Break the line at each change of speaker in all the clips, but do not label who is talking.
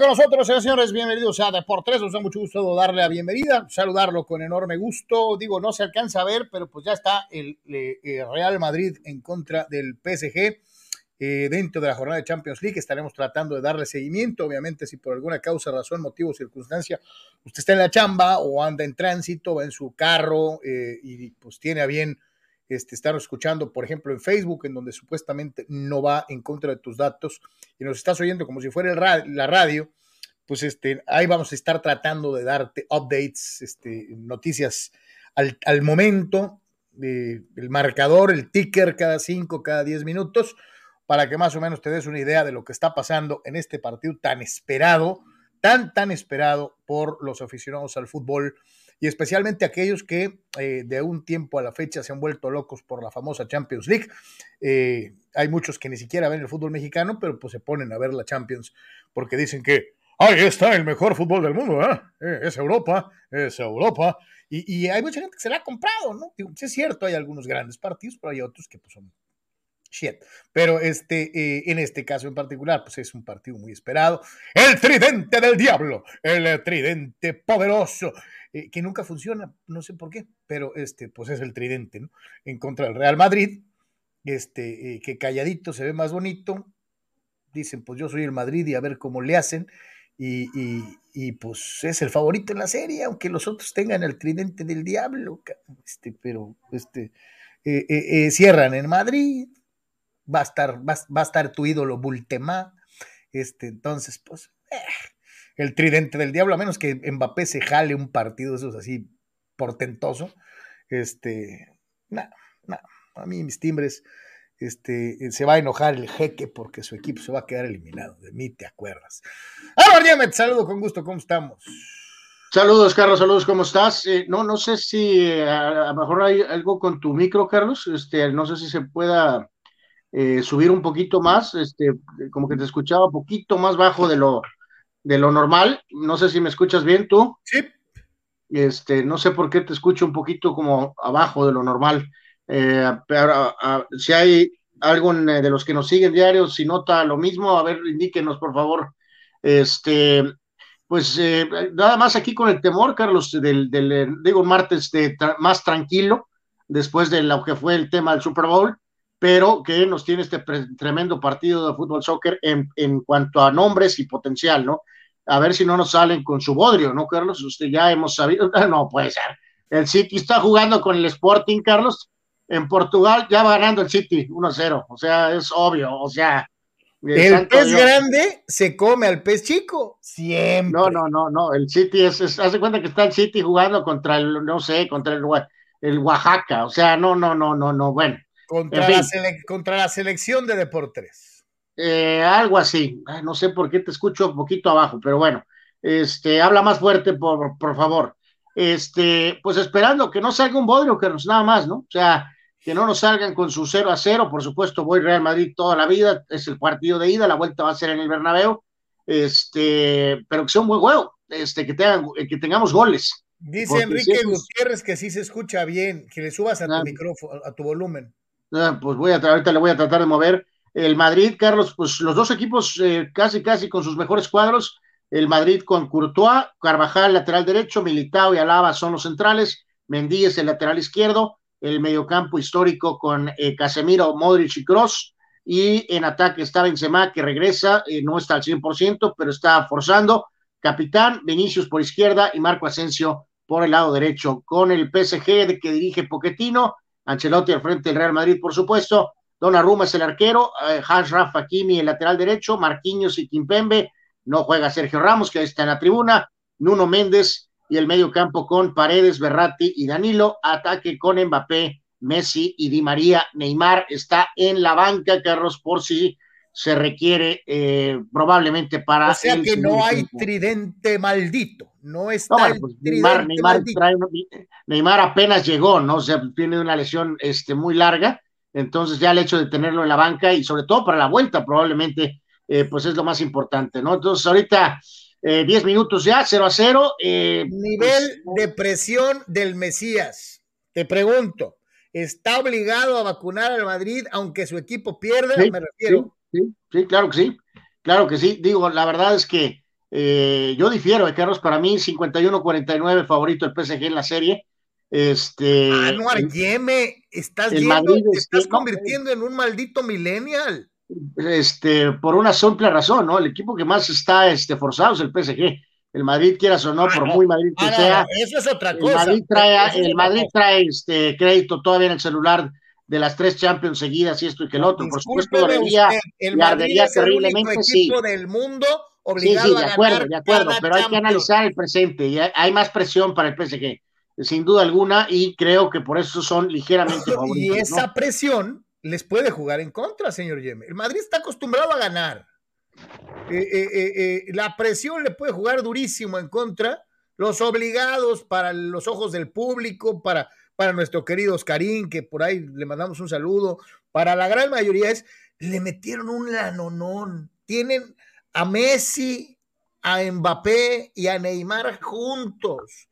con nosotros, señores? Bienvenidos a Deportes. Nos da mucho gusto darle la bienvenida, saludarlo con enorme gusto. Digo, no se alcanza a ver, pero pues ya está el, eh, Real Madrid en contra del PSG. Eh, dentro de la jornada de Champions League estaremos tratando de darle seguimiento. Obviamente, si por alguna causa, razón, motivo, circunstancia, usted está en la chamba o anda en tránsito, va en su carro eh, y pues tiene a bien este, estar escuchando, por ejemplo, en Facebook, en donde supuestamente no va en contra de tus datos y nos estás oyendo como si fuera la radio, pues este, ahí vamos a estar tratando de darte updates, este, noticias al, momento, eh, el marcador, el ticker cada 5, cada 10 minutos, para que más o menos te des una idea de lo que está pasando en este partido tan esperado, tan, tan esperado por los aficionados al fútbol y especialmente aquellos que eh, de un tiempo a la fecha se han vuelto locos por la famosa Champions League. Eh, hay muchos que ni siquiera ven el fútbol mexicano, pero pues se ponen a ver la Champions porque dicen que ahí está el mejor fútbol del mundo, ¿eh? es Europa, es Europa. Y, hay mucha gente que se la ha comprado, ¿no? es cierto, hay algunos grandes partidos, pero hay otros que pues, son shit. Pero este, en este caso en particular, pues es un partido muy esperado. El tridente del diablo, el tridente poderoso, eh, que nunca funciona, no sé por qué, pero este, pues es el tridente, ¿no? En contra del Real Madrid, este, eh, que calladito se ve más bonito, dicen, pues yo soy el Madrid y a ver cómo le hacen, y, y, pues es el favorito en la serie, aunque los otros tengan el tridente del diablo, este, pero este, eh, cierran en Madrid, va a estar, va, a estar tu ídolo Bultemá, este, entonces, pues, el tridente del diablo, a menos que Mbappé se jale un partido esos así portentoso. Este, nada, nada, a mí mis timbres, este, se va a enojar el jeque porque su equipo se va a quedar eliminado. De mí te acuerdas. Álvaro te saludo con gusto, ¿cómo estamos?
Saludos, Carlos, saludos, ¿cómo estás? Eh, no, no sé si eh, a, lo mejor hay algo con tu micro, Carlos, este, no sé si se pueda eh, subir un poquito más, este, como que te escuchaba un poquito más bajo de lo, de lo normal. No sé si me escuchas bien tú.
Sí.
Este, no sé por qué te escucho un poquito como abajo de lo normal. Eh, pero ah, si hay algo eh, de los que nos siguen diario, si nota lo mismo, a ver, indíquenos, por favor. Este, pues eh, nada más aquí con el temor, Carlos, del, del digo, martes de más tranquilo, después de lo que fue el tema del Super Bowl pero que nos tiene este tremendo partido de fútbol soccer en, en, cuanto a nombres y potencial, ¿no? A ver si no nos salen con su bodrio, ¿no, Carlos? Usted ya hemos sabido, no puede ser. El City está jugando con el Sporting, Carlos. En Portugal ya va ganando el City 1-0, o sea, es obvio, o sea.
El pez grande se come al pez chico, siempre.
No, no, no, no, el City es, es hace cuenta que está el City jugando contra el, no sé, contra el, el Oaxaca, o sea, no, no, no, no, no, bueno
contra, la, contra la selección de Deportes.
Eh, algo así. no sé por qué te escucho un poquito abajo, pero bueno, este, habla más fuerte, por, por favor. Este, pues esperando que no salga un bodrio, que nos nada más, ¿no? O sea, que no nos salgan con su 0 a 0. Por supuesto, voy Real Madrid toda la vida, es el partido de ida, la vuelta va a ser en el Bernabéu. Este, pero que sea un buen juego, este, que, tengan, que tengamos goles.
Dice Enrique Gutiérrez que sí se escucha bien, que le subas a tu micrófono, a tu volumen.
Ah, pues voy a, ahorita le voy a tratar de mover. El Madrid, Carlos, pues los dos equipos eh, casi, casi con sus mejores cuadros. El Madrid con Courtois, Carvajal, lateral derecho, Militao y Alaba son los centrales, Mendy es el lateral izquierdo, el mediocampo histórico con eh, Casemiro, Modric y Cross, y en ataque está Benzema, que regresa, eh, no está al 100%, pero está forzando, capitán, Vinicius por izquierda y Marco Asensio por el lado derecho, con el PSG que dirige Poquetino, Ancelotti al frente del Real Madrid, por supuesto. Donnarumma es el arquero, eh, Hans Rafa Kimi el lateral derecho, Marquinhos y Kimpembe, no juega Sergio Ramos, que está en la tribuna, Nuno Méndez y el medio campo con Paredes, Berratti y Danilo, ataque con Mbappé, Messi y Di María, Neymar está en la banca, Carlos, por si se requiere eh, probablemente para...
O sea que no hay tridente maldito. No está
pues, Neymar, Neymar, apenas llegó, ¿no? O sea, tiene una lesión este, muy larga, entonces ya el hecho de tenerlo en la banca y sobre todo para la vuelta probablemente, eh, pues es lo más importante, ¿no? Entonces ahorita 10 eh, minutos ya, 0 a 0.
Eh, Nivel pues, de presión del Mesías. Te pregunto, ¿está obligado a vacunar al Madrid aunque su equipo pierda? me refiero.
Sí, sí, claro que sí, claro que sí. Digo, la verdad es que Eh, yo difiero de Carlos, para mí 51-49 favorito el PSG en la serie. Este,
Anuar Yeme, estás, Madrid, te estás convirtiendo en un maldito millennial.
Este, por una simple razón, ¿no? El equipo que más está este, forzado es el PSG. El Madrid, quieras o no, ah, por muy Madrid que ah, sea.
eso es otra cosa.
El Madrid trae, el Madrid trae este crédito todavía en el celular de las tres Champions seguidas y esto y que el otro. Por supuesto, debería,
el Madrid es el terriblemente, equipo del mundo obligado sí, sí,
de acuerdo, de acuerdo, pero hay que analizar el presente y hay, más presión para el PSG, sin duda alguna, y creo que por eso son ligeramente favoritos.
Y esa presión les puede jugar en contra, señor Yeme. El Madrid está acostumbrado a ganar. Eh, eh, eh, la presión le puede jugar durísimo en contra. Los obligados para los ojos del público, para, para nuestro querido Oscarín, que por ahí le mandamos un saludo, para la gran mayoría es, le metieron un lanonón. Tienen a Messi, a Mbappé y a Neymar juntos.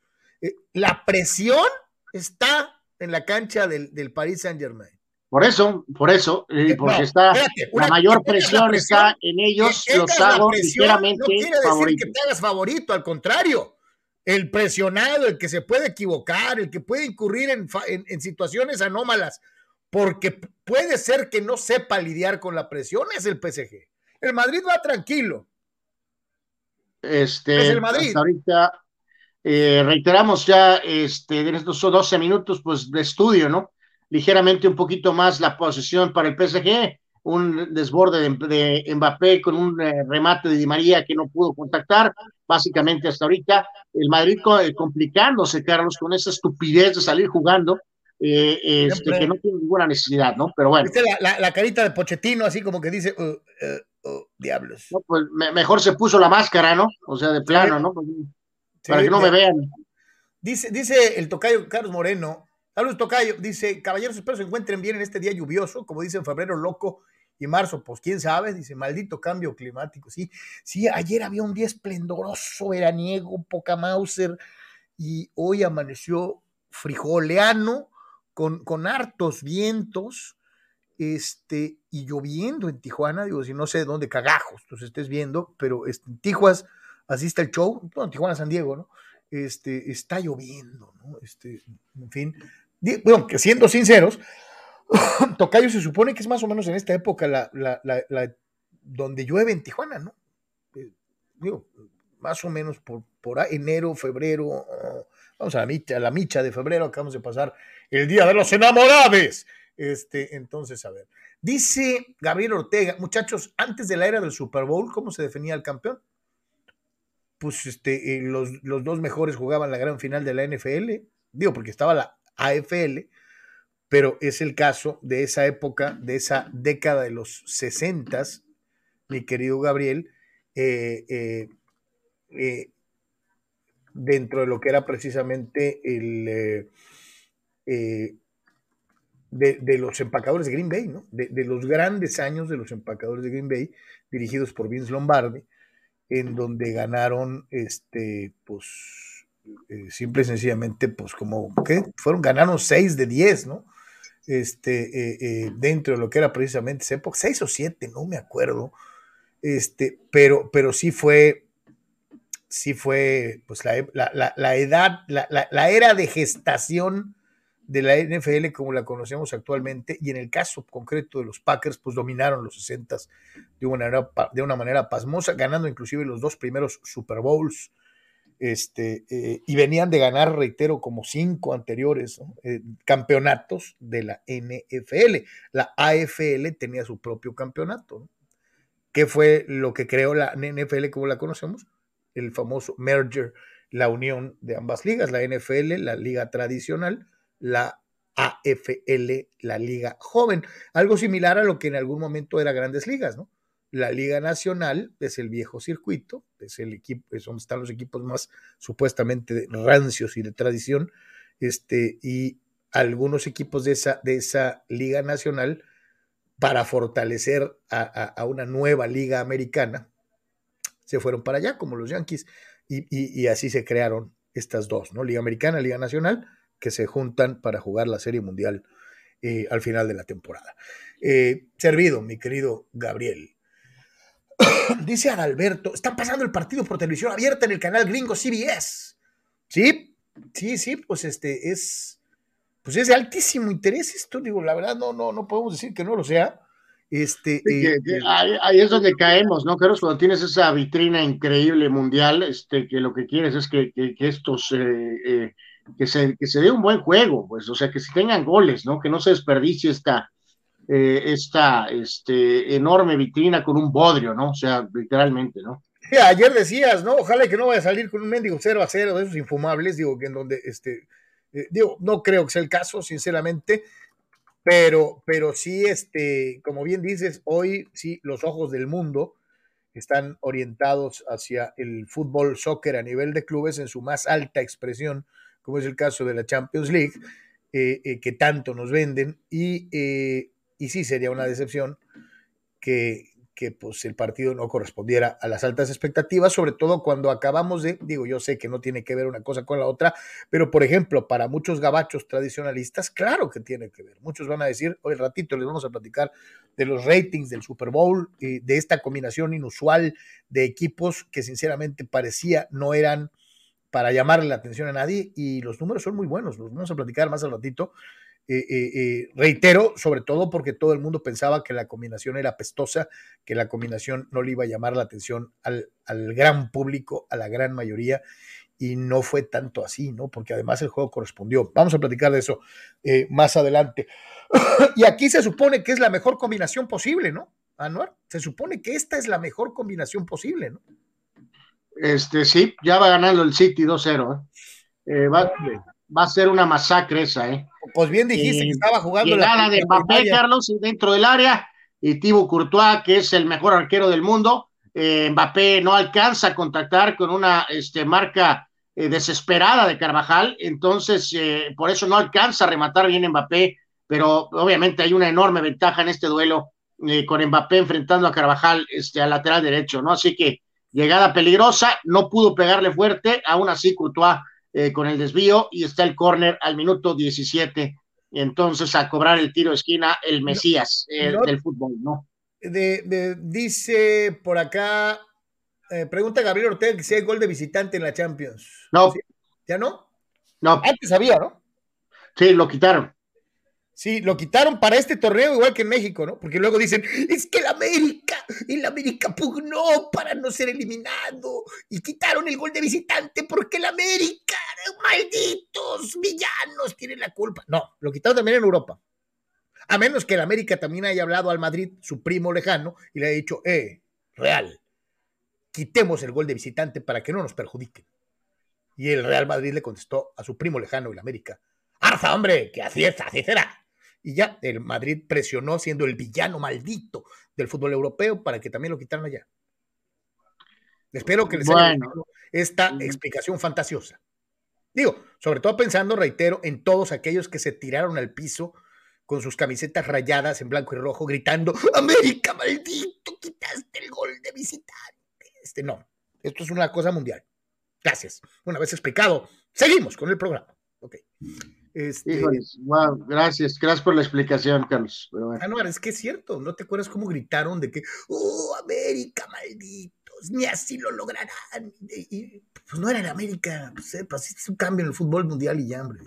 La presión está en la cancha del, del Paris Saint Germain.
Por eso, por eso, eh, porque está la mayor presión, está en ellos, los hago ligeramente no quiere decir
que te hagas favorito, al contrario. El presionado, el que se puede equivocar, el que puede incurrir en, en, situaciones anómalas, porque puede ser que no sepa lidiar con la presión, es el PSG. El Madrid va tranquilo.
Este, es el Madrid. ahorita eh, reiteramos ya este, en estos 12 minutos pues, de estudio, ¿no? ligeramente un poquito más la posesión para el PSG, un desborde de, Mbappé con un eh, remate de Di María que no pudo contactar, básicamente hasta ahorita, el Madrid eh, complicándose, Carlos, con esa estupidez de salir jugando, eh, este, que no tiene ninguna necesidad, ¿no? Pero bueno.
La, carita de Pochettino, así como que dice, uh, uh, uh, diablos.
pues mejor se puso la máscara, ¿no? O sea, de plano, ¿no? Pues, para que no me vean.
Dice, dice el tocayo Carlos Moreno, Saludos, Tocayo. Dice, caballeros, espero se encuentren bien en este día lluvioso, como dice en febrero loco y marzo, pues quién sabe, dice, maldito cambio climático. Sí, sí, ayer había un día esplendoroso, veraniego, poca Mauser, y hoy amaneció frijoleano, con, con hartos vientos, este, y lloviendo en Tijuana, digo, si no sé de dónde cagajos los estés viendo, pero este, en Tijuas, así está el show, bueno, Tijuana, San Diego, ¿no? Este, está lloviendo, ¿no? Este, en fin, bueno, que siendo sinceros, Tocayo se supone que es más o menos en esta época la, donde llueve en Tijuana, ¿no? Eh, digo, más o menos por, por enero, febrero, vamos a la, micha, la de febrero, acabamos de pasar el Día de los Enamorados. Este, entonces, a ver, dice Gabriel Ortega, muchachos, antes de la era del Super Bowl, ¿cómo se definía el campeón? Pues este, eh, los, los dos mejores jugaban la gran final de la NFL, digo, porque estaba la AFL, pero es el caso de esa época, de esa década de los 60, mi querido Gabriel, eh, eh, eh, dentro de lo que era precisamente el... De, los empacadores de Green Bay, ¿no? De, de, los grandes años de los empacadores de Green Bay, dirigidos por Vince Lombardi, en donde ganaron, este, pues, simple y sencillamente, pues como, ¿qué? Fueron, ganaron 6 de 10, ¿no? Este, eh, eh, dentro de lo que era precisamente esa época, 6 o 7, no me acuerdo, este, pero, pero sí fue, sí fue, pues la, edad, la, era de gestación de la NFL como la conocemos actualmente, y en el caso concreto de los Packers, pues dominaron los 60 de una de una manera pasmosa, ganando inclusive los dos primeros Super Bowls este, eh, y venían de ganar, reitero, como cinco anteriores eh, campeonatos de la NFL. La AFL tenía su propio campeonato. ¿Qué fue lo que creó la NFL como la conocemos? El famoso merger, la unión de ambas ligas, la NFL, la liga tradicional, la AFL, la liga joven. Algo similar a lo que en algún momento era grandes ligas, ¿no? La Liga Nacional es el viejo circuito, es el equipo, donde están los equipos más supuestamente rancios y de tradición, este, y algunos equipos de esa, de esa Liga Nacional para fortalecer a, una nueva Liga Americana, se fueron para allá, como los Yankees, y, así se crearon estas dos, ¿no? Liga Americana, Liga Nacional, que se juntan para jugar la Serie Mundial eh, al final de la temporada. Eh, servido, mi querido Gabriel. Dice Adalberto, están pasando el partido por televisión abierta en el canal gringo CBS. Sí, sí, sí, pues este es, pues es de altísimo interés esto, digo, la verdad no, no, no podemos decir que no lo sea. Este,
eh, eh, ahí, es donde caemos, ¿no? Creo cuando tienes esa vitrina increíble mundial, este, que lo que quieres es que, que, estos, eh, que, se, que se dé un buen juego, pues, o sea, que se tengan goles, ¿no? Que no se desperdicie esta, esta este, enorme vitrina con un bodrio, ¿no? O sea, literalmente, ¿no?
ayer decías, ¿no? Ojalá que no vaya a salir con un mendigo 0 a 0 de esos infumables, digo, que en donde, este, digo, no creo que sea el caso, sinceramente, pero, pero sí, este, como bien dices, hoy sí los ojos del mundo están orientados hacia el fútbol, soccer a nivel de clubes en su más alta expresión, como es el caso de la Champions League, eh, eh, que tanto nos venden, y, eh, y sí sería una decepción que, que pues el partido no correspondiera a las altas expectativas, sobre todo cuando acabamos de, digo, yo sé que no tiene que ver una cosa con la otra, pero por ejemplo, para muchos gabachos tradicionalistas, claro que tiene que ver. Muchos van a decir, hoy ratito les vamos a platicar de los ratings del Super Bowl, de esta combinación inusual de equipos que sinceramente parecía no eran para llamarle la atención a nadie y los números son muy buenos, los vamos a platicar más al ratito. Eh, eh, eh, reitero, sobre todo porque todo el mundo pensaba que la combinación era pestosa, que la combinación no le iba a llamar la atención al, gran público, a la gran mayoría, y no fue tanto así, ¿no? Porque además el juego correspondió. Vamos a platicar de eso más adelante. y aquí se supone que es la mejor combinación posible, ¿no? Anuar, se supone que esta es la mejor combinación posible, ¿no?
Este, sí, ya va ganando el City 2-0. ¿eh? va, va a ser una masacre esa, ¿eh?
Pues bien dijiste que estaba jugando.
la de Mbappé, Carlos, dentro del área, y Thibaut Courtois, que es el mejor arquero del mundo. Eh, Mbappé no alcanza a contactar con una este, marca eh, desesperada de Carvajal, entonces eh, por eso no alcanza a rematar bien Mbappé, pero obviamente hay una enorme ventaja en este duelo con Mbappé enfrentando a Carvajal este, al lateral derecho, ¿no? Así que llegada peligrosa, no pudo pegarle fuerte, aún así Courtois eh, con el desvío y está el córner al minuto 17. Entonces a cobrar el tiro de esquina el Mesías eh, del fútbol, ¿no?
dice por acá, eh, pregunta Gabriel Ortega si hay gol de visitante en la Champions.
No.
¿Ya no?
No.
Antes había, ¿no?
Sí, lo quitaron.
Sí, lo quitaron para este torneo igual que en México, ¿no? Porque luego dicen, es que el América, el América pugnó para no ser eliminado y quitaron el gol de visitante porque el América, malditos villanos, tienen la culpa. No, lo quitaron también en Europa. A menos que el América también haya hablado al Madrid, su primo lejano, y le haya dicho, eh, Real, quitemos el gol de visitante para que no nos perjudiquen. Y el Real Madrid le contestó a su primo lejano, el América, Arza, hombre, que así es, así será y ya el Madrid presionó siendo el villano maldito del fútbol europeo para que también lo quitaran allá. Espero que les haya esta explicación fantasiosa. Digo, sobre todo pensando, reitero, en todos aquellos que se tiraron al piso con sus camisetas rayadas en blanco y rojo, gritando, América, maldito, quitaste el gol de visitante. Este no, esto es una cosa mundial. Gracias. Una vez explicado, seguimos con el programa. Ok.
Este... gracias, gracias por la explicación, Carlos.
Pero es que es cierto, ¿no te acuerdas cómo gritaron de que, oh, América, malditos, ni así lo lograrán? Y, pues no era en América, pues, eh, pues es un cambio en el fútbol mundial y ya, hombre.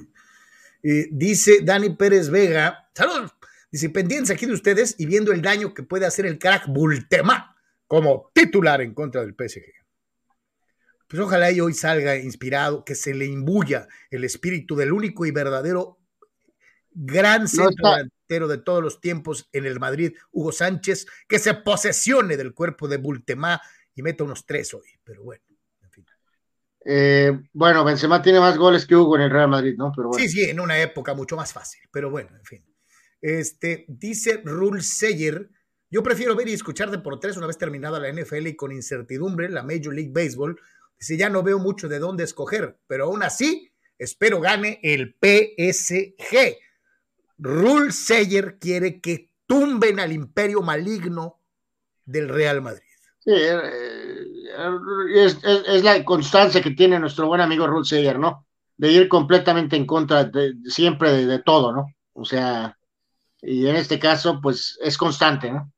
Eh, dice Dani Pérez Vega, saludos, dice, pendientes aquí de ustedes y viendo el daño que puede hacer el crack Bultema como titular en contra del PSG pues ojalá y hoy salga inspirado, que se le imbuya el espíritu del único y verdadero gran centro delantero de todos los tiempos en el Madrid, Hugo Sánchez, que se posesione del cuerpo de Bultemá y meta unos tres hoy, pero bueno. En fin.
Eh, bueno, Benzema tiene más goles que Hugo en el Real Madrid, ¿no? Pero
Sí, sí, en una época mucho más fácil, pero bueno, en fin. Este, dice Rule Seyer, yo prefiero ver y escuchar de por tres una vez terminada la NFL y con incertidumbre la Major League Baseball si ya no veo mucho de dónde escoger, pero aún así espero gane el PSG. Rule Seyer quiere que tumben al imperio maligno del Real Madrid.
Sí, eh, es, la constancia que tiene nuestro buen amigo Rule Seyer, ¿no? De ir completamente en contra de, siempre de, de todo, ¿no? O sea, y en este caso, pues es constante, ¿no?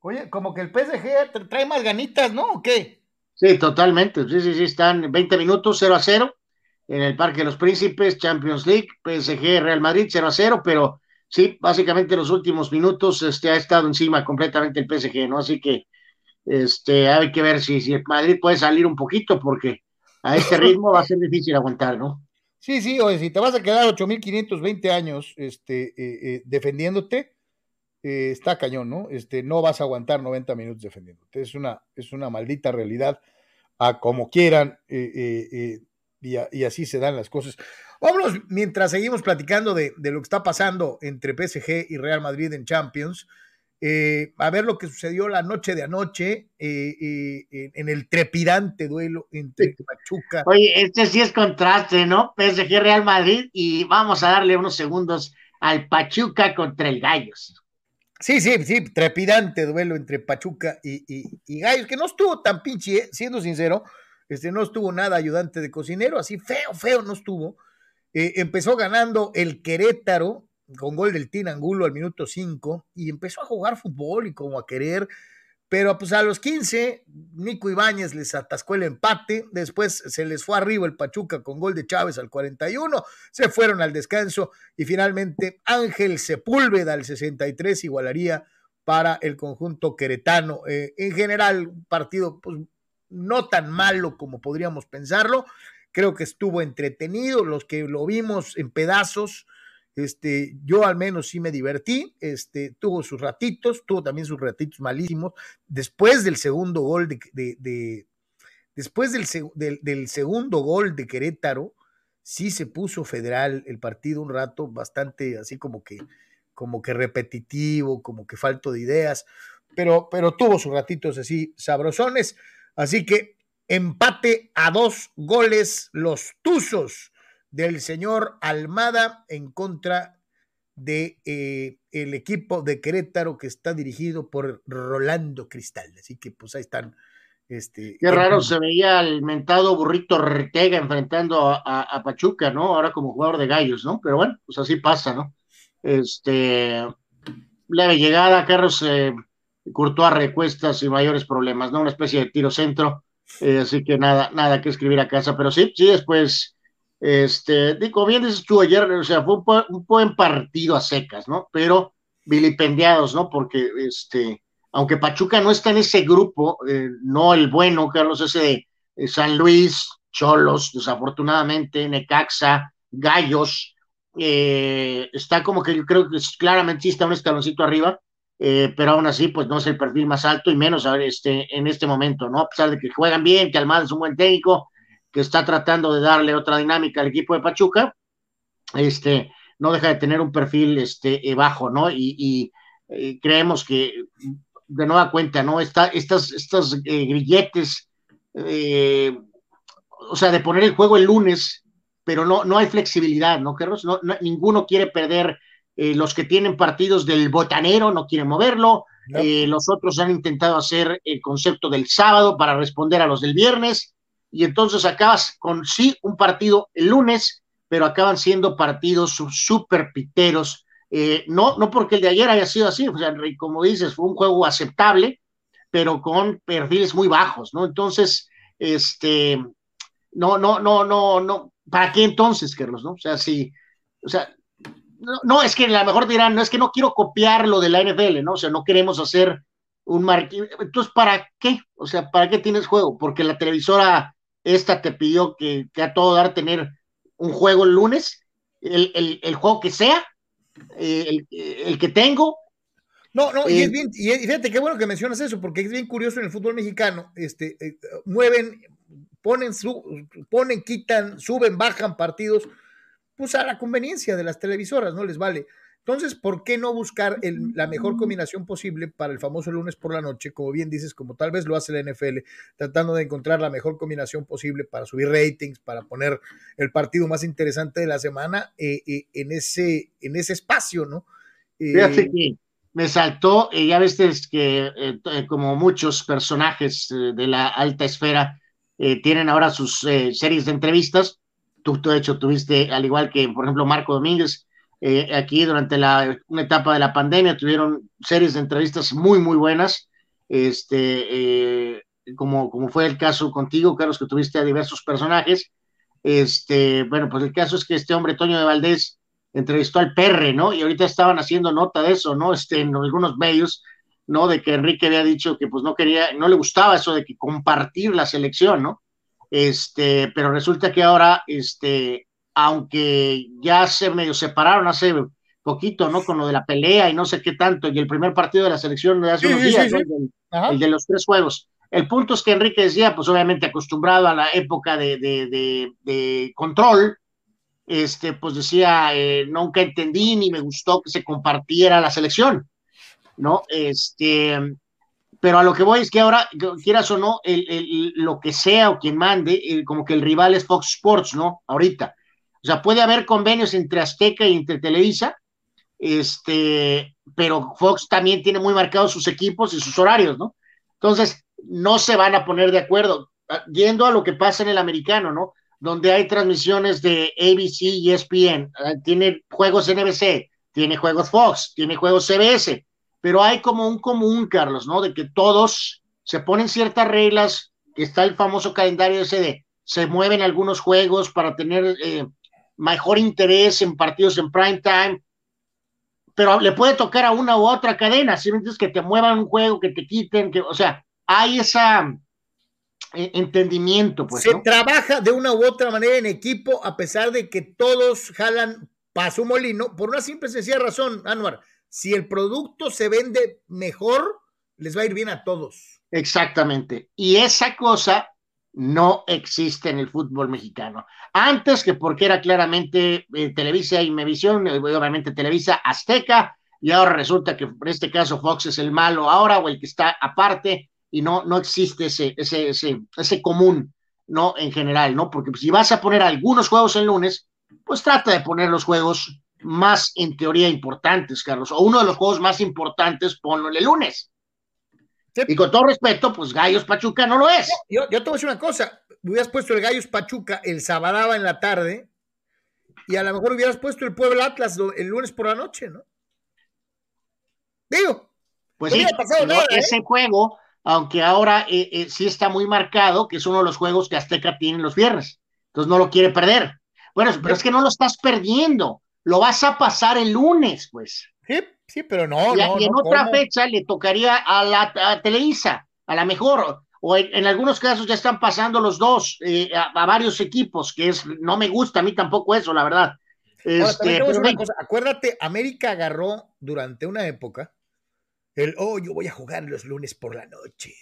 Oye, como que el PSG trae más ganitas, ¿no? ¿O qué?
Sí, totalmente. Sí, sí, sí, están 20 minutos 0 a 0 en el Parque de los Príncipes, Champions League, PSG, Real Madrid 0 a 0, pero sí, básicamente los últimos minutos este, ha estado encima completamente el PSG, ¿no? Así que este, hay que ver si, si el Madrid puede salir un poquito, porque a este ritmo va a ser difícil aguantar, ¿no?
Sí, sí, oye, si te vas a quedar 8.520 años este, eh, eh, defendiéndote, eh, está cañón, ¿no? Este, no vas a aguantar 90 minutos defendiéndote. Es una, es una maldita realidad, a como quieran, y, y, así se dan las cosas. Vámonos, mientras seguimos platicando de, de, lo que está pasando entre PSG y Real Madrid en Champions, eh, a ver lo que sucedió la noche de anoche eh, eh, en el trepidante duelo entre Pachuca.
Oye, este sí es contraste, ¿no? PSG Real Madrid y vamos a darle unos segundos al Pachuca contra el Gallos.
Sí, sí, sí, trepidante duelo entre Pachuca y, y, Gallos, que no estuvo tan pinche, siendo sincero, este, no estuvo nada ayudante de cocinero, así feo, feo no estuvo. empezó ganando el Querétaro con gol del Tin Angulo al minuto 5 y empezó a jugar fútbol y como a querer, pero pues a los 15 Nico Ibáñez les atascó el empate, después se les fue arriba el Pachuca con gol de Chávez al 41, se fueron al descanso y finalmente Ángel Sepúlveda al 63 igualaría para el conjunto queretano. Eh, en general, un partido pues, no tan malo como podríamos pensarlo, creo que estuvo entretenido, los que lo vimos en pedazos, este, yo al menos sí me divertí, este, tuvo sus ratitos, tuvo también sus ratitos malísimos. Después del segundo gol de, después del, del, segundo gol de Querétaro, sí se puso federal el partido un rato, bastante así como que, como que repetitivo, como que falto de ideas, pero, pero tuvo sus ratitos así sabrosones. Así que empate a dos goles los Tuzos del señor Almada en contra de eh, el equipo de Querétaro que está dirigido por Rolando Cristal. Así que pues ahí están. Este,
Qué raro se veía el mentado burrito Retega enfrentando a, Pachuca, ¿no? Ahora como jugador de gallos, ¿no? Pero bueno, pues así pasa, ¿no? Este, leve llegada, Carlos eh, a recuestas y mayores problemas, ¿no? Una especie de tiro centro, eh, así que nada, nada que escribir a casa, pero sí, sí, después este, digo, bien dices tú ayer, o sea, fue un, buen partido a secas, ¿no? Pero vilipendiados, ¿no? Porque, este, aunque Pachuca no está en ese grupo, eh, no el bueno, Carlos, ese de San Luis, Cholos, desafortunadamente, Necaxa, Gallos, eh, está como que yo creo que claramente sí está un escaloncito arriba, eh, pero aún así, pues no es el perfil más alto y menos este, en este momento, ¿no? A pesar de que juegan bien, que Almada es un buen técnico, que está tratando de darle otra dinámica al equipo de Pachuca, este, no deja de tener un perfil este, eh, bajo, ¿no? Y, eh, creemos que, de nueva cuenta, ¿no? Está, estas, estos eh, grilletes, o sea, de poner el juego el lunes, pero no, no hay flexibilidad, ¿no, Carlos? No, ninguno quiere perder, los que tienen partidos del botanero no quieren moverlo, los otros han intentado hacer el concepto del sábado para responder a los del viernes, y entonces acabas con sí un partido el lunes, pero acaban siendo partidos súper piteros. Eh, no, no porque el de ayer haya sido así, o sea, como dices, fue un juego aceptable, pero con perfiles muy bajos, ¿no? Entonces, este, no, no, no, no, no, ¿para qué entonces, Carlos, no? O sea, sí, o sea, no, es que a lo mejor dirán, no es que no quiero copiar lo de la NFL, ¿no? O sea, no queremos hacer un marketing. Entonces, ¿para qué? O sea, ¿para qué tienes juego? Porque la televisora esta te pidió que, a todo dar tener un juego el lunes, el, juego que sea, eh, el, que tengo.
No, no, y, es eh, bien, y fíjate qué bueno que mencionas eso, porque es bien curioso en el fútbol mexicano, este, eh, mueven, ponen, su, ponen, quitan, suben, bajan partidos, pues a la conveniencia de las televisoras, no les vale. Entonces, ¿por qué no buscar la mejor combinación posible para el famoso lunes por la noche? Como bien dices, como tal vez lo hace la NFL, tratando de encontrar la mejor combinación posible para subir ratings, para poner el partido más interesante de la semana eh, eh, en, ese, en ese espacio, ¿no?
Fíjate eh, que me saltó, ya ves que como muchos personajes de la alta esfera tienen ahora sus series de entrevistas, tú, tú de hecho tuviste, al igual que por ejemplo Marco Domínguez, eh, aquí durante la, una etapa de la pandemia, tuvieron series de entrevistas muy, muy buenas, este, eh, como, como fue el caso contigo, Carlos, que tuviste a diversos personajes. Este, bueno, pues el caso es que este hombre, Toño de Valdés, entrevistó al Perre, ¿no? Y ahorita estaban haciendo nota de eso, ¿no? Este, en algunos medios, ¿no? De que Enrique había dicho que pues no quería, no le gustaba eso de que compartir la selección, ¿no? Este, pero resulta que ahora, este, aunque ya se medio separaron hace poquito, ¿no? Con lo de la pelea y no sé qué tanto, y el primer partido de la selección de hace unos días, el, de los tres juegos. El punto es que Enrique decía, pues obviamente acostumbrado a la época de, de, de, control, este, pues decía, eh, nunca entendí ni me gustó que se compartiera la selección, ¿no? Este, pero a lo que voy es que ahora, quieras o no, el, lo que sea o quien mande, como que el rival es Fox Sports, ¿no? Ahorita. O sea, puede haber convenios entre Azteca y entre Televisa, este, pero Fox también tiene muy marcados sus equipos y sus horarios, ¿no? Entonces, no se van a poner de acuerdo. Ah, yendo a lo que pasa en el americano, ¿no? Donde hay transmisiones de ABC y ESPN, ah, tiene juegos NBC, tiene juegos Fox, tiene juegos CBS, pero hay como un común, Carlos, ¿no? De que todos se ponen ciertas reglas, que está el famoso calendario ese de se mueven algunos juegos para tener eh, mejor interés en partidos en prime time, pero le puede tocar a una u otra cadena, si entiendes que te muevan un juego, que te quiten, que, o sea, hay esa eh, entendimiento, pues.
Se trabaja de una u otra manera en equipo, a pesar de que todos jalan para su molino, por una simple y sencilla razón, Anuar si el producto se vende mejor, les va a ir bien a todos.
Exactamente. Y esa cosa no existe en el fútbol mexicano. Antes que porque era claramente eh, Televisa y Mevisión, eh, obviamente Televisa Azteca, y ahora resulta que en este caso Fox es el malo ahora o el que está aparte y no, no existe ese, ese, ese, ese común, ¿no? En general, ¿no? Porque si vas a poner algunos juegos el lunes, pues trata de poner los juegos más en teoría importantes, Carlos, o uno de los juegos más importantes, ponlo el lunes. Y con todo respeto, pues Gallos Pachuca no lo es.
yo, yo te voy a decir una cosa, hubieras puesto el Gallos Pachuca el sábado en la tarde y a lo mejor hubieras puesto el Pueblo Atlas el lunes por la noche, ¿no? Digo.
Pues sí, ¿eh? ese juego, aunque ahora eh, eh, sí está muy marcado, que es uno de los juegos que Azteca tiene los viernes, entonces no lo quiere perder. Bueno, pero es que no lo estás perdiendo lo vas a pasar el lunes, pues.
Sí, sí, pero no.
Y,
no,
y en otra fecha le tocaría a la a Televisa, a la mejor, o en, algunos casos ya están pasando los dos eh, a, varios equipos, que es, no me gusta a mí tampoco eso, la verdad.
Este, Acuérdate, América agarró durante una época el, oh, yo voy a jugar los lunes por la noche.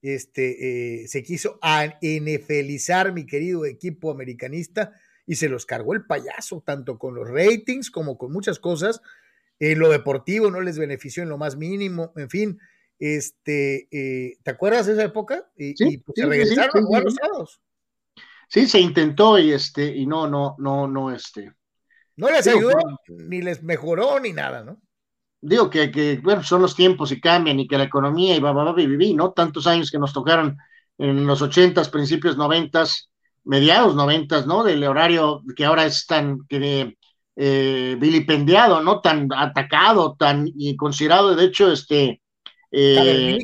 Este, eh, se quiso enefelizar mi querido equipo americanista y se los cargó el payaso, tanto con los ratings como con muchas cosas. En lo deportivo no les benefició en lo más mínimo, en fin. Este, eh, ¿te acuerdas de esa época? Y,
sí,
pues, se regresaron a jugar los sábados.
Sí, se intentó y este, y no, no, no, no, este.
No les ayudó, ni les mejoró, ni nada, ¿no?
Digo que, que, bueno, son los tiempos y cambian y que la economía y va, va, va, viví, ¿no? Tantos años que nos tocaron en los ochentas, principios noventas, mediados noventas, ¿no? Del horario que ahora es tan eh, vilipendiado, ¿no? Tan atacado, tan y considerado, de hecho, este
eh,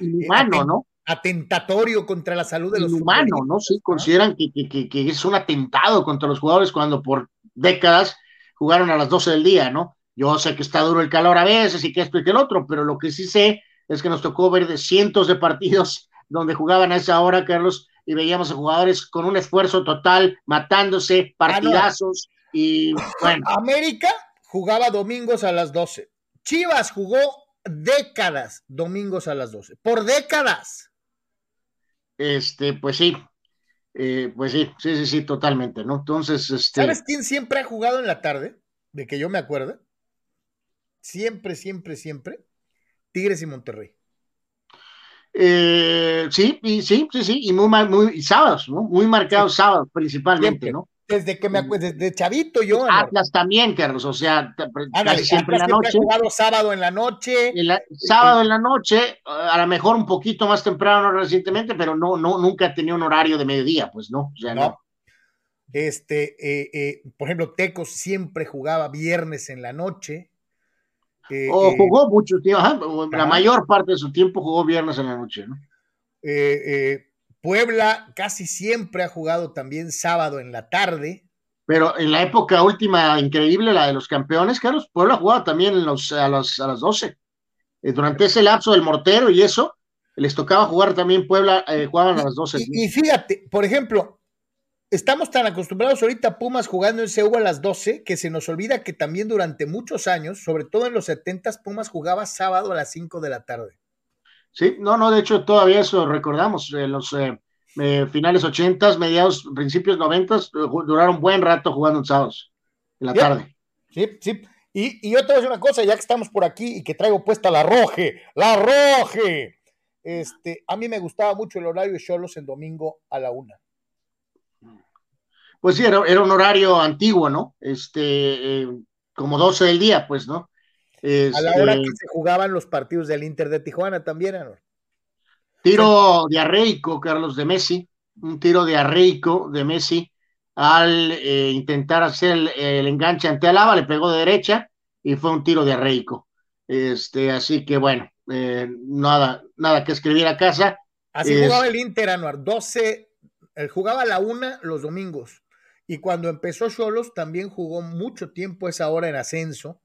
inhumano, ¿no? Atentatorio contra la salud de los
Inhumano, ¿no? Sí, consideran que, que, que, es un atentado contra los jugadores cuando por décadas jugaron a las 12 del día, ¿no? Yo sé que está duro el calor a veces y que esto y que el otro, pero lo que sí sé es que nos tocó ver de cientos de partidos donde jugaban a esa hora, Carlos, y veíamos a jugadores con un esfuerzo total, matándose, partidazos y bueno.
América jugaba domingos a las 12. Chivas jugó décadas domingos a las 12. Por décadas.
Este, pues sí. Eh, pues sí, sí, sí, sí, totalmente, ¿no? Entonces, este.
¿Sabes quién siempre ha jugado en la tarde? De que yo me acuerdo. Siempre, siempre, siempre. Tigres y Monterrey.
Eh, sí, y, sí, sí, sí, y muy, muy sábados, ¿no? Muy marcados sábados principalmente, ¿no?
Desde que me acuerdo, desde chavito yo.
Atlas también, Carlos, o sea, casi siempre en la noche.
sábado en la noche.
sábado en la noche, a lo mejor un poquito más temprano recientemente, pero no, no, nunca tenía un horario de mediodía, pues no, o sea, no.
Este, eh, eh, por ejemplo, Tecos siempre jugaba viernes en la noche.
Eh, o jugó mucho tiempo, la mayor parte de su tiempo jugó viernes en la noche, ¿no?
Puebla casi siempre ha jugado también sábado en la tarde.
Pero en la época última increíble, la de los campeones, Carlos, Puebla jugaba también en los, a, los, a las 12. durante ese lapso del mortero y eso, les tocaba jugar también Puebla, jugaban a las 12.
y, fíjate, por ejemplo, estamos tan acostumbrados ahorita a Pumas jugando en CEU a las 12 que se nos olvida que también durante muchos años, sobre todo en los 70, Pumas jugaba sábado a las 5 de la tarde.
Sí, no, no, de hecho todavía eso recordamos, en los eh, eh, finales 80, mediados, principios 90, eh, duraron buen rato jugando en sábados, en la tarde.
Sí, sí. Y, y, yo te voy a decir una cosa, ya que estamos por aquí y que traigo puesta la roje, la roje. Este, a mí me gustaba mucho el horario de Cholos en domingo a la una
pues sí, era, un horario antiguo, ¿no? Este, eh, como 12 del día, pues, ¿no?
A la hora este que se jugaban los partidos del Inter de Tijuana también, ¿no?
Tiro diarreico, Carlos, de Messi, un tiro diarreico de Messi al eh, intentar hacer el, enganche ante Alaba, le pegó de derecha y fue un tiro diarreico. Este, así que bueno, eh, nada, nada que escribir a casa.
Así jugaba el Inter, Anuar, 12, él jugaba a la una los domingos. Y cuando empezó Cholos también jugó mucho tiempo esa hora en ascenso.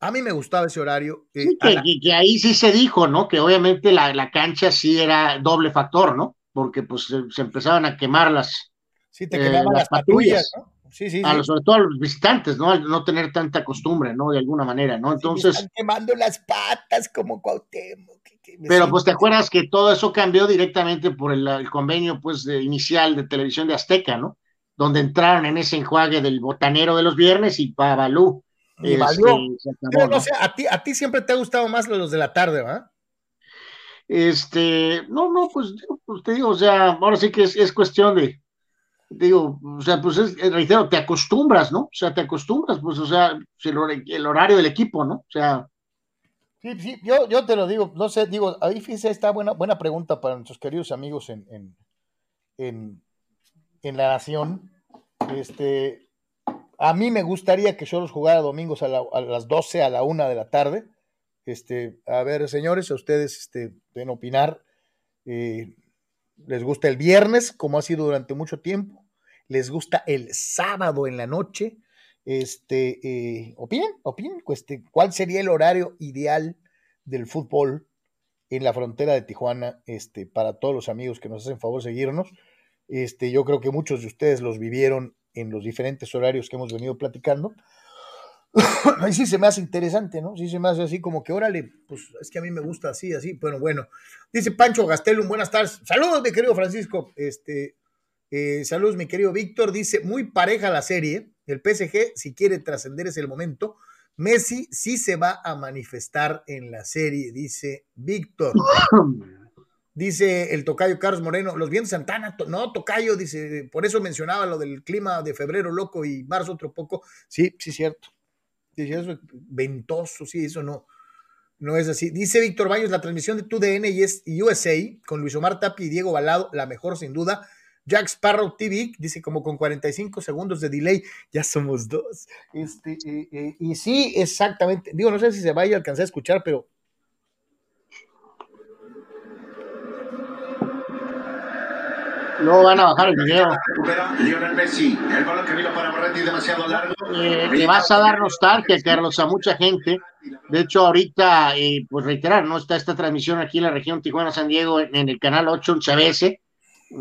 A mí me gustaba ese horario.
Eh, que, ahí sí se dijo, ¿no? Que obviamente la, cancha sí era doble factor, ¿no? Porque pues se, empezaban a quemar las,
sí, te eh, las, patrullas, ¿no?
Sí, sí, a sobre todo a los visitantes, ¿no? Al no tener tanta costumbre, ¿no? De alguna manera, ¿no? Entonces.
están quemando las patas como Cuauhtémoc.
Pero pues te acuerdas que todo eso cambió directamente por el, convenio, pues, inicial de televisión de Azteca, ¿no? donde entraron en ese enjuague del botanero de los viernes y Babalú.
Y este, Pero no sé, a ti, a ti siempre te ha gustado más los de la tarde, ¿va?
Este, no, no, pues, pues, te digo, o sea, ahora sí que es, cuestión de, digo, o sea, pues es, reitero, te acostumbras, ¿no? O sea, te acostumbras, pues, o sea, el, horario del equipo, ¿no? O sea.
Sí, sí, yo, yo te lo digo, no sé, digo, ahí fíjese, está buena, buena pregunta para nuestros queridos amigos en, en, en en la nación. Este, a mí me gustaría que yo los jugara domingos a, las 12 a la 1 de la tarde. Este, a ver, señores, a ustedes este, pueden opinar. Eh, ¿Les gusta el viernes, como ha sido durante mucho tiempo? ¿Les gusta el sábado en la noche? Este, eh, opinen, opinen, este, ¿cuál sería el horario ideal del fútbol en la frontera de Tijuana? Este, para todos los amigos que nos hacen favor seguirnos. Este, yo creo que muchos de ustedes los vivieron en los diferentes horarios que hemos venido platicando. Ahí sí se me hace interesante, ¿no? Sí se me hace así como que, órale, pues es que a mí me gusta así, así. Bueno, bueno. Dice Pancho Gastelum, buenas tardes. Saludos, mi querido Francisco. Este, eh, saludos, mi querido Víctor. Dice, muy pareja la serie. El PSG, si quiere trascender, es el momento. Messi sí se va a manifestar en la serie, dice Víctor. Dice el tocayo Carlos Moreno, los vientos Santana, no, tocayo, dice, por eso mencionaba lo del clima de febrero loco y marzo otro poco. Sí, sí, cierto. Dice eso, ventoso, sí, eso no, no es así. Dice Víctor Baños, la transmisión de TUDN y es USA con Luis Omar Tapi y Diego Balado, la mejor sin duda. Jack Sparrow TV, dice como con 45 segundos de delay, ya somos dos. Este, eh, eh, y sí, exactamente. Digo, no sé si se vaya a alcanzar a escuchar, pero
No van a bajar el video. le vas a dar nostalgia, Carlos, a mucha gente. De hecho, ahorita, eh, pues reiterar, ¿no? Está esta transmisión aquí en la región Tijuana-San Diego en, el canal 8 en CBS.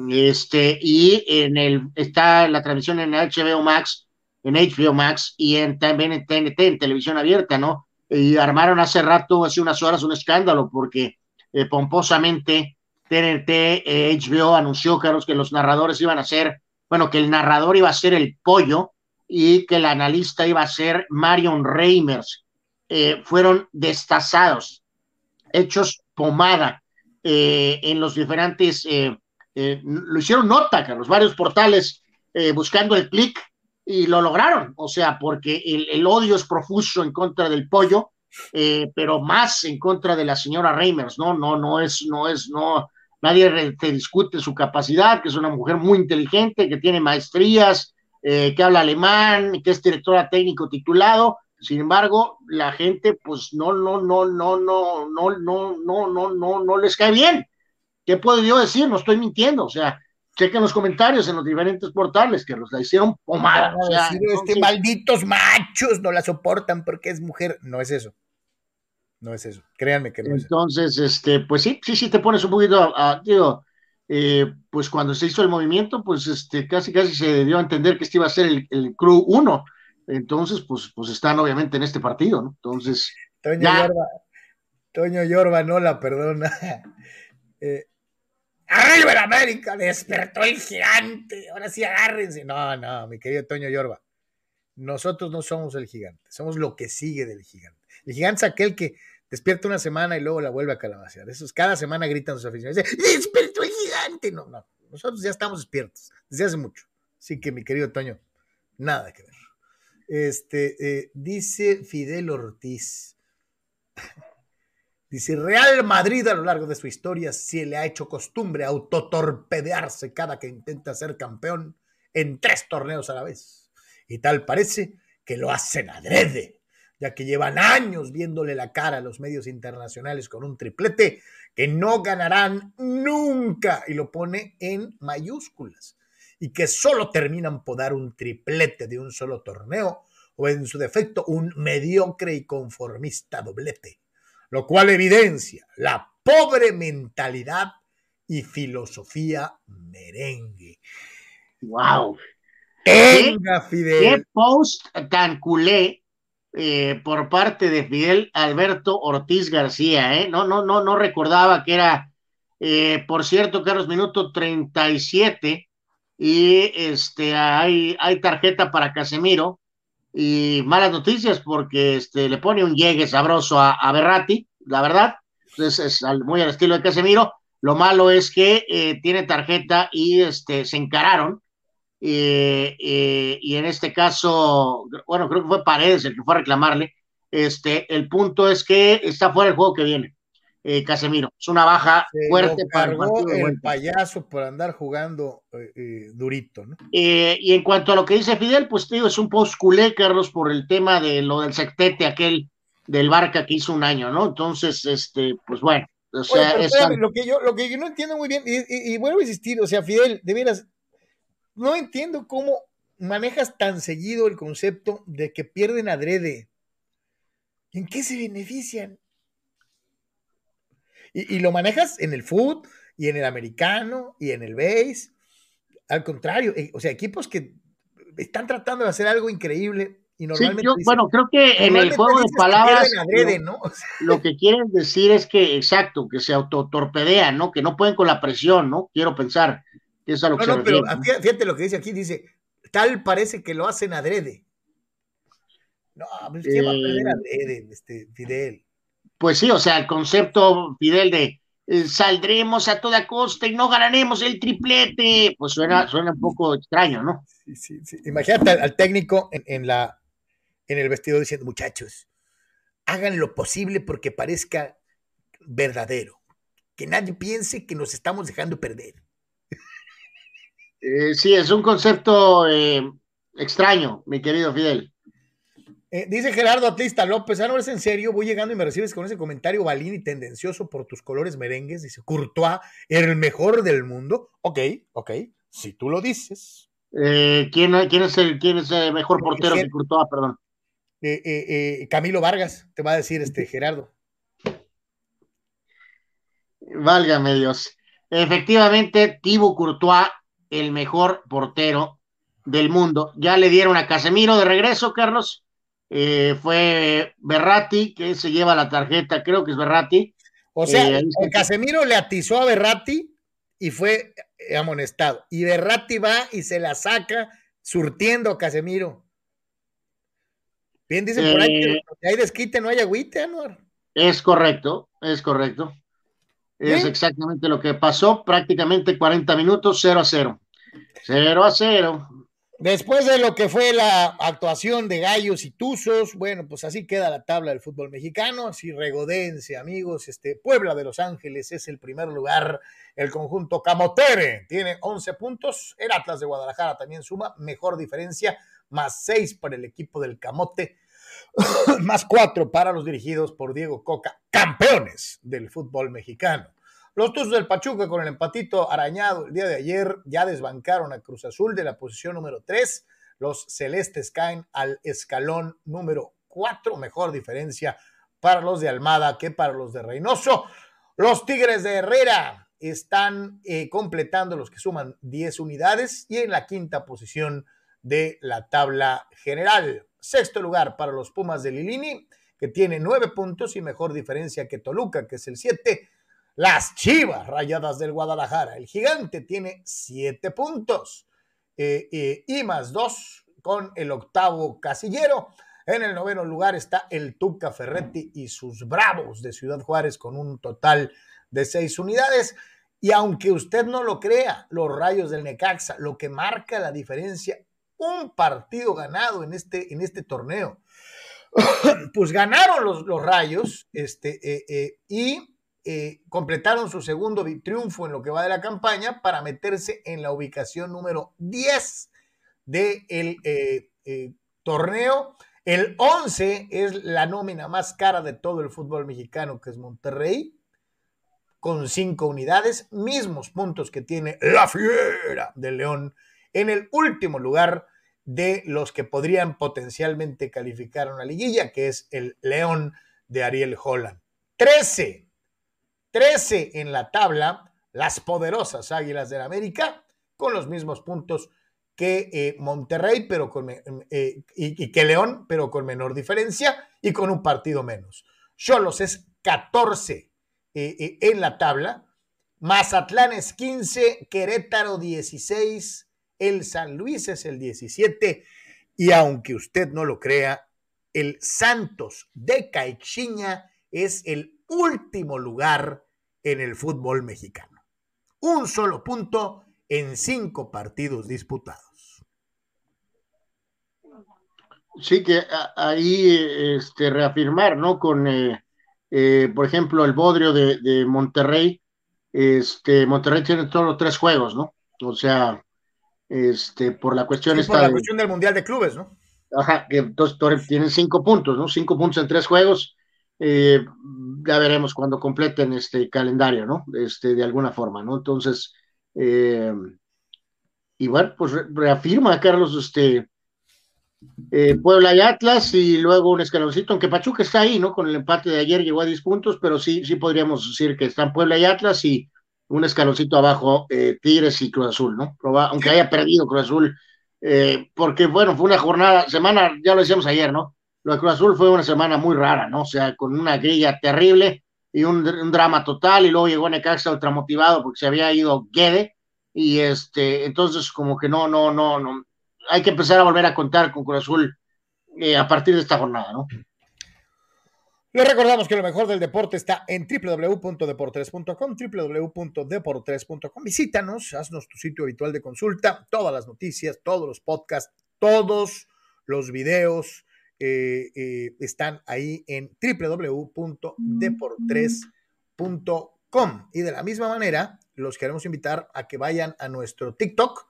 Este, y en el, está la transmisión en HBO Max, en HBO Max y en, también en TNT, en televisión abierta, ¿no? Y armaron hace rato, hace unas horas, un escándalo porque eh, pomposamente TNT, HBO anunció, Carlos, que los narradores iban a ser, bueno, que el narrador iba a ser el pollo y que el analista iba a ser Marion Reimers. Eh, fueron destazados, hechos pomada eh, en los diferentes, eh, lo hicieron nota, Carlos, varios portales buscando el clic y lo lograron, o sea, porque el, el, odio es profuso en contra del pollo, pero más en contra de la señora Reimers, ¿no? No, no es, no es, no, nadie te discute su capacidad, que es una mujer muy inteligente, que tiene maestrías, que habla alemán, que es directora técnico titulado. Sin embargo, la gente, pues no, no, no, no, no, no, no, no, no, no, no les cae bien. ¿Qué puedo yo decir? No estoy mintiendo. O sea, chequen los comentarios en los diferentes portales que los la hicieron pomada. O sea,
este, malditos machos no la soportan porque es mujer. No es eso. No es eso. Créanme que no
Entonces, es eso. este, pues sí, sí, sí te pones un poquito, a, digo, eh, pues cuando se hizo el movimiento, pues este, casi casi se dio a entender que este iba a ser el, el Crew 1. Entonces, pues, pues están obviamente en este partido, ¿no? Entonces.
Toño Yorba, Toño Yorba no la perdona. eh, ¡Arriba el América! ¡Despertó el gigante! Ahora sí agárrense. No, no, mi querido Toño Yorba. Nosotros no somos el gigante, somos lo que sigue del gigante. El gigante es aquel que despierta una semana y luego la vuelve a calabacear. Eso es, cada semana gritan sus aficionados. ¡Despertó el gigante! No, no. Nosotros ya estamos despiertos desde hace mucho. Así que, mi querido Toño, nada que ver. Este, eh, dice Fidel Ortiz. Dice, Real Madrid a lo largo de su historia se le ha hecho costumbre autotorpedearse cada que intenta ser campeón en tres torneos a la vez. Y tal parece que lo hacen adrede, ya que llevan años viéndole la cara a los medios internacionales con un triplete que no ganarán nunca, y lo pone en mayúsculas, y que solo terminan por dar un triplete de un solo torneo, o en su defecto un mediocre y conformista doblete lo cual evidencia la pobre mentalidad y filosofía merengue.
¡Wow!
Fidel.
¿Qué post tan culé eh, por parte de Fidel Alberto Ortiz García? Eh? No, no, no, no recordaba que era, eh, por cierto, Carlos, minuto 37 y este, hay, hay tarjeta para Casemiro y malas noticias porque este, le pone un llegue sabroso a, a la verdad, es, es, muy al estilo de Casemiro. Lo malo es que eh, tiene tarjeta y este, se encararon. Eh, eh, y en este caso, bueno, creo que fue Paredes el que fue a reclamarle. Este, el punto es que está fuera el juego que viene. Eh, Casemiro. Es una baja
Se
fuerte
lo
para el
cargó
partido de
el
vuelta.
payaso por andar jugando durito, ¿no?
Y en cuanto a lo que dice Fidel, pues te digo, es un post culé, Carlos, por el tema de lo del sectete aquel del Barca que hizo un año, ¿no? Entonces, este, pues bueno, o sea, es-
lo, que yo, lo que yo no entiendo muy bien, y, y- y vuelvo a insistir, o sea, Fidel, de veras, no entiendo cómo manejas tan seguido el concepto de que pierden adrede. ¿En qué se benefician? Y, y lo manejas en el fútbol, y en el americano, y en el base. Al contrario, eh, o sea, equipos que están tratando de hacer algo increíble y
sí,
normalmente
yo-
dicen-
bueno, creo que en el juego de
que
palabras,
pierden adrede, ¿no? O sea,
lo que quieren decir es que, exacto, que se autotorpedean, ¿no? Que no pueden con la presión, ¿no? Quiero pensar que es a lo que
No, no, pero fíjate, lo que dice aquí, dice, tal parece que lo hacen adrede. No, pues ¿quién va a perder
Eh,
adrede, este, Fidel?
Pues sí, o sea, el concepto, Fidel, de eh, saldremos a toda costa y no ganaremos el triplete, pues suena, suena un poco extraño, ¿no?
Sí, sí, sí. Imagínate al, al técnico en, en la, en el vestidor diciendo, muchachos, hagan lo posible porque parezca verdadero. Que nadie piense que nos estamos dejando perder.
Eh, sí, es un concepto eh, extraño, mi querido Fidel.
Eh, dice Gerardo Atlista López, ah, no es en serio, voy llegando y me recibes con ese comentario balín y tendencioso por tus colores merengues. Dice, Courtois, el mejor del mundo. Ok, ok, si tú lo dices.
¿quién, quién es el, quién es el mejor portero que Courtois, perdón?
Camilo Vargas, te va a decir este Gerardo.
Válgame Dios. Efectivamente, Thibaut Courtois, el mejor portero del mundo. Ya le dieron a Casemiro de regreso, Carlos. Eh, fue Berratti, que se lleva la tarjeta, creo que es Berratti.
O sea,
Eh,
el Casemiro le atizó a Berratti y fue eh, amonestado. Y Berratti va y se la saca surtiendo a Casemiro. Bien dicen por ahí que
Eh,
hay desquite, no hay agüite, Anuar.
Es correcto, es correcto. Es
¿Sí?
exactamente lo que pasó, prácticamente 40 minutos, 0 a 0. 0 a 0.
Después de lo que fue la actuación de Gallos y Tuzos, bueno, pues así queda la tabla del fútbol mexicano. Así regodense, amigos. Este, Puebla de Los Ángeles es el primer lugar. El conjunto Camotere tiene 11 puntos. El Atlas de Guadalajara también suma mejor diferencia, más 6 para el equipo del Camote, más 4 para los dirigidos por Diego Coca, campeones del fútbol mexicano. Los Tuzos del Pachuca con el empatito arañado el día de ayer ya desbancaron a Cruz Azul de la posición número 3. Los celestes caen al escalón número 4, mejor diferencia para los de Almada que para los de Reynoso. Los Tigres de Herrera están eh, completando los que suman 10 unidades y en la quinta posición de la tabla general. Sexto lugar para los Pumas de Lilini, que tiene 9 puntos y mejor diferencia que Toluca, que es el 7 las Chivas Rayadas del Guadalajara. El gigante tiene siete puntos eh, eh, y más dos con el octavo casillero. En el noveno lugar está el Tuca Ferretti y sus Bravos de Ciudad Juárez con un total de seis unidades. Y aunque usted no lo crea, los rayos del Necaxa, lo que marca la diferencia, un partido ganado en este, en este torneo. pues ganaron los, los rayos este, eh, y eh, completaron su segundo triunfo en lo que va de la campaña para meterse en la ubicación número 10 del eh, eh, torneo. El 11 es la nómina más cara de todo el fútbol mexicano, que es Monterrey, con cinco unidades, mismos puntos que tiene la fiera de León en el último lugar de los que podrían potencialmente calificar a una liguilla, que es el León de Ariel Holland. 13 13 en la tabla, las poderosas Águilas del América, con los mismos puntos que eh, Monterrey, pero con, eh, y, que León, pero con menor diferencia y con un partido menos. Cholos es 14 eh, en la tabla, Mazatlán es 15, Querétaro 16, el San Luis es el 17 y aunque usted no lo crea, el Santos de Caixinha es el último lugar en el fútbol mexicano. Un solo punto en cinco partidos disputados.
Sí, que ahí este, reafirmar, ¿no? Con, eh, eh, por ejemplo, el Bodrio de, Monterrey. Este, Monterrey tiene todos los tres juegos, ¿no? O sea, este, por la cuestión
por la cuestión del Mundial de Clubes, ¿no?
Ajá, que entonces tienen cinco puntos, ¿no? Cinco puntos en tres juegos. Eh, ya veremos cuando completen este calendario, ¿no? Este, de alguna forma, ¿no? Entonces, eh, y bueno, pues reafirma, Carlos, este, eh, Puebla y Atlas, y luego un escaloncito, aunque Pachuca está ahí, ¿no? Con el empate de ayer llegó a 10 puntos, pero sí, sí podríamos decir que están Puebla y Atlas y un escaloncito abajo, eh, Tigres y Cruz Azul, ¿no? aunque haya perdido Cruz Azul, porque bueno, fue una jornada, semana, ya lo decíamos ayer, ¿no? lo de Cruz Azul fue una semana muy rara, ¿no? O sea, con una grilla terrible y un, drama total, y luego llegó Necaxa ultramotivado porque se había ido Guede, y este, entonces como que no, no, no, no, hay que empezar a volver a contar con Cruz Azul eh, a partir de esta jornada, ¿no?
Les recordamos que lo mejor del deporte está en www.deportres.com, www.deportres.com. Visítanos, haznos tu sitio habitual de consulta, todas las noticias, todos los podcasts, todos los videos, eh, eh, están ahí en www.deportres.com. Y de la misma manera, los queremos invitar a que vayan a nuestro TikTok,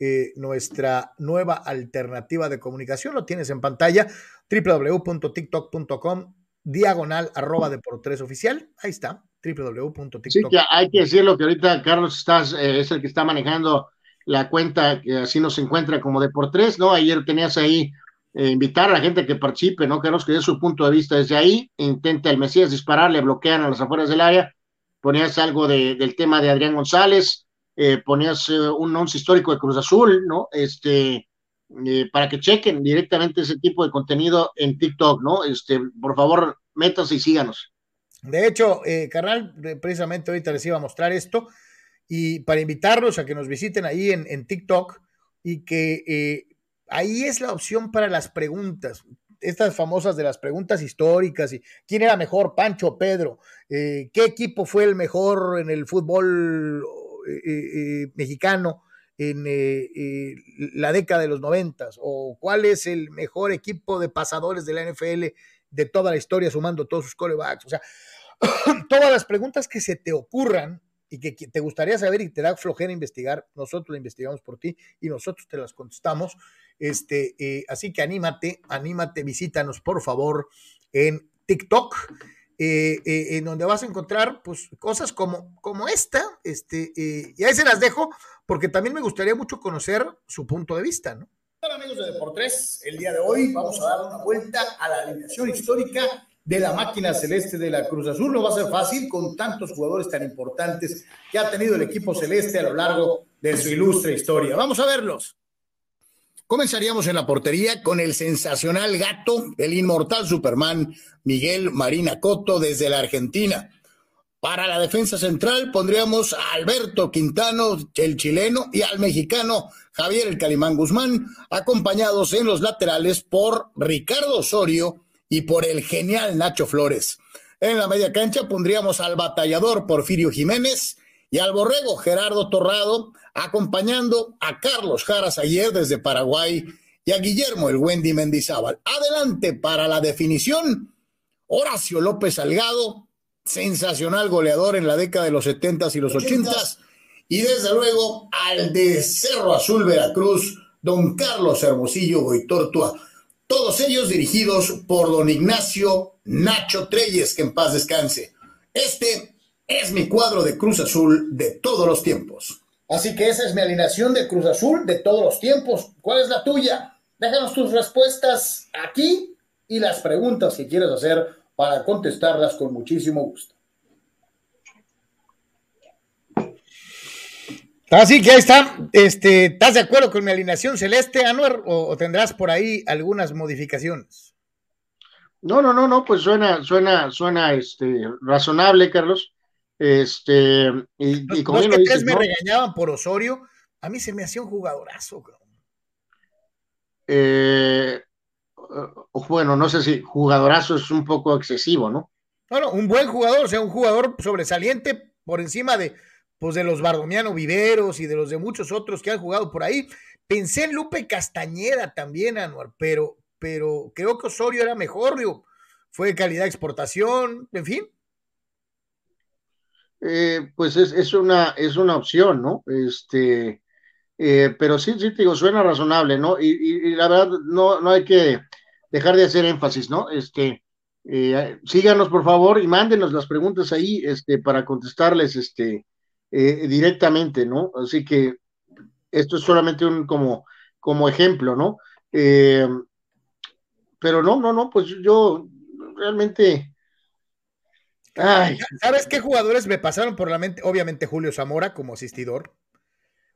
eh, nuestra nueva alternativa de comunicación. Lo tienes en pantalla, www.tiktok.com, diagonal arroba deportres oficial. Ahí está, www.tiktok.
Sí, que hay que decirlo que ahorita Carlos estás, es el que está manejando la cuenta que así nos encuentra como Deportres, ¿no? Ayer tenías ahí eh, invitar a la gente que participe, ¿no? Que nos dé su punto de vista desde ahí, intenta el Mesías disparar, le bloquean a las afueras del área, ponías algo del tema de Adrián González, eh, ponías eh, un once histórico de Cruz Azul, ¿no? Este, para que chequen directamente ese tipo de contenido en TikTok, ¿no? Este, por favor, métanse y síganos.
De hecho, carnal, precisamente ahorita les iba a mostrar esto y para invitarlos a que nos visiten ahí en, en TikTok y que ahí es la opción para las preguntas. Estas famosas de las preguntas históricas y quién era mejor, Pancho o Pedro, eh, qué equipo fue el mejor en el fútbol eh, eh, mexicano, en eh, eh, la década de los noventas? ¿O cuál es el mejor equipo de pasadores de la NFL de toda la historia, sumando todos sus corebacks? O sea, todas las preguntas que se te ocurran y que te gustaría saber y te da flojera investigar, nosotros la investigamos por ti y nosotros te las contestamos. Este, eh, así que anímate, anímate, visítanos por favor en TikTok, eh, eh, en donde vas a encontrar pues, cosas como, como esta, este, y ahí se las dejo, porque también me gustaría mucho conocer su punto de vista, ¿no?
Hola amigos de Deportes, el día de hoy vamos a dar una vuelta a la alineación histórica de la máquina celeste de la Cruz Azul. No va a ser fácil con tantos jugadores tan importantes que ha tenido el equipo celeste a lo largo de su ilustre historia. Vamos a verlos. Comenzaríamos en la portería con el sensacional gato, el inmortal Superman, Miguel Marina Coto desde la Argentina. Para la defensa central pondríamos a Alberto Quintano, el chileno, y al mexicano Javier el Calimán Guzmán, acompañados en los laterales por Ricardo Osorio, y por el genial Nacho Flores. En la media cancha pondríamos al batallador Porfirio Jiménez y al borrego Gerardo Torrado, acompañando a Carlos Jaras ayer desde Paraguay y a Guillermo el Wendy Mendizábal. Adelante para la definición, Horacio López Salgado, sensacional goleador en la década de los 70 y los 80 y desde luego al de Cerro Azul Veracruz, don Carlos Hermosillo Goitortua todos ellos dirigidos por don Ignacio Nacho Treyes, que en paz descanse. Este es mi cuadro de Cruz Azul de todos los tiempos. Así que esa es mi alineación de Cruz Azul de todos los tiempos. ¿Cuál es la tuya? Déjanos tus respuestas aquí y las preguntas que quieras hacer para contestarlas con muchísimo gusto.
Así que ahí está. Este, ¿Estás de acuerdo con mi alineación celeste, Anuar, o, tendrás por ahí algunas modificaciones?
No, no, no, no, pues suena, suena, suena este, razonable, Carlos. Este, y,
como los, que me regañaban por Osorio, a mí se me hacía un jugadorazo.
Eh, bueno, no sé si jugadorazo es un poco excesivo, ¿no?
No, no, un buen jugador, o sea, un jugador sobresaliente por encima de, pues de los Bardomiano Viveros y de los de muchos otros que han jugado por ahí. Pensé en Lupe Castañeda también, Anuar, pero, pero creo que Osorio era mejor, digo, fue de calidad de exportación, en fin.
Eh, pues es, una, es una opción, ¿no? Este, eh, pero sí, sí, te digo, suena razonable, ¿no? Y, la verdad, no, no hay que dejar de hacer énfasis, ¿no? Este, eh, síganos, por favor, y mándenos las preguntas ahí, este, para contestarles, este, directamente, ¿no? Así que esto es solamente un como, como ejemplo, ¿no? Pero no, no, no, pues yo realmente...
¿Sabes qué jugadores me pasaron por la mente? Obviamente Julio Zamora como asistidor.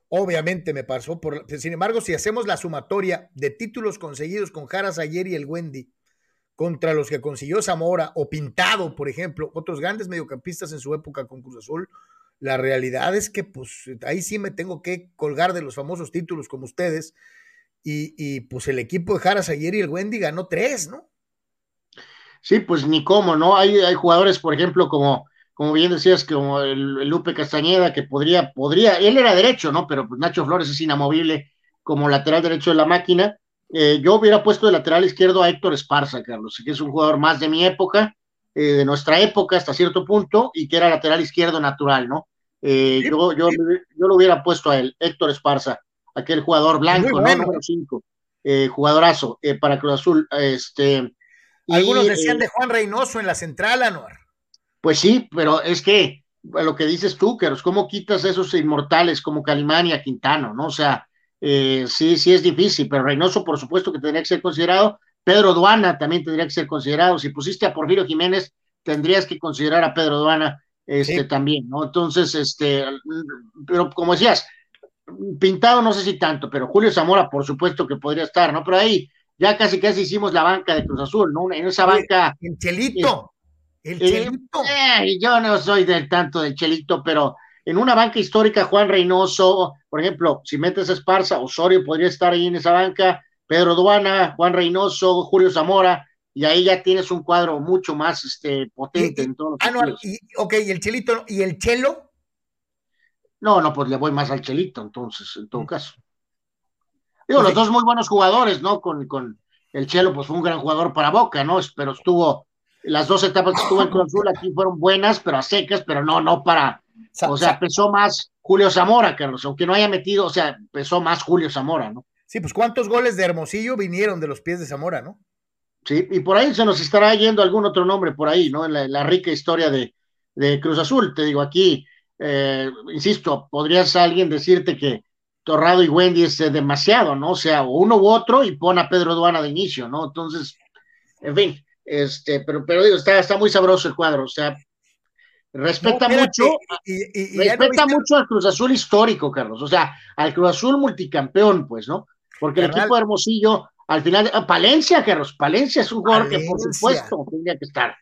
Obviamente me pasó por. Sin embargo, si hacemos la sumatoria de títulos conseguidos con Jaras ayer y el Wendy contra los que consiguió Zamora o Pintado, por ejemplo, otros grandes mediocampistas en su época con Cruz Azul, la realidad es que pues ahí sí me tengo que colgar de los famosos títulos como ustedes. Y, pues el equipo de Jaras ayer y el Wendy ganó tres, ¿no?
Sí, pues ni cómo, ¿no? Hay, hay jugadores, por ejemplo, como, como bien decías, como el, Lupe Castañeda, que podría, podría, él era derecho, ¿no? Pero pues Nacho Flores es inamovible como lateral derecho de la máquina. Eh, yo hubiera puesto de lateral izquierdo a Héctor Esparza, Carlos, que es un jugador más de mi época, eh, de nuestra época hasta cierto punto, y que era lateral izquierdo natural, ¿no? Eh, yo, yo, yo, lo hubiera puesto a él, Héctor Esparza, aquel jugador blanco, ¿no? Número 5, eh, jugadorazo eh, para Cruz Azul. Este,
Algunos decían de Juan Reynoso en la central, Anuar.
Pues sí, pero es que lo que dices tú, Keros, ¿cómo quitas esos inmortales como Calimán y a Quintano, no? O sea, sí, sí es difícil, pero Reynoso, por supuesto que tendría que ser considerado. Pedro Duana también tendría que ser considerado. Si pusiste a Porfirio Jiménez, tendrías que considerar a Pedro Duana este también, ¿no? Entonces, este, pero como decías, pintado no sé si tanto, pero Julio Zamora, por supuesto que podría estar, ¿no? Pero ahí ya casi casi hicimos la banca de Cruz Azul, ¿no? En esa banca.
El Chelito. el
eh,
Chelito.
Eh, yo no soy del tanto del Chelito, pero en una banca histórica, Juan Reynoso, por ejemplo, si metes a Esparza, Osorio podría estar ahí en esa banca, Pedro Duana, Juan Reynoso, Julio Zamora, y ahí ya tienes un cuadro mucho más este, potente en todo
ah, y, ok, y el chelito, ¿y el chelo?
No, no, pues le voy más al Chelito, entonces, en todo caso. Digo, los dos muy buenos jugadores, ¿no? Con, con el Chelo, pues fue un gran jugador para Boca, ¿no? Pero estuvo, las dos etapas que estuvo en Cruz Azul aquí fueron buenas, pero a secas, pero no, no para, o sea, pesó más Julio Zamora, Carlos, aunque no haya metido, o sea, pesó más Julio Zamora, ¿no?
Sí, pues cuántos goles de Hermosillo vinieron de los pies de Zamora, ¿no?
Sí, y por ahí se nos estará yendo algún otro nombre por ahí, ¿no? En la, rica historia de, de, Cruz Azul. Te digo, aquí, eh, insisto, podrías alguien decirte que Torrado y Wendy es eh, demasiado, ¿no? O sea, uno u otro y pon a Pedro Duana de inicio, ¿no? Entonces, en fin, este, pero, pero digo, está, está muy sabroso el cuadro, o sea, respeta mucho, y, respeta mucho al Cruz Azul histórico, Carlos, o sea, al Cruz Azul multicampeón, pues, ¿no? Porque el equipo de Hermosillo, al final, ah, Palencia, Carlos, Palencia es un jugador que por supuesto tendría que estar.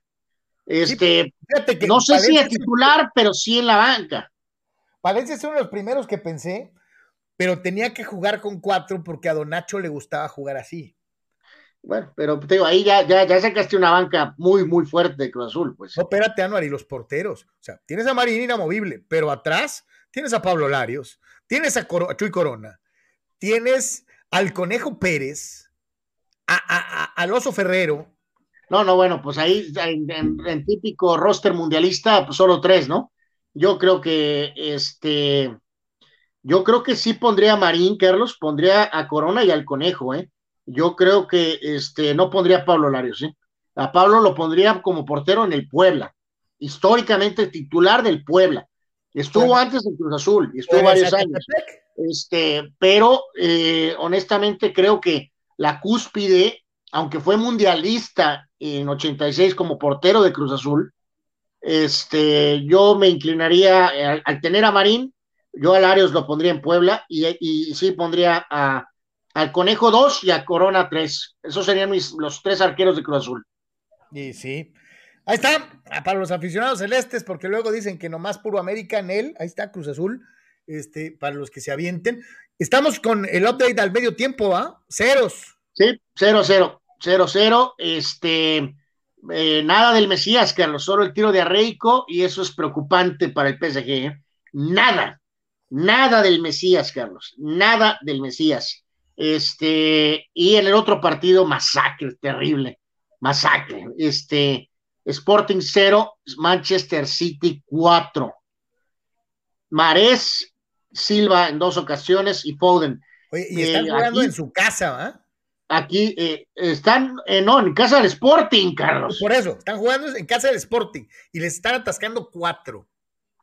Este, no sé si es titular, pero sí en la banca.
Palencia es uno de los primeros que pensé, pero tenía que jugar con cuatro porque a Don Nacho le gustaba jugar así.
Bueno, pero te digo, ahí ya, ya, ya sacaste una banca muy, muy fuerte de Cruz Azul, pues.
No, espérate, Anuar, y los porteros. O sea, tienes a Marín inamovible, pero atrás tienes a Pablo Larios, tienes a, Chuy Corona, tienes al Conejo Pérez, a, al Oso Ferrero.
No, no, bueno, pues ahí en, típico roster mundialista, pues solo tres, ¿no? Yo creo que este yo creo que sí pondría a Marín, Carlos, pondría a Corona y al Conejo, ¿eh? Yo creo que este, no pondría a Pablo Larios, ¿eh? A Pablo lo pondría como portero en el Puebla, históricamente titular del Puebla. Estuvo antes en Cruz Azul y estuvo varios años. Este, pero eh, honestamente creo que la cúspide, aunque fue mundialista en 86 como portero de Cruz Azul, este, yo me inclinaría al tener a Marín, yo a Larios lo pondría en Puebla y, y sí pondría a, al Conejo 2 y a Corona 3. Esos serían mis, los tres arqueros de Cruz Azul.
Y sí. Ahí está, para los aficionados celestes, porque luego dicen que nomás puro América en él. Ahí está Cruz Azul, este, para los que se avienten. Estamos con el update al medio tiempo, ¿ah? Ceros.
Sí, cero, cero, cero, cero. Este, eh, nada del Mesías, Carlos, solo el tiro de Arreico, y eso es preocupante para el PSG. ¿eh? Nada, Nada del Mesías, Carlos, nada del Mesías. Este, y en el otro partido, masacre, terrible, masacre. Este, Sporting 0, Manchester City 4. Marés, Silva en dos ocasiones y Foden.
Oye, y están eh, jugando en su casa, ¿va?
Aquí eh, están, eh, no, en casa del Sporting, Carlos.
Por eso, están jugando en casa del Sporting y les están atascando cuatro.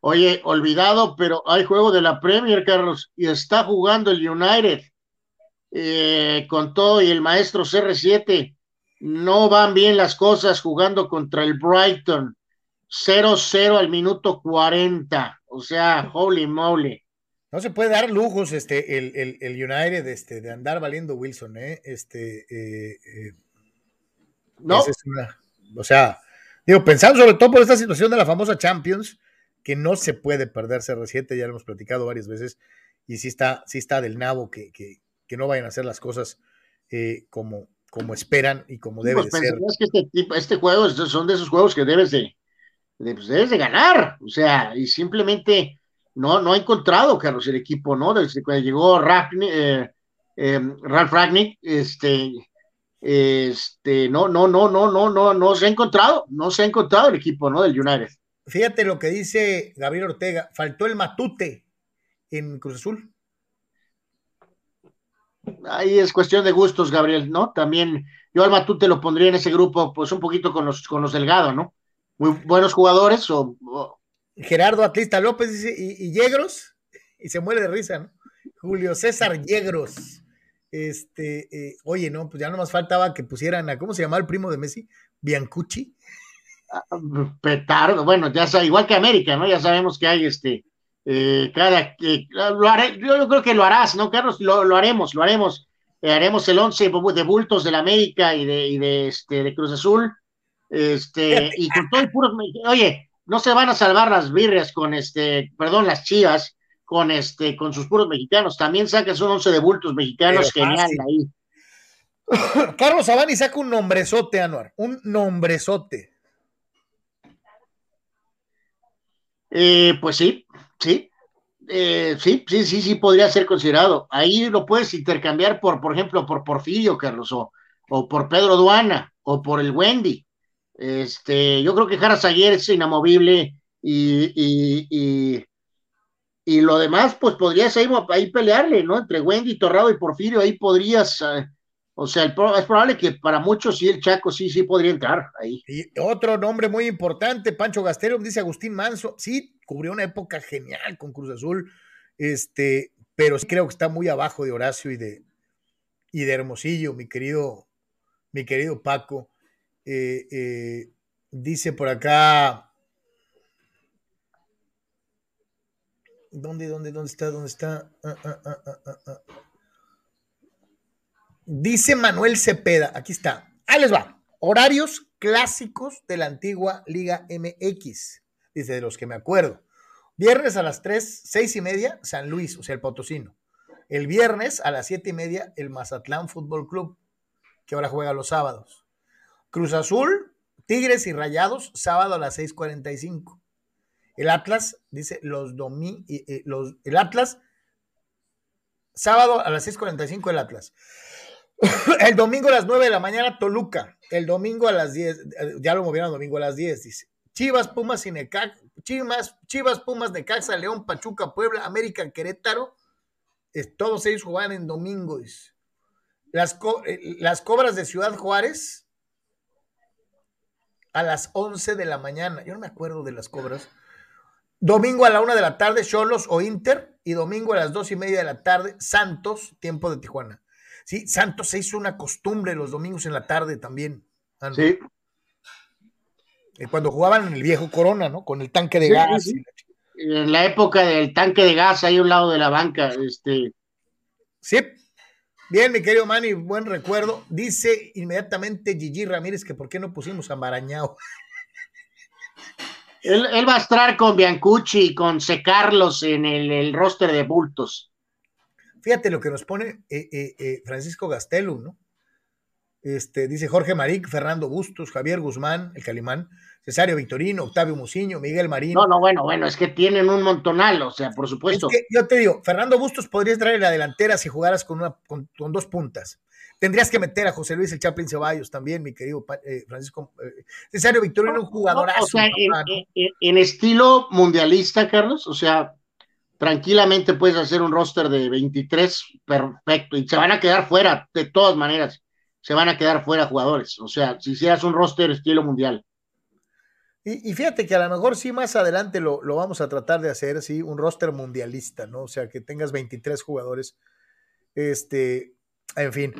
Oye, olvidado, pero hay juego de la Premier, Carlos, y está jugando el United eh, con todo y el maestro CR7. No van bien las cosas jugando contra el Brighton. 0-0 al minuto 40. O sea, holy moly.
No se puede dar lujos este, el, el, United este, de andar valiendo Wilson, ¿eh? Este, eh, eh,
no.
o sea, digo, pensando sobre todo por esta situación de la famosa Champions, que no se puede perder CR7, ya lo hemos platicado varias veces, y sí está, sí está del nabo que, que, no vayan a hacer las cosas eh, como, como esperan y como deben pues ser.
que este, tipo, este juego son de esos juegos que debes de, pues, debes de ganar, o sea, y simplemente no, no ha encontrado, Carlos, el equipo, ¿no? Desde cuando llegó eh, em, Ralph Ragnick, este, este, no, no, no, no, no, no, no se ha encontrado, no se ha encontrado el equipo, ¿no? Del United.
Fíjate lo que dice Gabriel Ortega, faltó el matute en Cruz Azul.
Ahí es cuestión de gustos, Gabriel, ¿no? También yo al matute lo pondría en ese grupo, pues un poquito con los, con los Delgado, ¿no? Muy buenos jugadores o...
Gerardo Atlista López dice, ¿y, Yegros? Y se muere de risa, ¿no? Julio César Yegros. Este, eh, oye, no, pues ya no más faltaba que pusieran a, ¿cómo se llamaba el primo de Messi? Biancucci
petardo, bueno, ya sabe, igual que América, ¿no? Ya sabemos que hay este, eh, cada, lo haré, yo, creo que lo harás, ¿no, Carlos? Lo, lo haremos, lo haremos, eh, haremos el once de bultos del América y de, y de, este, de Cruz Azul, este, y con todo el puro, oye, no se van a salvar las birrias con este, perdón, las chivas, con este, con sus puros mexicanos, también sacas un once de bultos mexicanos genial ahí.
Carlos Abani saca un nombrezote, Anuar, un nombrezote.
Eh, pues sí, sí. Eh, sí, sí, sí, sí, podría ser considerado. Ahí lo puedes intercambiar por, por ejemplo, por Porfirio, Carlos, o, o por Pedro Duana, o por el Wendy. Este, yo creo que Jara Zaguer es inamovible y, y, y, lo demás, pues podrías ahí, ahí, pelearle, ¿no? Entre Wendy, Torrado y Porfirio, ahí podrías, eh, o sea, es probable que para muchos sí el Chaco sí, sí podría entrar ahí.
Y otro nombre muy importante, Pancho Gastelum, dice Agustín Manso, sí, cubrió una época genial con Cruz Azul, este, pero creo que está muy abajo de Horacio y de, y de Hermosillo, mi querido, mi querido Paco. Eh, eh, dice por acá. ¿Dónde, dónde, dónde está? ¿Dónde está? Ah, ah, ah, dice Manuel Cepeda, aquí está. Ahí les va. Horarios clásicos de la antigua Liga MX dice, de los que me acuerdo. Viernes a las 3, 6 y media, San Luis, o sea, el Potosino. El viernes a las 7 y media, el Mazatlán Fútbol Club, que ahora juega los sábados. Cruz Azul, Tigres y Rayados, sábado a las 6:45. El Atlas, dice, los domingos, los, el Atlas, sábado a las 6:45 el Atlas. el domingo a las 9 de la mañana, Toluca. El domingo a las 10, ya lo movieron domingo a las 10, dice. Chivas, Pumas y Necaxa, Chivas, Chivas, Pumas, Necaxa, León, Pachuca, Puebla, América, Querétaro, todos ellos jugaban en domingos. Las, eh, las cobras de Ciudad Juárez a las 11 de la mañana. Yo no me acuerdo de las cobras. Domingo a la una de la tarde, Cholos o Inter. Y domingo a las dos y media de la tarde, Santos, tiempo de Tijuana. Sí, Santos se hizo una costumbre los domingos en la tarde también.
Sí.
Eh, cuando jugaban en el viejo Corona, ¿no? Con el tanque de gas.
En la época del tanque de gas, ahí a un lado de la banca, este.
Sí. Bien, mi querido Manny, buen recuerdo. Dice inmediatamente Gigi Ramírez que por qué no pusimos a Marañao.
Él, va a estar con Biancucci y con Secarlos en el, roster de bultos.
Fíjate lo que nos pone eh, eh, Francisco Gastelu, ¿no? Este, dice Jorge Maric, Fernando Bustos, Javier Guzmán, el Calimán, Cesario Victorino, Octavio Muciño, Miguel Marín.
No, no, bueno, bueno, es que tienen un montonal, o sea, por supuesto.
yo te digo, Fernando Bustos podrías traer la delantera si jugaras con, una, con, dos puntas. Tendrías que meter a José Luis el Chaplin Ceballos también, mi querido eh, Francisco. Eh, Cesario Victorino, un jugadorazo. o
sea, en, estilo mundialista, Carlos, o sea, tranquilamente puedes hacer un roster de 23, perfecto, y se van a quedar fuera de todas maneras se van a quedar fuera jugadores. O sea, si hicieras un roster estilo mundial.
Y, fíjate que a lo mejor sí más adelante lo, vamos a tratar de hacer, sí, un roster mundialista, ¿no? O sea, que tengas 23 jugadores. Este, en fin.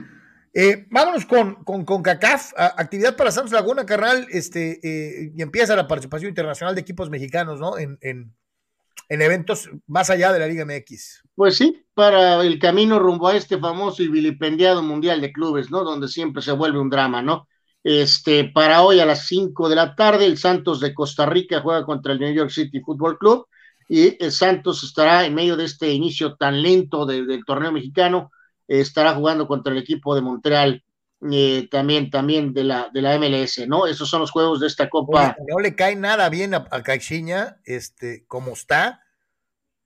Eh, vámonos con, con, con CACAF, actividad para Santos Laguna, carnal, este, eh, y empieza la participación internacional de equipos mexicanos, ¿no? En, en, en eventos más allá de la Liga MX.
Pues sí, para el camino rumbo a este famoso y vilipendiado Mundial de Clubes, ¿no? Donde siempre se vuelve un drama, ¿no? Este, para hoy a las 5 de la tarde, el Santos de Costa Rica juega contra el New York City Football Club y el Santos estará en medio de este inicio tan lento del torneo mexicano, estará jugando contra el equipo de Montreal eh, también, también de la, de la MLS, ¿no? Esos son los juegos de esta Copa.
no le cae nada bien a, a Caixinha, este, como está,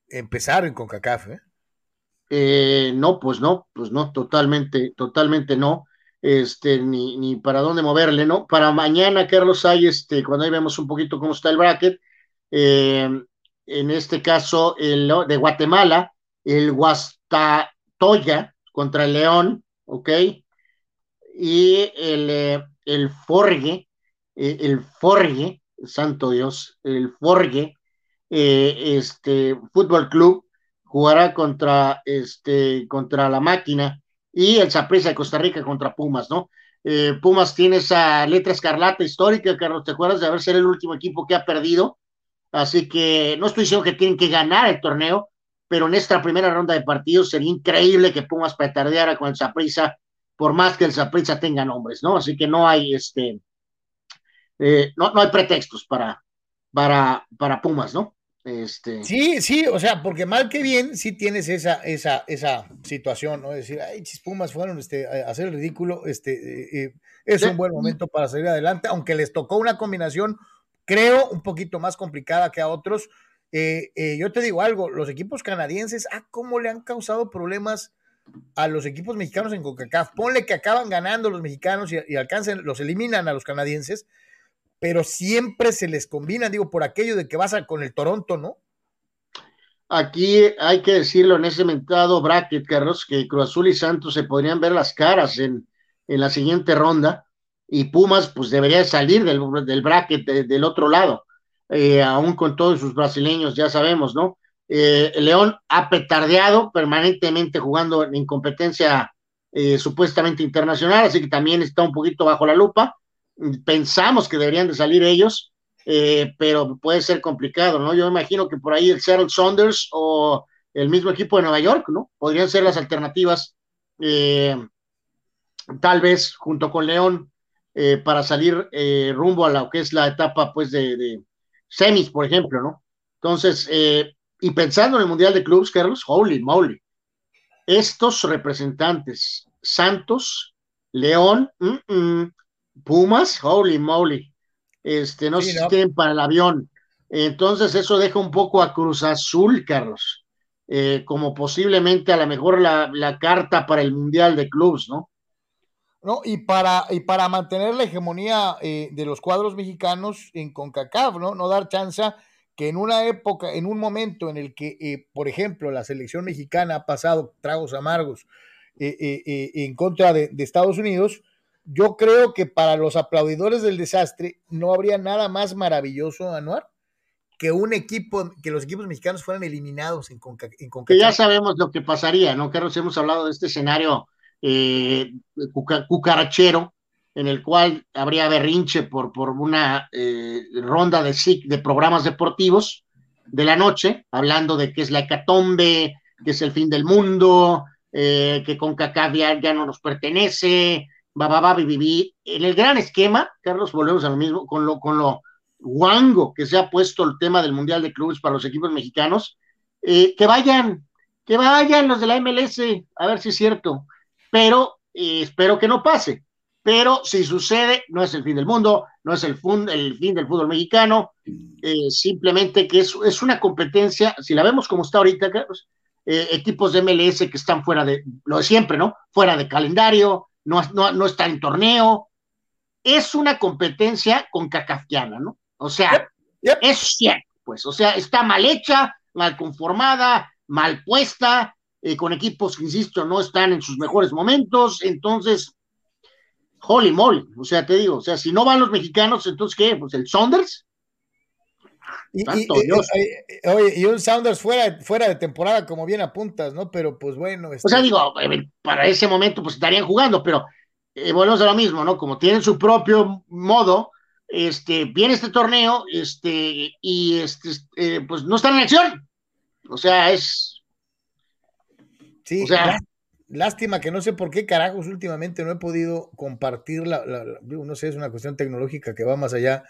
empezar en CONCACAF, ¿eh?
¿eh? no, pues no, pues no, totalmente, totalmente no. Este, ni, ni para dónde moverle, ¿no? Para mañana, Carlos, hay este, cuando ahí vemos un poquito cómo está el bracket, eh, en este caso, el de Guatemala, el Guastatoya contra el León, ¿ok? Y el, eh, el Forge, eh, el Forge, santo Dios, el Forge, eh, este Fútbol Club jugará contra, este, contra la máquina y el Zapresa de Costa Rica contra Pumas, ¿no? Pumas tiene esa letra escarlata histórica, Carlos, ¿te acuerdas de haber sido el último equipo que ha perdido? Así que no estoy diciendo que tienen que ganar el torneo, pero en esta primera ronda de partidos sería increíble que Pumas petardeara con el Zaprisa por más que el Zaprisa tenga nombres, ¿no? Así que no hay este, eh, no, no hay pretextos para, para, para Pumas, ¿no? Este...
Sí, sí, o sea, porque mal que bien, sí tienes esa, esa, esa situación, ¿no? Es decir, ay, chis, Pumas fueron este, a hacer el ridículo, este, eh, eh, es un buen momento para salir adelante, aunque les tocó una combinación, creo, un poquito más complicada que a otros, yo te digo algo, los equipos canadienses, ah, cómo le han causado problemas a los equipos mexicanos en CONCACAF. Ponle que acaban ganando los mexicanos y, alcancen, los eliminan a los canadienses, pero siempre se les combina, digo, por aquello de que vas con el Toronto, ¿no?
Aquí hay que decirlo en ese mentado bracket, Carlos, que Cruz Azul y Santos se podrían ver las caras en, en la siguiente ronda y Pumas pues debería salir del, del bracket del otro lado, eh, aún con todos sus brasileños, ya sabemos, ¿no? Eh, León ha petardeado permanentemente jugando en competencia eh, supuestamente internacional, así que también está un poquito bajo la lupa. Pensamos que deberían de salir ellos, eh, pero puede ser complicado, ¿no? Yo imagino que por ahí el Seattle Saunders o el mismo equipo de Nueva York, ¿no? Podrían ser las alternativas, tal vez junto con León, para salir rumbo a lo que es la etapa, pues, de, de semis, por ejemplo, ¿no? Entonces, eh, y pensando en el Mundial de Clubes, Carlos, holy moly, estos representantes, Santos, León, mm -mm, Pumas, holy moly, este, no
Sí,
se
¿no?
tienen para el avión. Entonces eso deja un poco a Cruz Azul, Carlos, eh, como posiblemente a lo mejor la, la carta para el Mundial de Clubs, ¿no?
¿no? Y para, y para mantener la hegemonía eh, de los cuadros mexicanos en CONCACAF, ¿no? No dar chance que en una época, en un momento en el que, eh, por ejemplo, la selección mexicana ha pasado tragos amargos eh, eh, en contra de, de Estados Unidos, yo creo que para los aplaudidores del desastre no habría nada más maravilloso, Anuar, que un equipo, que los equipos mexicanos fueran eliminados en, Conca, en
Que ya sabemos lo que pasaría, ¿no, Carlos? Hemos hablado de este escenario cuca- cucarachero, en el cual habría berrinche por, por una eh, ronda de, de programas deportivos de la noche, hablando de que es la hecatombe, que es el fin del mundo, eh, que con CACAF ya, ya no nos pertenece, va, va, va, vi, vi. En el gran esquema, Carlos, volvemos a lo mismo, con lo, con lo guango que se ha puesto el tema del Mundial de Clubes para los equipos mexicanos, eh, que vayan, que vayan los de la MLS, a ver si es cierto, pero eh, espero que no pase. Pero si sucede, no es el fin del mundo, no es el, fun, el fin del fútbol mexicano, eh, simplemente que es, es, una competencia, si la vemos como está ahorita, Carlos, eh, equipos de MLS que están fuera de, lo de siempre, ¿no? Fuera de calendario, no, no, no están en torneo, es una competencia con cacafiana, ¿no? O sea,
Yep, yep.
es cierto, pues, o sea, está mal hecha, mal conformada, mal puesta, eh, con equipos que, insisto, no están en sus mejores momentos, entonces, holy moly, o sea, te digo, o sea, si no van los mexicanos, entonces, ¿qué? Pues el Saunders,
Y, y,
santo Dios.
oye, y un Sounders fuera, fuera de temporada, como bien apuntas, ¿no? Pero pues bueno. Este,
O sea, digo, eh, para ese momento, pues estarían jugando, pero eh, volvemos a lo mismo, ¿no? Como tienen su propio modo, este, viene este torneo, este, y este, eh, pues no están en acción. O sea, es,
sí,
o sea-
lástima que no sé por qué carajos últimamente no he podido compartir la, no sé, es una cuestión tecnológica que va más allá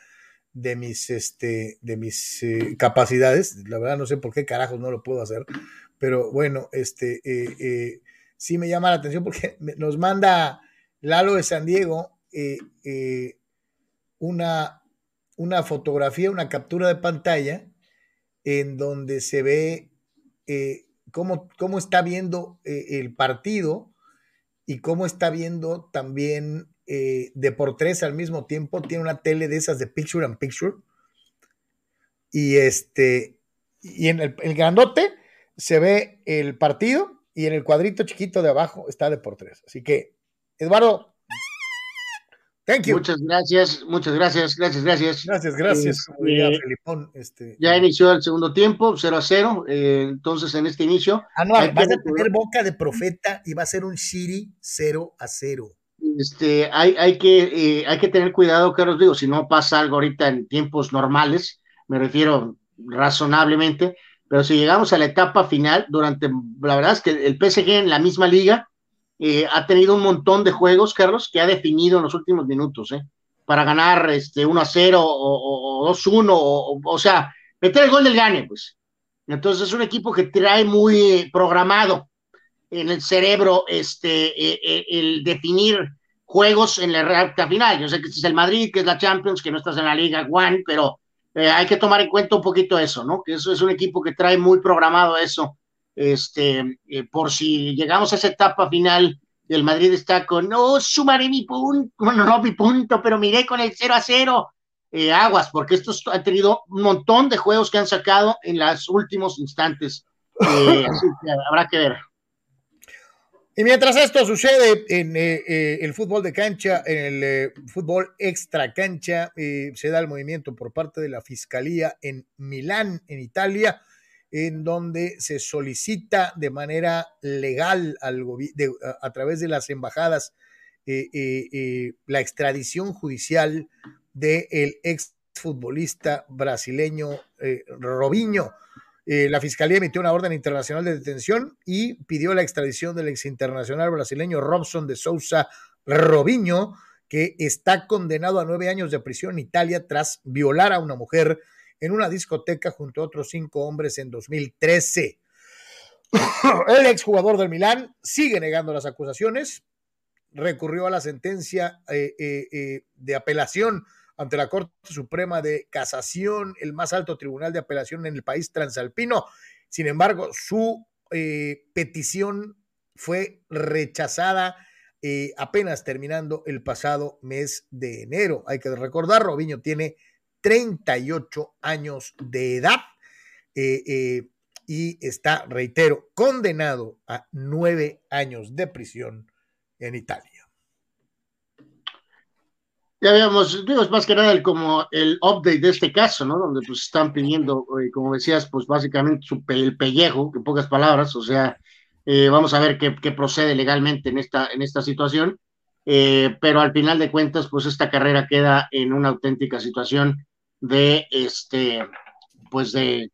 de mis, este, de mis eh, capacidades. La verdad no sé por qué carajos no lo puedo hacer, pero bueno, este, eh, eh, sí me llama la atención porque nos manda Lalo de San Diego una, una fotografía, una captura de pantalla en donde se ve cómo, cómo está viendo eh, el partido y cómo está viendo también eh, de por tres al mismo tiempo. Tiene una tele de esas de picture and picture. Y este, y en el, el grandote se ve el partido y en el cuadrito chiquito de abajo está de por tres. Así que, Eduardo, thank you.
muchas gracias, muchas gracias, gracias, gracias.
Gracias, gracias.
Este,
Felipón, este,
Ya inició el segundo tiempo, 0 a 0, eh, entonces en este inicio, hay que
vas a tener boca de profeta y va a ser un City 0 a 0.
este, hay, hay, que, eh, hay que tener cuidado, Carlos, digo, si no pasa algo ahorita en tiempos normales, me refiero razonablemente, pero si llegamos a la etapa final, durante, la verdad es que el PSG en la misma liga eh, ha tenido un montón de juegos, Carlos, que ha definido en los últimos minutos, ¿eh? para ganar este 1 a 0 o, o, o 2 1, o, o sea, meter el gol del gane, pues. Entonces es un equipo que trae muy programado en el cerebro este, eh, eh, el definir juegos en la recta final. Yo sé que este es el Madrid, que es la Champions, que no estás en la Liga One, pero eh, hay que tomar en cuenta un poquito eso, ¿no? Que eso es un equipo que trae muy programado eso, este, eh, por si llegamos a esa etapa final y el Madrid está con, no, sumaré mi punto, bueno, no mi punto, pero miré con el 0 a 0. Eh, aguas, porque estos han tenido un montón de juegos que han sacado en los últimos instantes. así que habrá que ver.
Y mientras esto sucede en eh, eh, el fútbol de cancha, en el eh, fútbol extra cancha, se da el movimiento por parte de la Fiscalía en Milán, en Italia, en donde se solicita de manera legal al a, través de las embajadas la extradición judicial del ex exfutbolista brasileño Robinho. Eh, la Fiscalía emitió una orden internacional de detención y pidió la extradición del ex internacional brasileño Robson de Sousa Robinho, que está condenado a nueve años de prisión en Italia tras violar a una mujer en una discoteca junto a otros cinco hombres en 2013. El exjugador del Milán sigue negando las acusaciones, recurrió a la sentencia eh, eh, de apelación ante la Corte Suprema de Casación, el más alto tribunal de apelación en el país transalpino. Sin embargo, su eh, petición fue rechazada eh, apenas terminando el pasado mes de enero. Hay que recordar, Robiño tiene 38 años de edad eh, y está, reitero, condenado a nueve años de prisión en Italia
ya habíamos, digo, más que nada el, como el update de este caso, ¿no? Donde pues están pidiendo, eh, como decías, pues básicamente su el pellejo, en pocas palabras, o sea, eh, vamos a ver qué, procede legalmente en esta, en esta situación, eh, pero al final de cuentas, pues esta carrera queda en una auténtica situación de, este, pues de,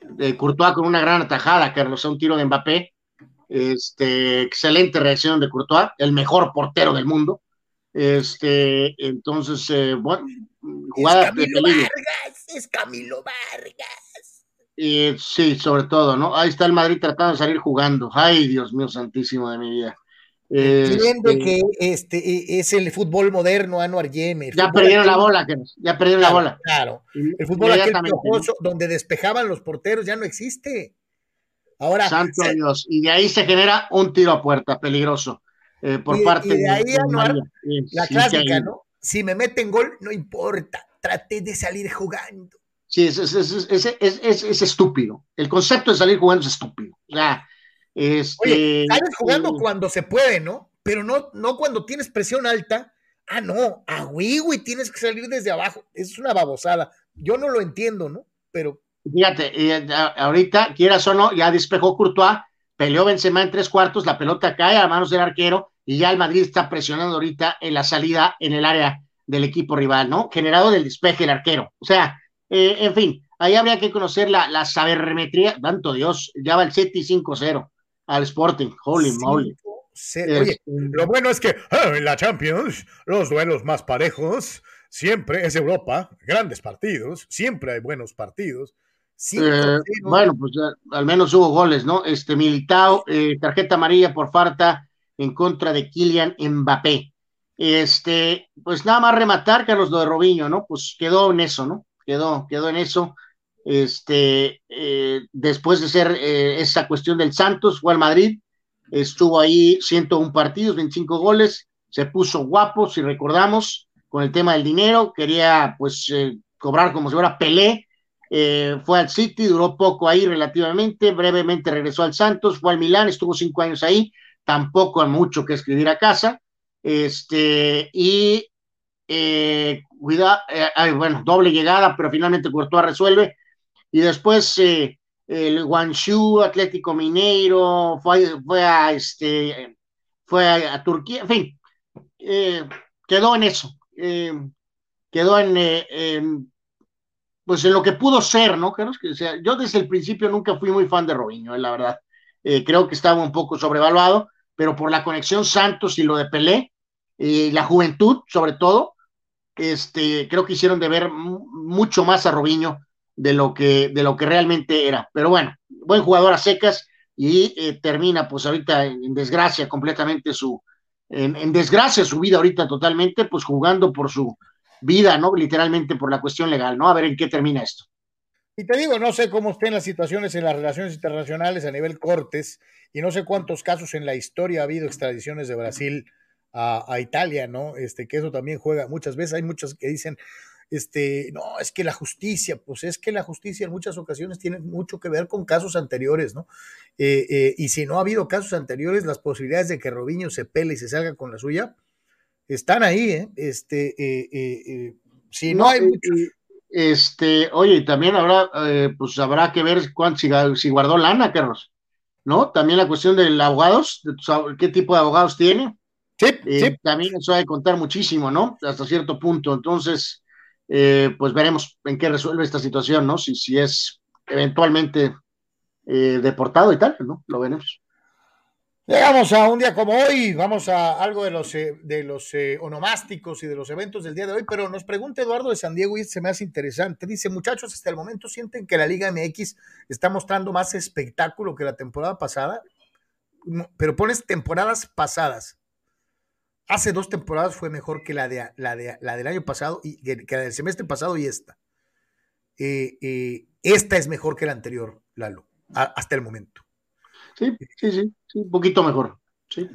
de Courtois con una gran atajada, Carlos, a un tiro de Mbappé, este, excelente reacción de Courtois, el mejor portero del mundo, este, entonces, eh, bueno,
jugada es Camilo Vargas, es Camilo Vargas.
Y, sí, sobre todo, ¿no? Ahí está el Madrid tratando de salir jugando. Ay, Dios mío, santísimo de mi vida.
Entiendo este, que este e, es el fútbol moderno, Anuar Yeme.
Ya perdieron la bola, ya perdieron la bola.
Claro, el fútbol aquel piojoso, donde despejaban los porteros ya no existe. Ahora,
Santo Dios, y de ahí se genera un tiro a puerta peligroso. Eh, por parte
de, ahí, la clásica, ¿no? Si me meten gol, no importa, traté de salir jugando.
Sí, es, es, estúpido. El concepto de salir jugando es estúpido. O sea, este,
sales jugando cuando se puede, ¿no? Pero no, no cuando tienes presión alta. Ah, no, a Wiwi tienes que salir desde abajo. Es una babosada. Yo no lo entiendo, ¿no? Pero.
Fíjate, eh, ahorita, quieras o no, ya despejó Courtois, peleó Benzema en tres cuartos, la pelota cae a manos del arquero y ya el Madrid está presionando ahorita en la salida en el área del equipo rival, ¿no? Generado del despeje el arquero. O sea, eh, en fin, ahí habría que conocer la, la sabermetría. Tanto Dios, ya va el 7 y 5-0 al Sporting. Holy moly.
Oye, lo bueno es que ah, en la Champions, los duelos más parejos, siempre es Europa, grandes partidos, siempre hay buenos partidos.
Eh, bueno, pues al menos hubo goles, ¿no? Este Militao, eh, tarjeta amarilla por falta en contra de Kylian Mbappé. Este, pues nada más rematar, Carlos, lo de Robinho, ¿no? Pues quedó en eso, ¿no? Quedó, quedó en eso. Este, eh, después de ser eh, esa cuestión del Santos, fue al Madrid, estuvo ahí 101 partidos, 25 goles, se puso guapo, si recordamos, con el tema del dinero, quería pues eh, cobrar como si fuera Pelé, fue al City, duró poco ahí relativamente, brevemente regresó al Santos, fue al Milán, estuvo cinco años ahí, tampoco hay mucho que escribir a casa. Este, y eh, cuida, eh, bueno, doble llegada, pero finalmente Courtois resuelve. Y después eh, el Guangzhou, Atlético Mineiro, fue, fue a este, fue a, Turquía, en fin, quedó en eso. quedó en, pues en lo que pudo ser, ¿no? Que, sea, yo desde el principio nunca fui muy fan de Robinho, la verdad. creo que estaba un poco sobrevaluado pero por la conexión Santos y lo de Pelé, y la juventud sobre todo, este, creo que hicieron de ver mucho más a Robinho de lo que, de lo que realmente era. Pero bueno, buen jugador a secas y eh, termina pues ahorita en, desgracia completamente su, en, desgracia su vida ahorita totalmente, pues jugando por su, vida, ¿no? Literalmente por la cuestión legal, ¿no? A ver en qué termina esto.
Y te digo, no sé cómo estén las situaciones en las relaciones internacionales a nivel cortes y no sé cuántos casos en la historia ha habido extradiciones de Brasil a, Italia, ¿no? Este, que eso también juega muchas veces. Hay muchos que dicen, este, no, es que la justicia, pues es que la justicia en muchas ocasiones tiene mucho que ver con casos anteriores, ¿no? Eh, eh, y si no ha habido casos anteriores, las posibilidades de que Robinho se pele y se salga con la suya están ahí, ¿eh? Este, eh, si no, no hay muchos
este, oye, también habrá, eh, pues habrá que ver cuánto, si, si, guardó lana, Carlos, ¿no? También la cuestión de los abogados, de qué tipo de abogados tiene.
Sí, sí.
También eso hay que contar muchísimo, ¿no? Hasta cierto punto. Entonces, eh, pues veremos en qué resuelve esta situación, ¿no? Si, si es eventualmente eh, deportado y tal, ¿no? Lo veremos.
Llegamos a un día como hoy, vamos a algo de los, eh, de los eh, onomásticos y de los eventos del día de hoy, pero nos pregunta Eduardo de San Diego y se me hace interesante. Dice, muchachos, hasta el momento sienten que la Liga MX está mostrando más espectáculo que la temporada pasada, pero pones temporadas pasadas. Hace dos temporadas fue mejor que la, de, la, de, la del año pasado y que, la del semestre pasado y esta. Eh, eh, esta es mejor que la anterior, Lalo, a, hasta el momento.
Sí, sí, sí, sí, un poquito mejor. Sí.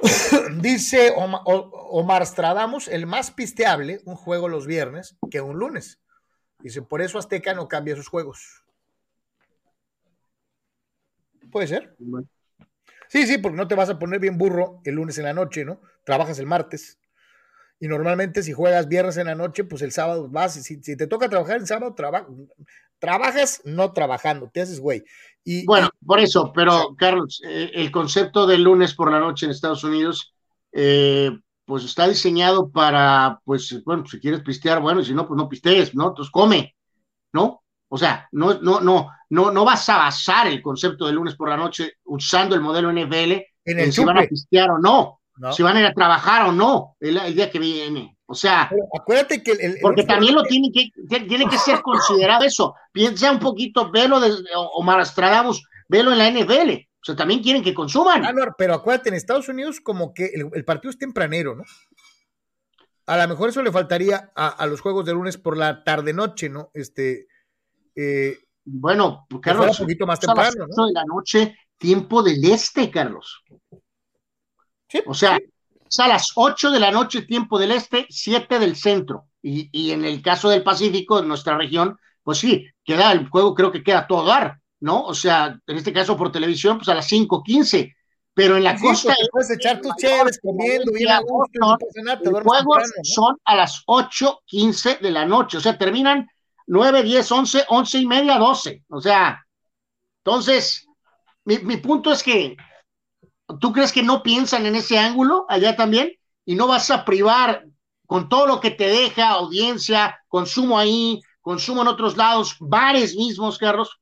Dice Omar, Omar Stradamus, el más pisteable, un juego los viernes que un lunes. Dice, por eso Azteca no cambia sus juegos. Puede ser.
Bueno.
Sí, sí, porque no te vas a poner bien burro el lunes en la noche, ¿no? Trabajas el martes. Y normalmente si juegas viernes en la noche, pues el sábado vas. Si, si te toca trabajar el sábado, traba, trabajas no trabajando, te haces güey. Y,
bueno, por eso, pero Carlos, eh, el concepto del lunes por la noche en Estados Unidos, eh, pues está diseñado para, pues, bueno, si quieres pistear, bueno, y si no, pues no pistees, ¿no? Entonces come, ¿no? O sea, no, no, no, no, no vas a basar el concepto del lunes por la noche usando el modelo NFL
en,
en si van a pistear o no, no, si van a ir a trabajar o no el, el día que viene. O sea,
Pero acuérdate que el, el,
porque también lo tiene que, tiene que ser considerado eso. Piensa un poquito, velo de Omar Astradamus, velo en la NFL. O sea, también quieren que consuman.
Ah, pero acuérdate, en Estados Unidos como que el, el, partido es tempranero, ¿no? A lo mejor eso le faltaría a, a los juegos de lunes por la tarde-noche, ¿no? Este, eh,
bueno, Carlos,
un poquito más temprano,
a las ¿no? de la noche, tiempo del este, Carlos.
Sí,
o sea, es a las 8 de la noche, tiempo del este, 7 del centro. Y, y, en el caso del Pacífico, de nuestra región, pues sí, queda el juego, creo que queda todo dar, ¿no? O sea, en este caso por televisión, pues a las 5:15. Pero en la
sí,
costa.
Puedes echar tus chéveres comiendo, bien a gusto, no pasa nada, te
los juegos temprano, ¿no? son a las 8:15 de la noche, o sea, terminan 9, 10, 11, 11 y media, 12. O sea, entonces, mi, mi punto es que ¿Tú crees que no piensan en ese ángulo allá también? Y no vas a privar con todo lo que te deja audiencia, consumo ahí, consumo en otros lados, bares mismos, Carlos,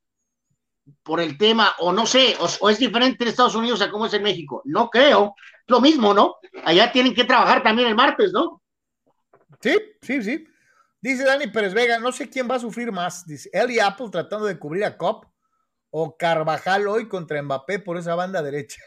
por el tema, o no sé, o, es diferente en Estados Unidos a cómo es en México. No creo. Lo mismo, ¿no? Allá tienen que trabajar también el martes, ¿no?
Sí, sí, sí. Dice Dani Pérez Vega, no sé quién va a sufrir más. Dice, él y Apple tratando de cubrir a Cop o Carvajal hoy contra Mbappé por esa banda derecha.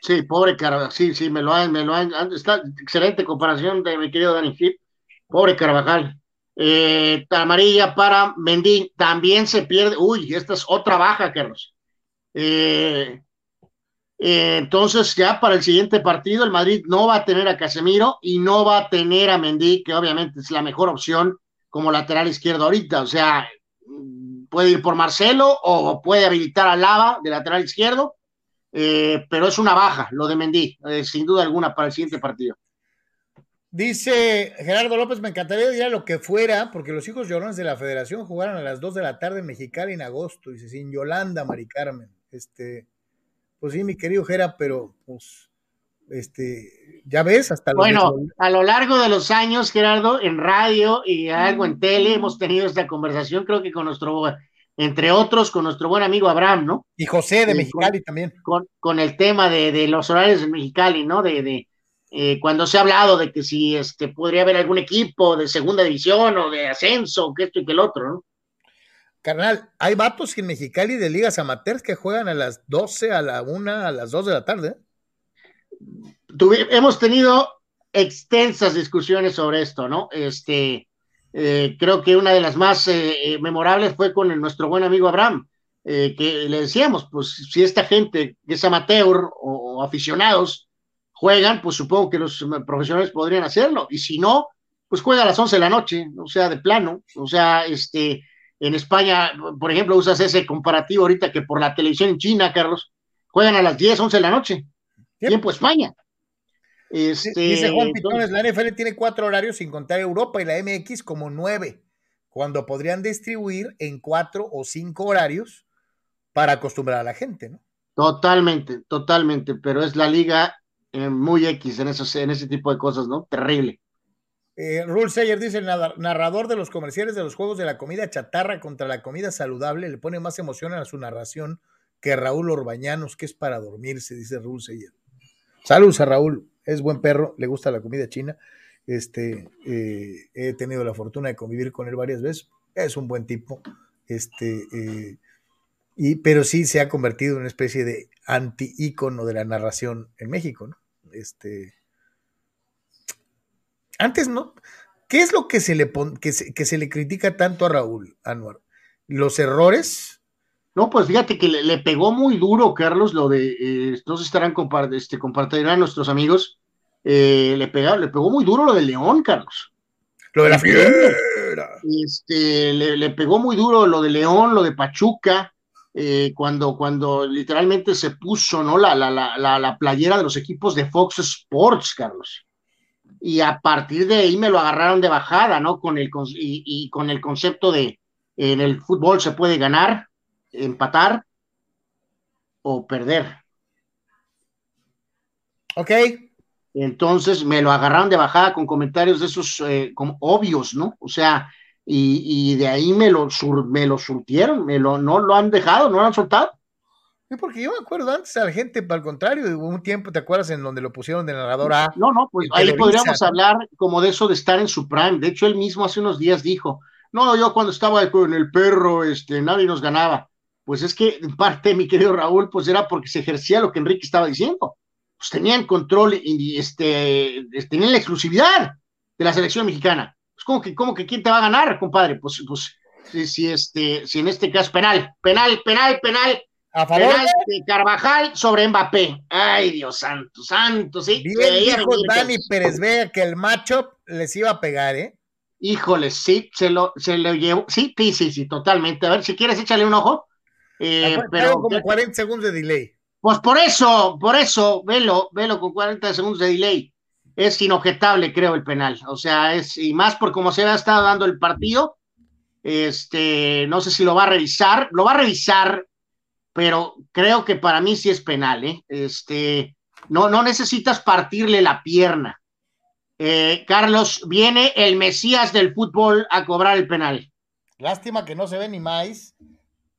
Sí, pobre Carvajal, sí, sí, me lo han, me lo han, está excelente comparación de mi querido Dani Flip, pobre Carvajal. Eh, amarilla para Mendy, también se pierde, uy, esta es otra baja, Carlos. Eh, eh, entonces, ya para el siguiente partido, el Madrid no va a tener a Casemiro y no va a tener a Mendy, que obviamente es la mejor opción como lateral izquierdo ahorita, o sea, puede ir por Marcelo o puede habilitar a Lava de lateral izquierdo eh, pero es una baja lo de Mendy, eh, sin duda alguna, para el siguiente partido.
Dice Gerardo López, me encantaría ir lo que fuera, porque los hijos llorones de la federación jugaron a las 2 de la tarde en Mexicali en agosto, dice, sin Yolanda, Mari Carmen. Este, pues sí, mi querido Gera, pero pues, este, ya ves, hasta
Bueno, a lo largo de los años, Gerardo, en radio y algo en tele, hemos tenido esta conversación, creo que con nuestro entre otros con nuestro buen amigo Abraham, ¿no?
Y José de
Eh,
Mexicali también.
Con, con el tema de, de, los horarios de Mexicali, ¿no? De, de eh, cuando se ha hablado de que si este podría haber algún equipo de segunda división o de ascenso, que esto y que el otro, ¿no?
Carnal, hay vatos en Mexicali de ligas amateurs que juegan a las 12, a la 1, a las 2 de la tarde.
Tuve, hemos tenido extensas discusiones sobre esto, ¿no? Este, eh, creo que una de las más eh, memorables fue con nuestro buen amigo Abraham, que le decíamos, pues si esta gente que es amateur o, aficionados juegan, pues supongo que los profesionales podrían hacerlo, y si no, pues juega a las 11 de la noche, o sea, de plano, o sea, este, en España, por ejemplo, usas ese comparativo ahorita que por la televisión en China, Carlos, juegan a las 10, 11 de la noche, tiempo España.
Este, Dice Juan Pitones, la NFL tiene cuatro horarios sin contar Europa y la MX como nueve, cuando podrían distribuir en cuatro o cinco horarios para acostumbrar a la gente, ¿no?
Totalmente, totalmente, pero es la liga eh, muy X en, esos, en ese tipo de cosas, ¿no? Terrible.
Eh, Rule Sayer dice, el narrador de los comerciales de los juegos de la comida chatarra contra la comida saludable le pone más emoción a su narración que Raúl Orbañanos, que es para dormirse, dice Rule Sayer. Saludos a Raúl, es buen perro, le gusta la comida china. Este, eh, he tenido la fortuna de convivir con él varias veces, es un buen tipo. Este, eh, y, pero sí se ha convertido en una especie de anti-ícono de la narración en México, ¿no? Este, antes no. ¿Qué es lo que se le, que se, le critica tanto a Raúl Anuar? ¿Los errores?
No, pues fíjate que le, pegó muy duro, Carlos, lo de, eh, no se estarán este, compartirán nuestros amigos, eh, le, pegó, le pegó muy duro lo de León, Carlos.
Lo de la fiera.
Este, le, pegó muy duro lo de León, lo de Pachuca, eh, cuando, cuando literalmente se puso ¿no? La, la, la, la, playera de los equipos de Fox Sports, Carlos y a partir de ahí me lo agarraron de bajada, ¿no? Con el, y, con el concepto de en el fútbol se puede ganar, empatar o perder.
Ok.
Entonces me lo agarraron de bajada con comentarios de esos eh, como obvios, ¿no? O sea, y, de ahí me lo, me lo surtieron, me lo, no lo han dejado, no lo han soltado
porque yo me acuerdo antes a la gente, al contrario, hubo un tiempo, ¿te acuerdas? En donde lo pusieron de narrador A.
No, no, pues ahí podríamos hablar como de eso de estar en su prime. De hecho, él mismo hace unos días dijo, no, yo cuando estaba con el perro, este, nadie nos ganaba. Pues es que en parte, mi querido Raúl, pues era porque se ejercía lo que Enrique estaba diciendo. Pues tenían control y este, tenían la exclusividad de la selección mexicana. Pues como que, como que quién te va a ganar, compadre. Pues, pues, si, si este, si en este caso penal, penal, penal, penal,
a favor
de Carvajal sobre Mbappé. Ay, Dios santo, santo, sí.
Bien dijo Dani Pérez Vega que el macho les iba a pegar, ¿eh?
Híjole, sí, se lo, se lo llevó. Sí, sí, sí, sí, totalmente. A ver, si quieres, échale un ojo.
Eh, pero como 40 segundos de delay.
Pues por eso, por eso, velo, velo con 40 segundos de delay. Es inobjetable, creo, el penal. O sea, es, y más por cómo se ha estado dando el partido. Este, no sé si lo va a revisar, lo va a revisar, pero creo que para mí sí es penal, ¿eh? Este, no, no necesitas partirle la pierna. Eh, Carlos, viene el Mesías del fútbol a cobrar el penal.
Lástima que no se ve ni más,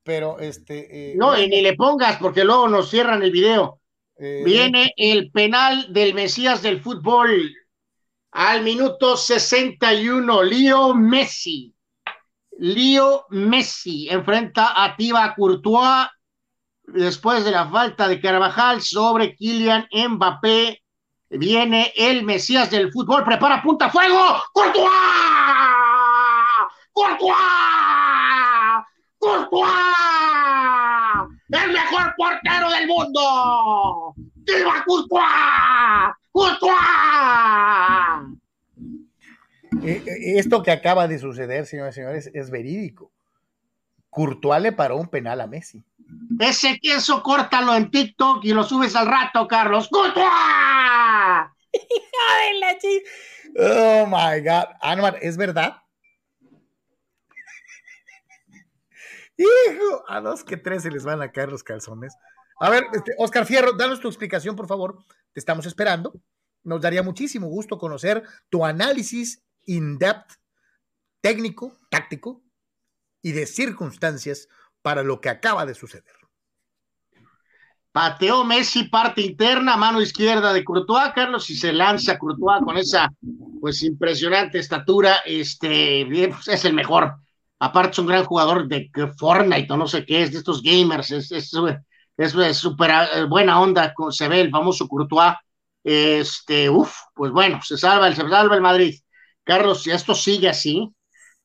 pero este.
Eh, no, y ni le pongas porque luego nos cierran el video. Eh, viene el penal del Mesías del fútbol al minuto 61, Lío Messi. Lío Messi enfrenta a Tiba Courtois después de la falta de Carvajal sobre Kylian Mbappé, viene el Mesías del fútbol, prepara punta fuego, ¡Courtois! ¡Courtois! ¡Courtois! ¡El mejor portero del mundo! ¡Viva Courtois! ¡Courtois!
Eh, eh, esto que acaba de suceder, señores y señores, es verídico. Courtois le paró un penal a Messi.
Ese queso córtalo en TikTok y lo subes al rato, Carlos. ¡Courtois!
Oh my God. Anuar, ¿es verdad? Hijo, a dos que tres se les van a caer los calzones. A ver, este, Oscar Fierro, danos tu explicación, por favor. Te estamos esperando. Nos daría muchísimo gusto conocer tu análisis in-depth, técnico, táctico y de circunstancias para lo que acaba de suceder.
Pateó Messi parte interna, mano izquierda de Courtois, Carlos, y se lanza Courtois con esa pues impresionante estatura, este, pues, es el mejor. Aparte es un gran jugador de Fortnite o no sé qué es, de estos gamers, es es, buena onda, se ve el famoso Courtois, Este, uff, pues bueno, se salva, se salva el Madrid. Carlos, si esto sigue así,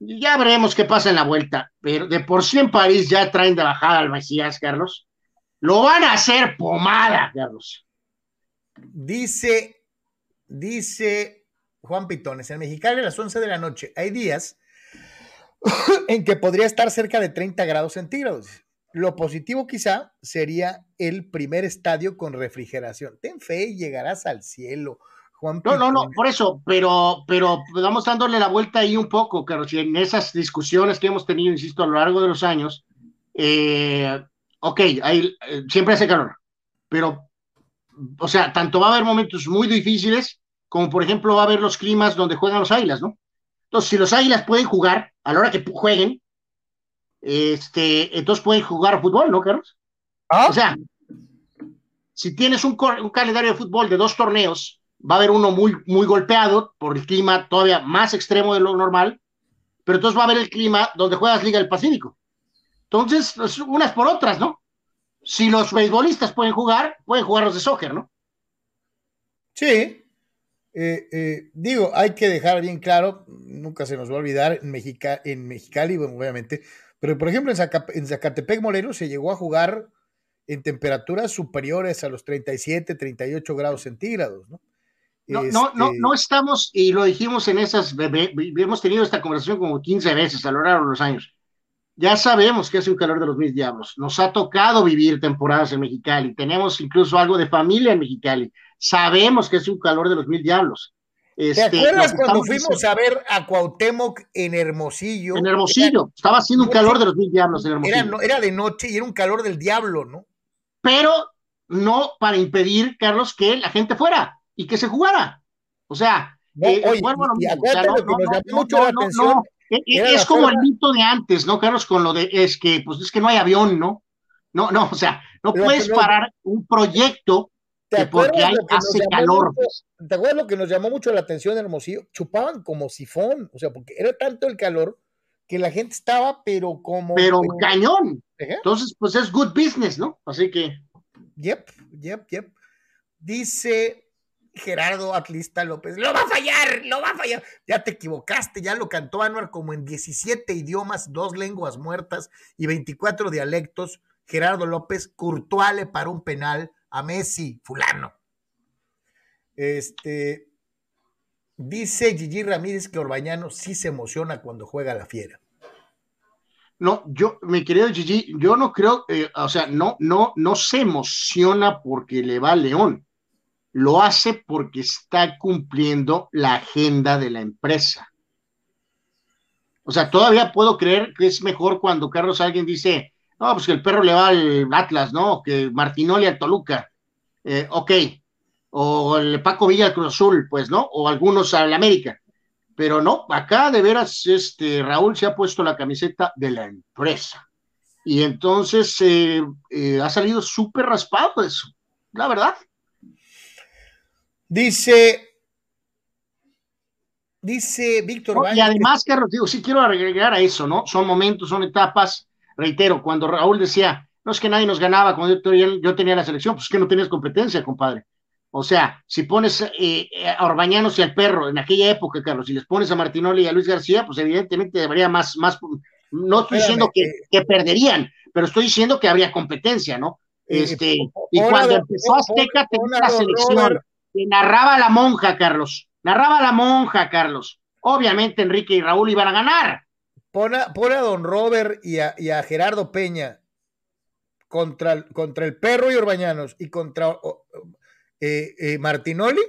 ya veremos qué pasa en la vuelta. Pero de por sí en París ya traen de bajada al Mesías, Carlos. Lo van a hacer pomada, Carlos.
Dice, dice Juan Pitones, en Mexicali a las 11 de la noche hay días en que podría estar cerca de 30 grados centígrados. Lo positivo quizá sería el primer estadio con refrigeración. Ten fe y llegarás al cielo.
Juan no, no, no, por eso, pero, pero vamos dándole la vuelta ahí un poco, Carlos, y en esas discusiones que hemos tenido, insisto, a lo largo de los años, eh, ok, hay, eh, siempre hace calor, pero, o sea, tanto va a haber momentos muy difíciles, como por ejemplo va a haber los climas donde juegan los águilas, ¿no? Entonces, si los águilas pueden jugar a la hora que jueguen, este, entonces pueden jugar fútbol, ¿no, Carlos? ¿Ah? O sea, si tienes un, un, calendario de fútbol de dos torneos, va a haber uno muy, muy golpeado por el clima todavía más extremo de lo normal, pero entonces va a haber el clima donde juegas Liga del Pacífico. Entonces, pues, unas por otras, ¿no? Si los beisbolistas pueden jugar, pueden jugar los de soccer, ¿no?
Sí. Eh, eh, digo, hay que dejar bien claro, nunca se nos va a olvidar, en, en Mexicali, obviamente, pero por ejemplo en, Zacatepec, Morelos se llegó a jugar en temperaturas superiores a los 37, 38 grados centígrados, ¿no?
No, no, no, no este estamos, y lo dijimos en esas, hemos tenido esta conversación como 15 veces a lo largo de los años. Ya sabemos que es un calor de los mil diablos. Nos ha tocado vivir temporadas en Mexicali. Tenemos incluso algo de familia en Mexicali. Sabemos que es un calor de los mil diablos.
¿Te este, acuerdas cuando fuimos a ver a Cuauhtémoc en Hermosillo?
En Hermosillo, estaba haciendo un calor de los mil diablos en
Hermosillo. Era, de noche y era un calor del diablo, ¿no?
Pero no para impedir, Carlos, que la gente fuera y que se jugara. O sea, es como el mito de antes, ¿no, Carlos? Con lo de, es que, pues es que no hay avión, ¿no? No, no, o sea, no puedes parar un proyecto ¿Te porque hace calor.
¿Te acuerdas lo que nos llamó mucho la atención en Hermosillo? Chupaban como sifón, o sea, porque era tanto el calor que la gente estaba, pero como.
Pero cañón. Entonces, pues es good business, ¿no? Así que.
Yep, yep, yep. Dice Gerardo Atlista López, lo va a fallar, lo va a fallar. Ya te equivocaste, ya lo cantó Anuar como en 17 idiomas, dos lenguas muertas y 24 dialectos. Gerardo López, Courtois le paró un penal a Messi, fulano. Este, dice Gigi Ramírez que Orbañano sí se emociona cuando juega la fiera.
No, yo, mi querido Gigi, yo no creo, eh, o sea, no, no, no se emociona porque le va a León. Lo hace porque está cumpliendo la agenda de la empresa. O sea, todavía puedo creer que es mejor cuando Carlos alguien dice, no, pues que el perro le va al Atlas, ¿no? Que Martinoli al Toluca. Eh, ok. O el Paco Villa al Cruz Azul, pues, ¿no? O algunos al América. Pero no, acá de veras, este, Raúl se ha puesto la camiseta de la empresa. Y entonces eh, eh, ha salido súper raspado eso, la verdad.
Dice, dice Víctor.
y además, Carlos, digo, sí quiero agregar a eso, ¿no? Son momentos, son etapas reitero, cuando Raúl decía, no es que nadie nos ganaba cuando yo, tenía la selección, pues es que no tenías competencia, compadre. O sea, si pones eh, a Orbañanos y al perro en aquella época, Carlos, si les pones a Martinoli y a Luis García, pues evidentemente debería más, más, no estoy diciendo que, que, perderían, pero estoy diciendo que habría competencia, ¿no? Este, y cuando empezó Azteca tenía la selección, que narraba la monja, Carlos, narraba la monja, Carlos. Obviamente Enrique y Raúl iban a ganar,
Pon a, Don Robert y a, Gerardo Peña contra, el, contra el perro y Orbañanos y contra eh, eh, Martinoli.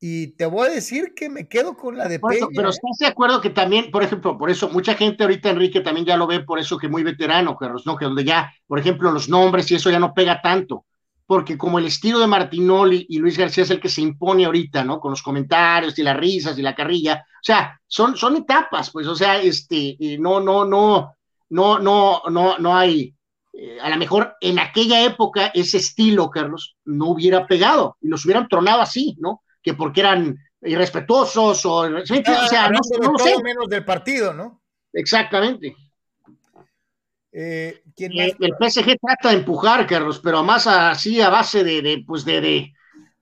Y te voy a decir que me quedo con la de Peña.
pero ¿eh? estás de acuerdo que también, por ejemplo, por eso mucha gente ahorita, Enrique, también ya lo ve por eso que muy veterano, Carlos, ¿no? Que donde ya, por ejemplo, los nombres y eso ya no pega tanto porque como el estilo de Martinoli y Luis García es el que se impone ahorita, ¿no? Con los comentarios y las risas y la carrilla, o sea, son, son etapas, pues, o sea, este, no, no, no, no, no, no, no hay, eh, a lo mejor en aquella época ese estilo, Carlos, no hubiera pegado y los hubieran tronado así, ¿no? Que porque eran irrespetuosos o, o sea, no,
no, sé. menos del partido, ¿no?
Exactamente. Eh, el PSG trata de empujar, Carlos, pero más así a base de, pues de,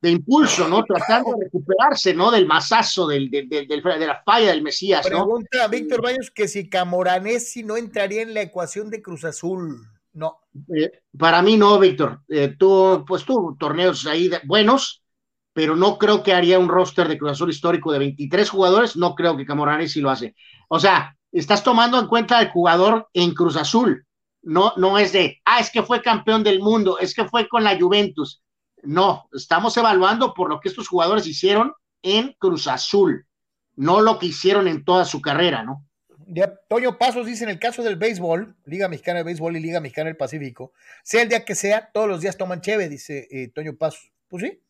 de impulso, ¿no? Tratando de recuperarse, ¿no? Del masazo, del, del, del, de la falla del Mesías,
¿no? Pregunta Víctor Baños que si Camoranesi no entraría en la ecuación de Cruz Azul. No.
Eh, para mí no, Víctor. Eh, tú, pues tú, torneos ahí buenos, pero no creo que haría un roster de Cruz Azul histórico de 23 jugadores, no creo que Camoranesi lo hace. O sea, estás tomando en cuenta el jugador en Cruz Azul, no, no es de, ah, es que fue campeón del mundo, es que fue con la Juventus. No, estamos evaluando por lo que estos jugadores hicieron en Cruz Azul, no lo que hicieron en toda su carrera, ¿no?
Ya, Toño Pasos dice en el caso del béisbol, Liga Mexicana de Béisbol y Liga Mexicana del Pacífico, sea el día que sea, todos los días toman cheve, dice eh, Toño Pasos. Pues sí.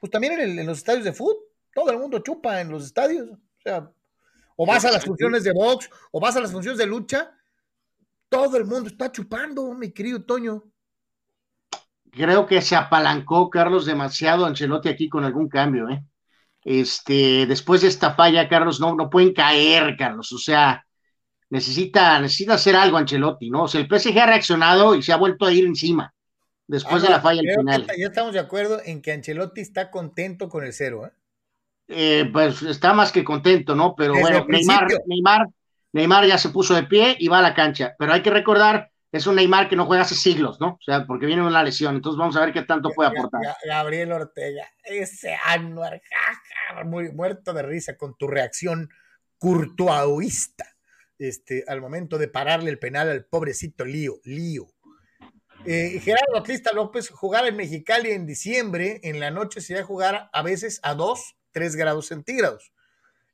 Pues también en, los estadios de fútbol, todo el mundo chupa en los estadios. O sea, o vas a las funciones de box, o vas a las funciones de lucha, todo el mundo está chupando, mi querido Toño.
Creo que se apalancó Carlos demasiado Ancelotti aquí con algún cambio, ¿eh? Este, después de esta falla, Carlos, no, no pueden caer, Carlos. O sea, necesita, necesita hacer algo Ancelotti, ¿no? O sea, el PSG ha reaccionado y se ha vuelto a ir encima después de la falla al final.
Ya estamos de acuerdo en que Ancelotti está contento con el cero, ¿eh?
Eh pues está más que contento, ¿no? Pero bueno, Neymar, Neymar, Neymar ya se puso de pie y va a la cancha, pero hay que recordar, es un Neymar que no juega hace siglos, ¿no? O sea, porque viene una lesión, entonces vamos a ver qué tanto puede aportar.
Gabriel Ortega, ese Anuar, muy muerto de risa con tu reacción curtuaoísta este, al momento de pararle el penal al pobrecito Lío, Lío. Eh, Gerardo Atlista López, jugar en Mexicali en diciembre, en la noche se va a jugar a veces a 2, 3 grados centígrados.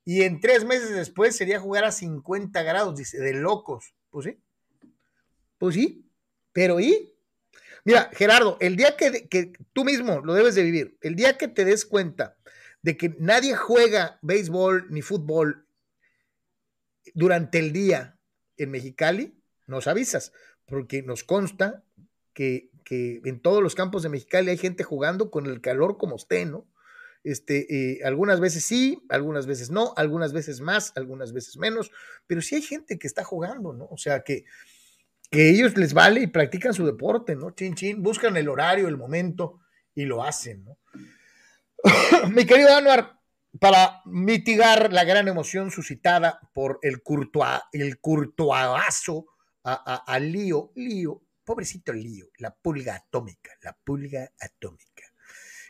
Y en tres meses después sería jugar a 50 grados, dice, de locos. Pues sí. Pues sí. Pero ¿y? Mira, Gerardo, el día que, que tú mismo lo debes de vivir, el día que te des cuenta de que nadie juega béisbol ni fútbol durante el día en Mexicali, nos avisas, porque nos consta que, que, en todos los campos de Mexicali hay gente jugando con el calor como usted, ¿no? Este, eh, algunas veces sí, algunas veces no, algunas veces más, algunas veces menos, pero sí hay gente que está jugando, ¿no? O sea, que, que ellos les vale y practican su deporte, ¿no? Chin, chin, buscan el horario, el momento y lo hacen, ¿no? Mi querido Anuar, para mitigar la gran emoción suscitada por el, curtua, el curtuazo a, a, a Lío, Lío, pobrecito Lío, la pulga atómica, la pulga atómica.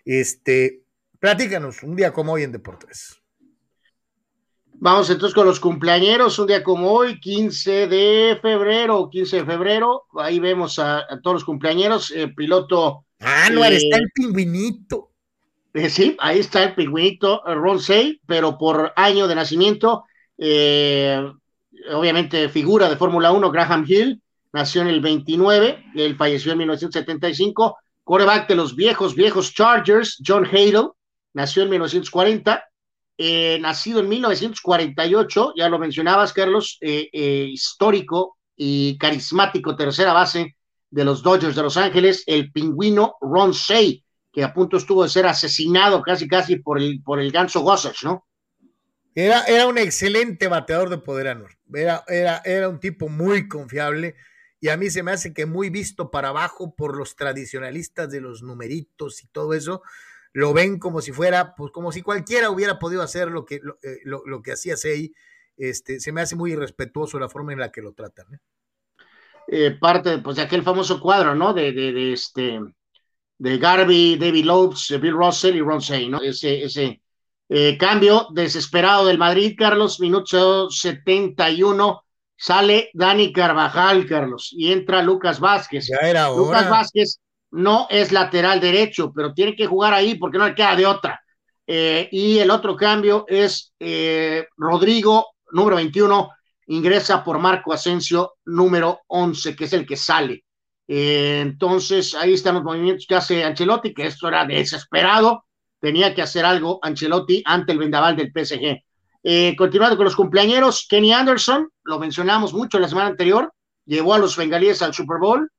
Este, Platícanos, un día como hoy en Deportes.
Vamos entonces con los cumpleañeros, un día como hoy, 15 de febrero, 15 de febrero, ahí vemos a, todos los cumpleañeros, eh, piloto.
Ah, no, eh, está el pingüinito.
Eh, sí, ahí está el pingüinito Ron Say, pero por año de nacimiento, obviamente figura de Fórmula 1, Graham Hill, nació en el 29, él falleció en 1975, coreback de los viejos, viejos Chargers, John Hadle, nació en 1940, eh, nacido en 1948, ya lo mencionabas, Carlos, eh, eh, histórico y carismático tercera base de los Dodgers de Los Ángeles, el pingüino Ron Shea, que a punto estuvo de ser asesinado casi casi por el, por el ganso Gossage, ¿no?
Era, era un excelente bateador de poder, Anor. Era, era, era un tipo muy confiable y a mí se me hace que muy visto para abajo por los tradicionalistas de los numeritos y todo eso lo ven como si fuera, pues como si cualquiera hubiera podido hacer lo que, lo, eh, que hacía Sei. Este, se me hace muy irrespetuoso la forma en la que lo tratan. ¿eh?
Eh, parte pues, de aquel famoso cuadro, ¿no? De, de, este, de Garvey, David Lopes, Bill Russell y Ron Say, ¿no? Ese, ese cambio desesperado del Madrid, Carlos, minuto 71, sale Dani Carvajal, Carlos, y entra Lucas Vázquez.
Ya era
Lucas Vázquez no es lateral derecho, pero tiene que jugar ahí porque no le queda de otra. Eh, y el otro cambio es eh, Rodrigo, número 21, ingresa por Marco Asensio, número 11, que es el que sale. Eh, entonces, ahí están los movimientos que hace Ancelotti, que esto era desesperado, tenía que hacer algo Ancelotti ante el vendaval del PSG. continuando con los cumpleaños, Kenny Anderson, lo mencionamos mucho la semana anterior, llevó a los bengalíes al Super Bowl,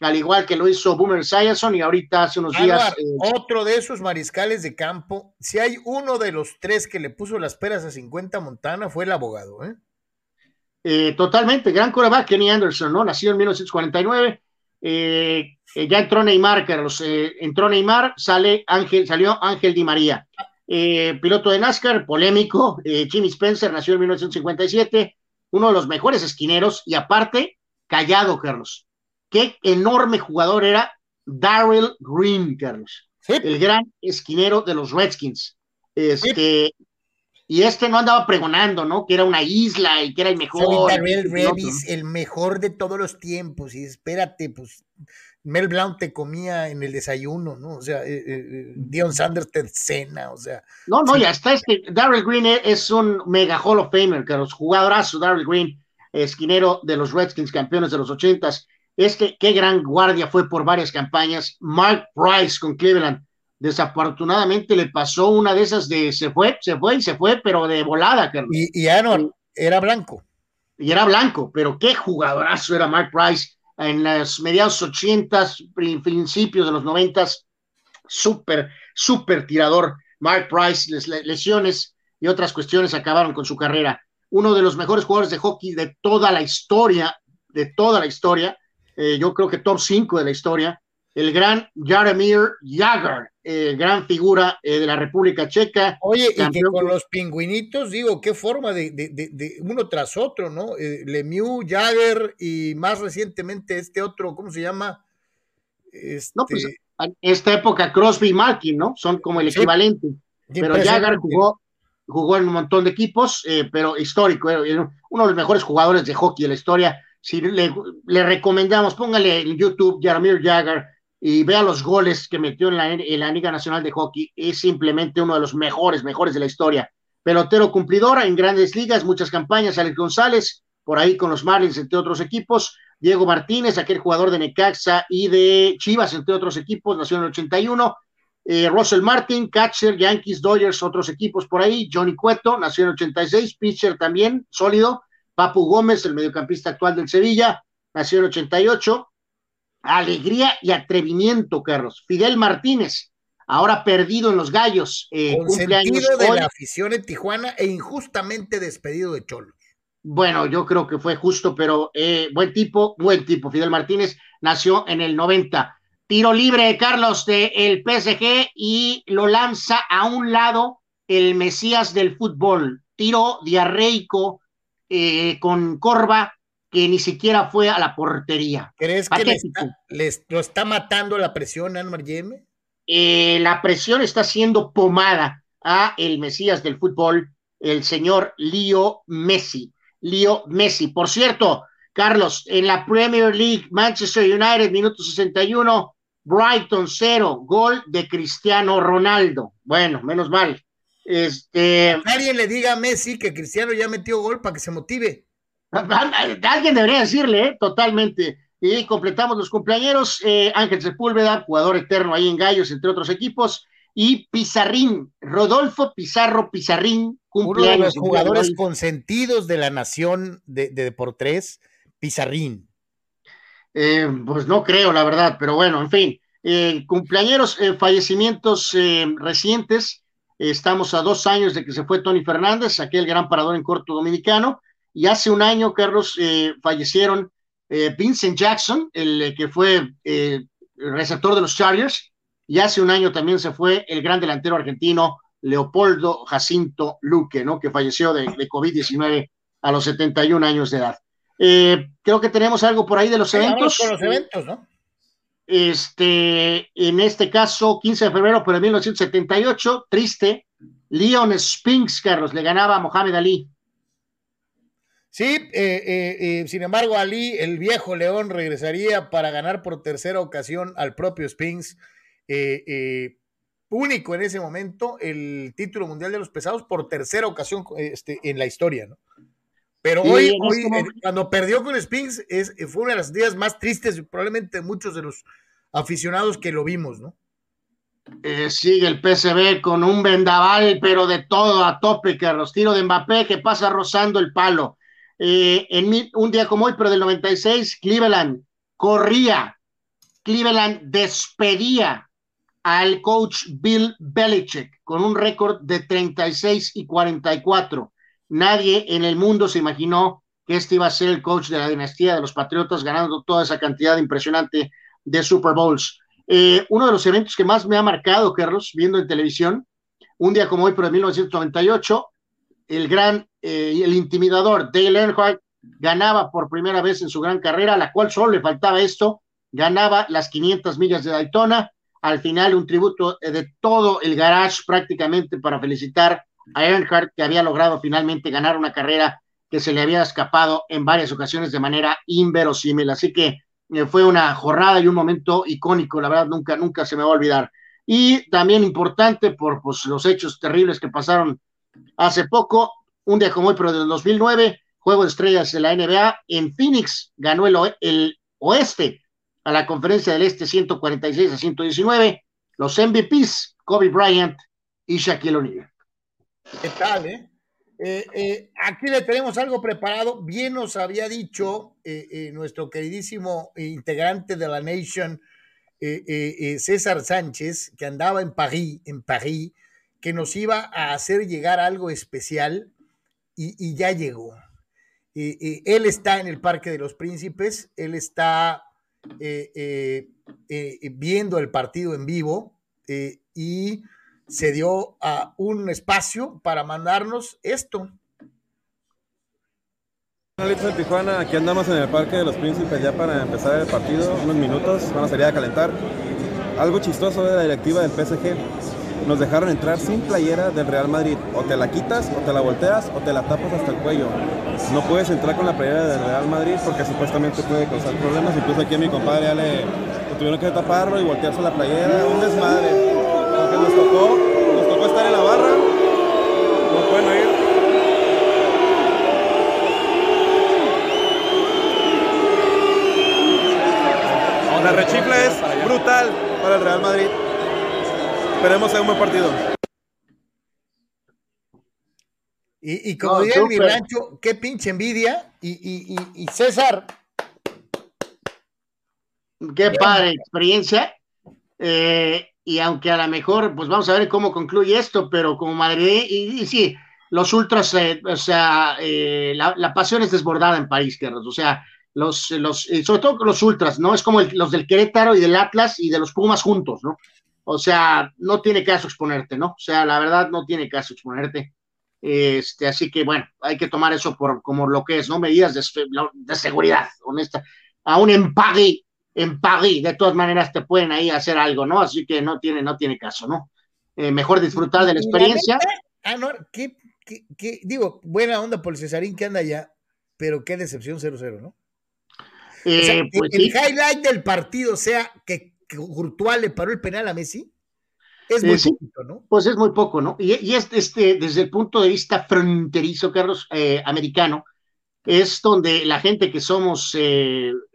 al igual que lo hizo Boomer Esiason y ahorita hace unos días.
Eh, otro de esos mariscales de campo, si hay uno de los tres que le puso las peras a 50 Montana, fue el abogado, ¿eh?
eh totalmente, gran coreback Kenny Anderson, ¿no? Nació en 1949, eh, Eh, ya entró Neymar, Carlos. Entró Neymar, sale Ángel, salió Ángel Di María. Piloto de NASCAR, polémico. Jimmy Spencer nació en 1957, uno de los mejores esquineros y aparte, callado, Carlos. Qué enorme jugador era Darrell Green, Carlos. El gran esquinero de los Redskins. Este, y este no andaba pregonando, ¿no? Que era una isla y que era el mejor.
Darrell Revis, el mejor de todos los tiempos. Y espérate, pues Mel Blount te comía en el desayuno, ¿no? O sea, eh, eh, eh, Dion Sanders te cena, o sea.
No, no, ya está, este, Darrell Green es un mega Hall of Famer, que los jugadorazos, Darrell Green, esquinero de los Redskins, campeones de los ochentas. Este, qué gran guardia fue por varias campañas. Mark Price con Cleveland. Desafortunadamente le pasó una de esas de se fue, se fue y se fue, pero de volada, Carlos.
Y, y no, era blanco.
Y era blanco, pero qué jugadorazo era Mark Price en los mediados ochentas, principios de los noventas, súper, súper tirador. Mark Price, lesiones y otras cuestiones acabaron con su carrera. Uno de los mejores jugadores de hockey de toda la historia, de toda la historia, eh, yo creo que top 5 de la historia, el gran Jaromir Jagr, eh, gran figura eh, de la República Checa.
Oye, y que con los pingüinitos, digo, qué forma de, de, uno tras otro, ¿no? Eh, Lemieux, Jagger y más recientemente este otro, ¿cómo se llama?
Este... No, pues esta época Crosby y Malkin, ¿no? Son como el equivalente. Pero Jagger jugó, jugó en un montón de equipos, pero histórico, uno de los mejores jugadores de hockey de la historia. Si le, recomendamos, póngale en YouTube Jaromir Jagger y vea los goles que metió en la, en la Liga Nacional de Hockey, es simplemente uno de los mejores, mejores de la historia. Pelotero cumplidora en grandes ligas, muchas campañas, Alex González, por ahí con los Marlins, entre otros equipos, Diego Martínez, aquel jugador de Necaxa y de Chivas, entre otros equipos, nació en el 81, eh, Russell Martin, catcher, Yankees, Dodgers, otros equipos por ahí, Johnny Cueto, nació en el 86, pitcher también, sólido, Papu Gómez, el mediocampista actual del Sevilla, nació en el 88, alegría y atrevimiento, Carlos. Fidel Martínez, ahora perdido en los gallos.
Eh, Consentido de la afición en Tijuana e injustamente despedido de Cholo.
Bueno, yo creo que fue justo, pero eh, buen tipo, buen tipo. Fidel Martínez nació en el 90. Tiro libre, Carlos, de el PSG y lo lanza a un lado el Mesías del fútbol. Tiro diarreico eh, con corva que ni siquiera fue a la portería.
¿Crees que les, lo está matando la presión Anmar Yeme?
Eh, la presión está siendo pomada a el Mesías del fútbol, el señor Leo Messi. Leo Messi. Por cierto, Carlos, en la Premier League, Manchester United, minuto 61, Brighton 0, gol de Cristiano Ronaldo. Bueno, menos mal. Este...
Alguien le diga a Messi que Cristiano ya metió gol para que se motive.
Alguien debería decirle, ¿eh? totalmente. Y completamos los cumpleaños. Eh, Ángel Sepúlveda, jugador eterno ahí en Gallos, entre otros equipos. Y Pizarrín, Rodolfo Pizarro Pizarrín,
cumpleaños. Uno de los jugadores consentidos de la nación de, de Deportes, Pizarrín.
Eh, pues no creo, la verdad, pero bueno, en fin. cumpleaños, fallecimientos recientes. Estamos a dos años de que se fue Tony Fernández, aquel gran parador en corto dominicano. Y hace un año, Carlos, eh, fallecieron eh, Vincent Jackson, el eh, que fue el receptor de los Chargers, y hace un año también se fue el gran delantero argentino Leopoldo Jacinto Luque, ¿no? Que falleció de, COVID-19 a los 71 años de edad. creo que tenemos algo por ahí de los eventos.
los eventos, ¿no?
Este, en este caso, 15 de febrero, pero de 1978, triste, Leon Spinks, Carlos, le ganaba a Mohamed Ali.
Sí, eh, eh, eh, sin embargo, Ali, el viejo León, regresaría para ganar por tercera ocasión al propio Spinks, único en ese momento, el título mundial de los pesados por tercera ocasión este, en la historia, ¿no? Pero hoy, este cuando perdió con Spinks, es, fue una de las días más tristes, probablemente muchos de los aficionados que lo vimos, ¿no?
sigue el PSV con un vendaval, pero de todo a tope, que los tiros de Mbappé que pasa rozando el palo. Eh, en un día como hoy, pero del 96, Cleveland corría, Cleveland despedía al coach Bill Belichick con un récord de 36 y 44. Nadie en el mundo se imaginó que este iba a ser el coach de la dinastía de los Patriotas, ganando toda esa cantidad impresionante de Super Bowls. Eh, uno de los eventos que más me ha marcado, Carlos, viendo en televisión, un día como hoy, pero en 1998, el gran, eh, el intimidador Dale Earnhardt ganaba por primera vez en su gran carrera, a la cual solo le faltaba esto, ganaba las 500 millas de Daytona, al final un tributo eh, de todo el garage prácticamente para felicitar a Earnhardt que había logrado finalmente ganar una carrera que se le había escapado en varias ocasiones de manera inverosímil. Así que eh, fue una jornada y un momento icónico, la verdad nunca, nunca se me va a olvidar. Y también importante por pues, los hechos terribles que pasaron hace poco, un día como hoy, pero del 2009, Juego de Estrellas de la NBA en Phoenix, ganó el, el Oeste a la Conferencia del Este 146 a 119, los MVPs, Kobe Bryant y Shaquille O'Neal.
¿Qué tal, eh? Eh, eh, aquí le tenemos algo preparado. Bien nos había dicho eh, nuestro queridísimo integrante de la Nation, César Sánchez, que andaba en París, en París, que nos iba a hacer llegar algo especial y, ya llegó. él está en el Parque de los Príncipes, él está viendo el partido en vivo y se dio a un espacio para mandarnos esto.
Tijuana, aquí andamos en el Parque de los Príncipes ya para empezar el partido, unos minutos, van a salir a calentar. Algo chistoso de la directiva del PSG, nos dejaron entrar sin playera del Real Madrid, o te la quitas, o te la volteas, o te la tapas hasta el cuello. No puedes entrar con la playera del Real Madrid porque supuestamente puede causar problemas, incluso aquí a mi compadre ya tuvieron que taparlo y voltearse la playera, un desmadre tocó, nos tocó estar en la barra, no pueden oír. La rechifla es brutal para el Real Madrid. Esperemos sea un buen partido.
Y, y como diría mi rancho, qué pinche envidia. Y, y, y César.
Qué padre experiencia. Eh, y aunque a lo mejor, pues vamos a ver cómo concluye esto, pero como Madrid, y, sí, los ultras, eh, o sea, eh, la, pasión es desbordada en París, Carlos, o sea, los, los, sobre todo los ultras, ¿no? Es como los del Querétaro y del Atlas y de los Pumas juntos, ¿no? O sea, no tiene caso exponerte, ¿no? O sea, la verdad no tiene caso exponerte. Este, así que bueno, hay que tomar eso por como lo que es, ¿no? Medidas de, de seguridad, honesta. A un empague en París, de todas maneras te pueden ahí hacer algo, ¿no? Así que no tiene, no tiene caso, ¿no? Eh, mejor disfrutar de la experiencia.
ah, no, ¿qué, qué, digo, buena onda por el Cesarín que anda allá, pero qué decepción 0-0, ¿no? Eh, pues el highlight del partido sea que, Courtois le paró el penal a Messi. Es muy
eh, ¿no? Pues es muy poco, ¿no? Y, y es este, desde el punto de vista fronterizo, Carlos, americano, es donde la gente que somos videocorrectivos,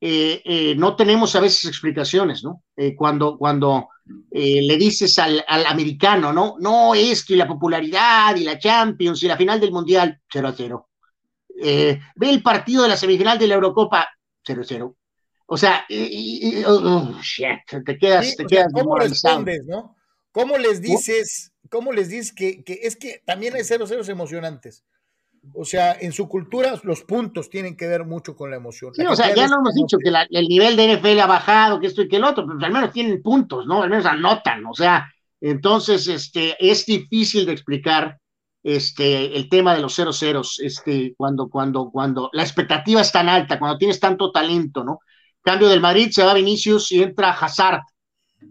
eh, eh, no tenemos a veces explicaciones, ¿no? Eh, cuando cuando le dices al, americano, ¿no? No, esto y la popularidad y la Champions y la final del Mundial, 0 a 0. ve el partido de la semifinal de la Eurocopa, 0 a 0. O sea, oh, oh, te quedas, te quedas
¿Cómo respondes, no? ¿Cómo les dices, cómo les dices que, que es que también hay 0-0 emocionantes? O sea, en su cultura los puntos tienen que ver mucho con la emoción.
O sea, ya lo hemos dicho, que el nivel de NFL ha bajado, que esto y que el otro, pero al menos tienen puntos, ¿no? Al menos anotan, o sea, entonces, este, es difícil de explicar este, el tema de los cero ceros, este, cuando, cuando, cuando la expectativa es tan alta, cuando tienes tanto talento, ¿no? Cambio del Madrid, se va Vinicius y entra Hazard.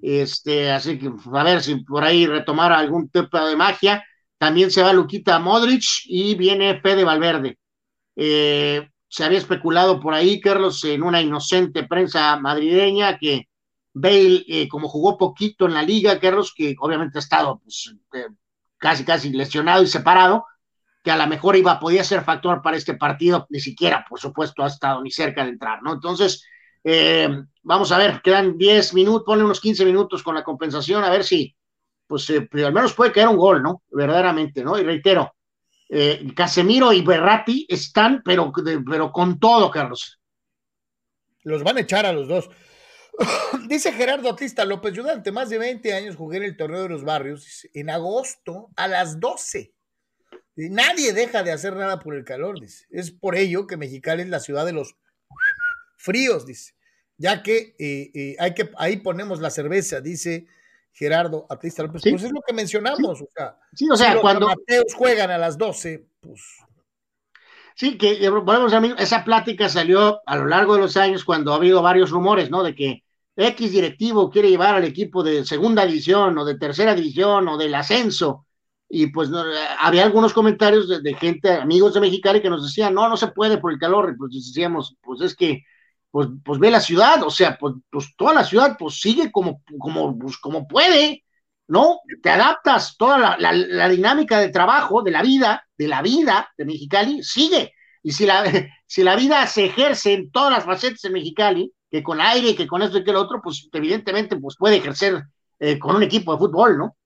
Este, así que a ver si por ahí retomar algún tipo de magia también se va Luquita Modric y viene Fede Valverde. Eh, se había especulado por ahí, Carlos, en una inocente prensa madrileña que Bale, eh, como jugó poquito en la liga, Carlos, que obviamente ha estado pues, eh, casi, casi lesionado y separado, que a lo mejor iba, podía ser factor para este partido, ni siquiera, por supuesto, ha estado ni cerca de entrar, ¿no? Entonces, vamos a ver, quedan 10 minutos, ponle unos 15 minutos con la compensación, a ver si pues, eh, pues, al menos puede caer un gol, ¿no? Verdaderamente, ¿no? Y reitero, eh, Casemiro y Berratti están, pero, pero con todo, Carlos.
Los van a echar a los dos. Dice Gerardo Atista López, yo durante más de 20 años jugué en el torneo de los barrios en agosto a las 12. Nadie deja de hacer nada por el calor, dice. Es por ello que Mexicali es la ciudad de los fríos, dice, ya que, eh, hay que ahí ponemos la cerveza, dice Gerardo Atista López. Pues es lo que mencionamos, o sea,
sí, o sea
si
cuando
los juegan a las 12, pues
Sí, que volvemos a esa plática salió a lo largo de los años cuando ha habido varios rumores, ¿no? De que X directivo quiere llevar al equipo de segunda división o de tercera división o del ascenso. Y pues había algunos comentarios de, gente, amigos de Mexicali, que nos decían, no, no se puede por el calor. Y pues decíamos, pues es que, pues, pues ve la ciudad, o sea, pues, pues toda la ciudad, pues sigue como, como, pues, como puede, ¿no? Te adaptas, toda la, la, dinámica de trabajo, de la vida, de la vida de Mexicali, sigue. Y si la, si la vida se ejerce en todas las facetas de Mexicali, que con aire, que con esto y que lo otro, pues evidentemente pues puede ejercer eh, con un equipo de fútbol, ¿no?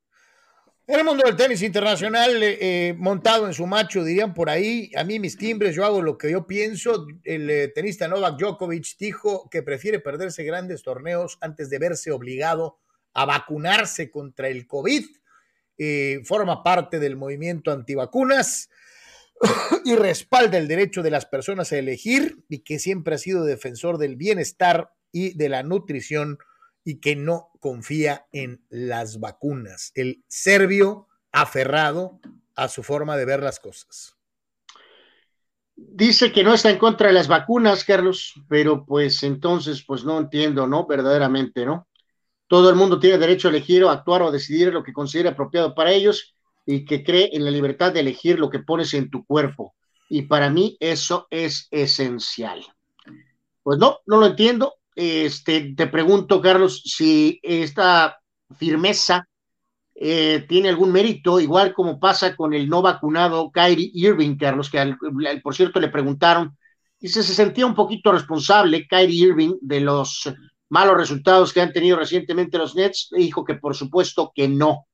En el mundo del tenis internacional, eh, eh, montado en su macho, dirían por ahí, a mí mis timbres, yo hago lo que yo pienso. El tenista Novak Djokovic dijo que prefiere perderse grandes torneos antes de verse obligado a vacunarse contra el COVID. forma parte del movimiento antivacunas y respalda el derecho de las personas a elegir y que siempre ha sido defensor del bienestar y de la nutrición y que no confía en las vacunas. El serbio aferrado a su forma de ver las cosas.
Dice que no está en contra de las vacunas, Carlos, pero pues entonces, pues no entiendo, ¿no? Verdaderamente, ¿no? Todo el mundo tiene derecho a elegir o actuar o decidir lo que considere apropiado para ellos y que cree en la libertad de elegir lo que pones en tu cuerpo. Y para mí eso es esencial. Pues no, no lo entiendo. Este, te pregunto, Carlos, si esta firmeza eh, tiene algún mérito, igual como pasa con el no vacunado Kyrie Irving, Carlos, que por cierto le preguntaron, y se sentía un poquito responsable Kyrie Irving de los malos resultados que han tenido recientemente los Nets, dijo que por supuesto que no,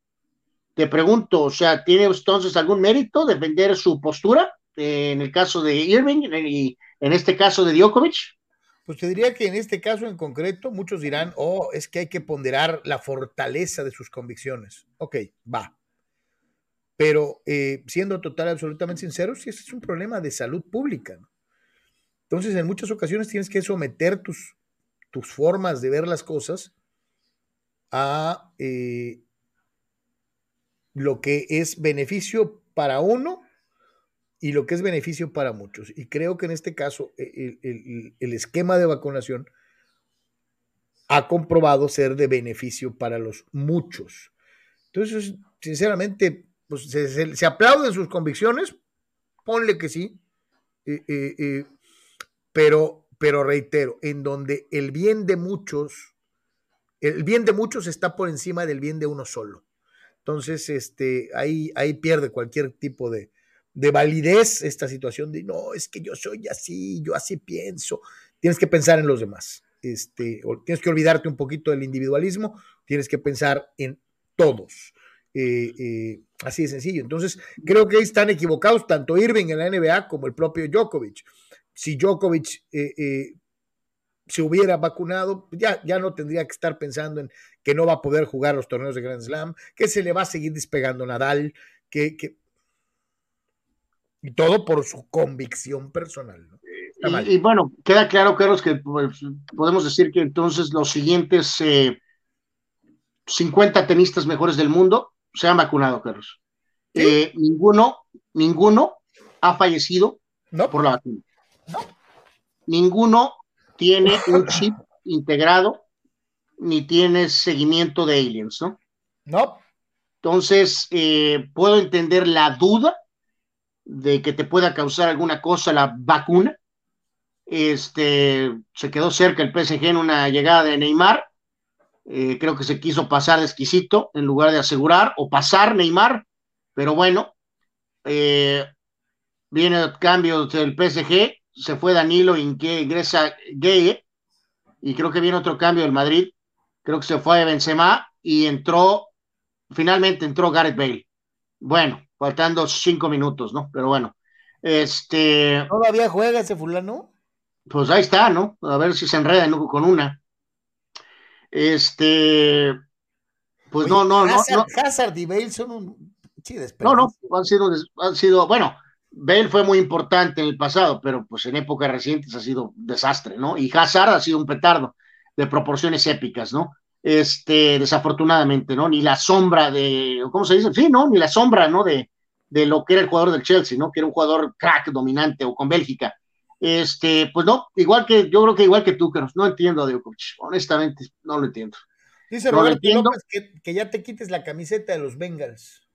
te pregunto, o sea, ¿tiene entonces algún mérito defender su postura eh, en el caso de Irving y en este caso de Djokovic?
Pues te diría que en este caso en concreto, muchos dirán, oh, es que hay que ponderar la fortaleza de sus convicciones. Ok, va. Pero eh, siendo total, absolutamente sinceros, sí, es un problema de salud pública. Entonces, en muchas ocasiones tienes que someter tus, tus formas de ver las cosas a eh, lo que es beneficio para uno y lo que es beneficio para muchos. Y creo que en este caso e, el, esquema de vacunación ha comprobado ser de beneficio para los muchos. Entonces, sinceramente, pues se, aplauden sus convicciones, ponle que sí, eh, eh, eh, pero, pero reitero, en donde el bien de muchos, el bien de muchos está por encima del bien de uno solo. Entonces, este, ahí, ahí pierde cualquier tipo de, validez esta situación de no, es que yo soy así, yo así pienso. Tienes que pensar en los demás. Este, tienes que olvidarte un poquito del individualismo, tienes que pensar en todos. Eh, eh, así de sencillo. Entonces, creo que están equivocados tanto Irving en la NBA como el propio Djokovic. Si Djokovic eh, se hubiera vacunado, ya, ya no tendría que estar pensando en que no va a poder jugar los torneos de Grand Slam, que se le va a seguir despegando Nadal, que, y todo por su convicción personal.
Y, bueno, queda claro, Carlos, que pues, podemos decir que entonces los siguientes 50 eh, tenistas mejores del mundo se han vacunado, Carlos. Eh, ninguno, ninguno ha fallecido por la vacuna. Ninguno tiene un chip integrado ni tiene seguimiento de aliens, ¿no?
No.
Entonces, eh, puedo entender la duda de que te pueda causar alguna cosa la vacuna. Este, se quedó cerca el PSG en una llegada de Neymar. Eh, creo que se quiso pasar de exquisito en lugar de asegurar o pasar Neymar, pero bueno, eh, viene el cambio del PSG, se fue Danilo, ingresa Gay, y creo que viene otro cambio del Madrid, creo que se fue Benzema y entró, finalmente entró Gareth Bale. Bueno, faltando cinco minutos, ¿no? Pero bueno, este...
¿Todavía juega ese fulano?
Pues ahí está, ¿no? A ver si se enreda con una. Este... Pues no, no,
no,
no.
Hazard y Bale son un...
no, no, han sido, han sido, bueno, Bale fue muy importante en el pasado, pero pues en épocas recientes ha sido desastre, ¿no? Y Hazard ha sido un petardo de proporciones épicas, ¿no? Este, desafortunadamente, ¿no? Ni la sombra de, ¿cómo se dice? Sí, ¿no? Ni la sombra, ¿no? De, de lo que era el jugador del Chelsea, ¿no? Que era un jugador crack, dominante, o con Bélgica. Este, pues no, igual que, yo creo que igual que tú, Carlos, no entiendo a Djokovic, honestamente, no lo entiendo.
Dice Roberto López que, que, ya te quites la camiseta de los Bengals.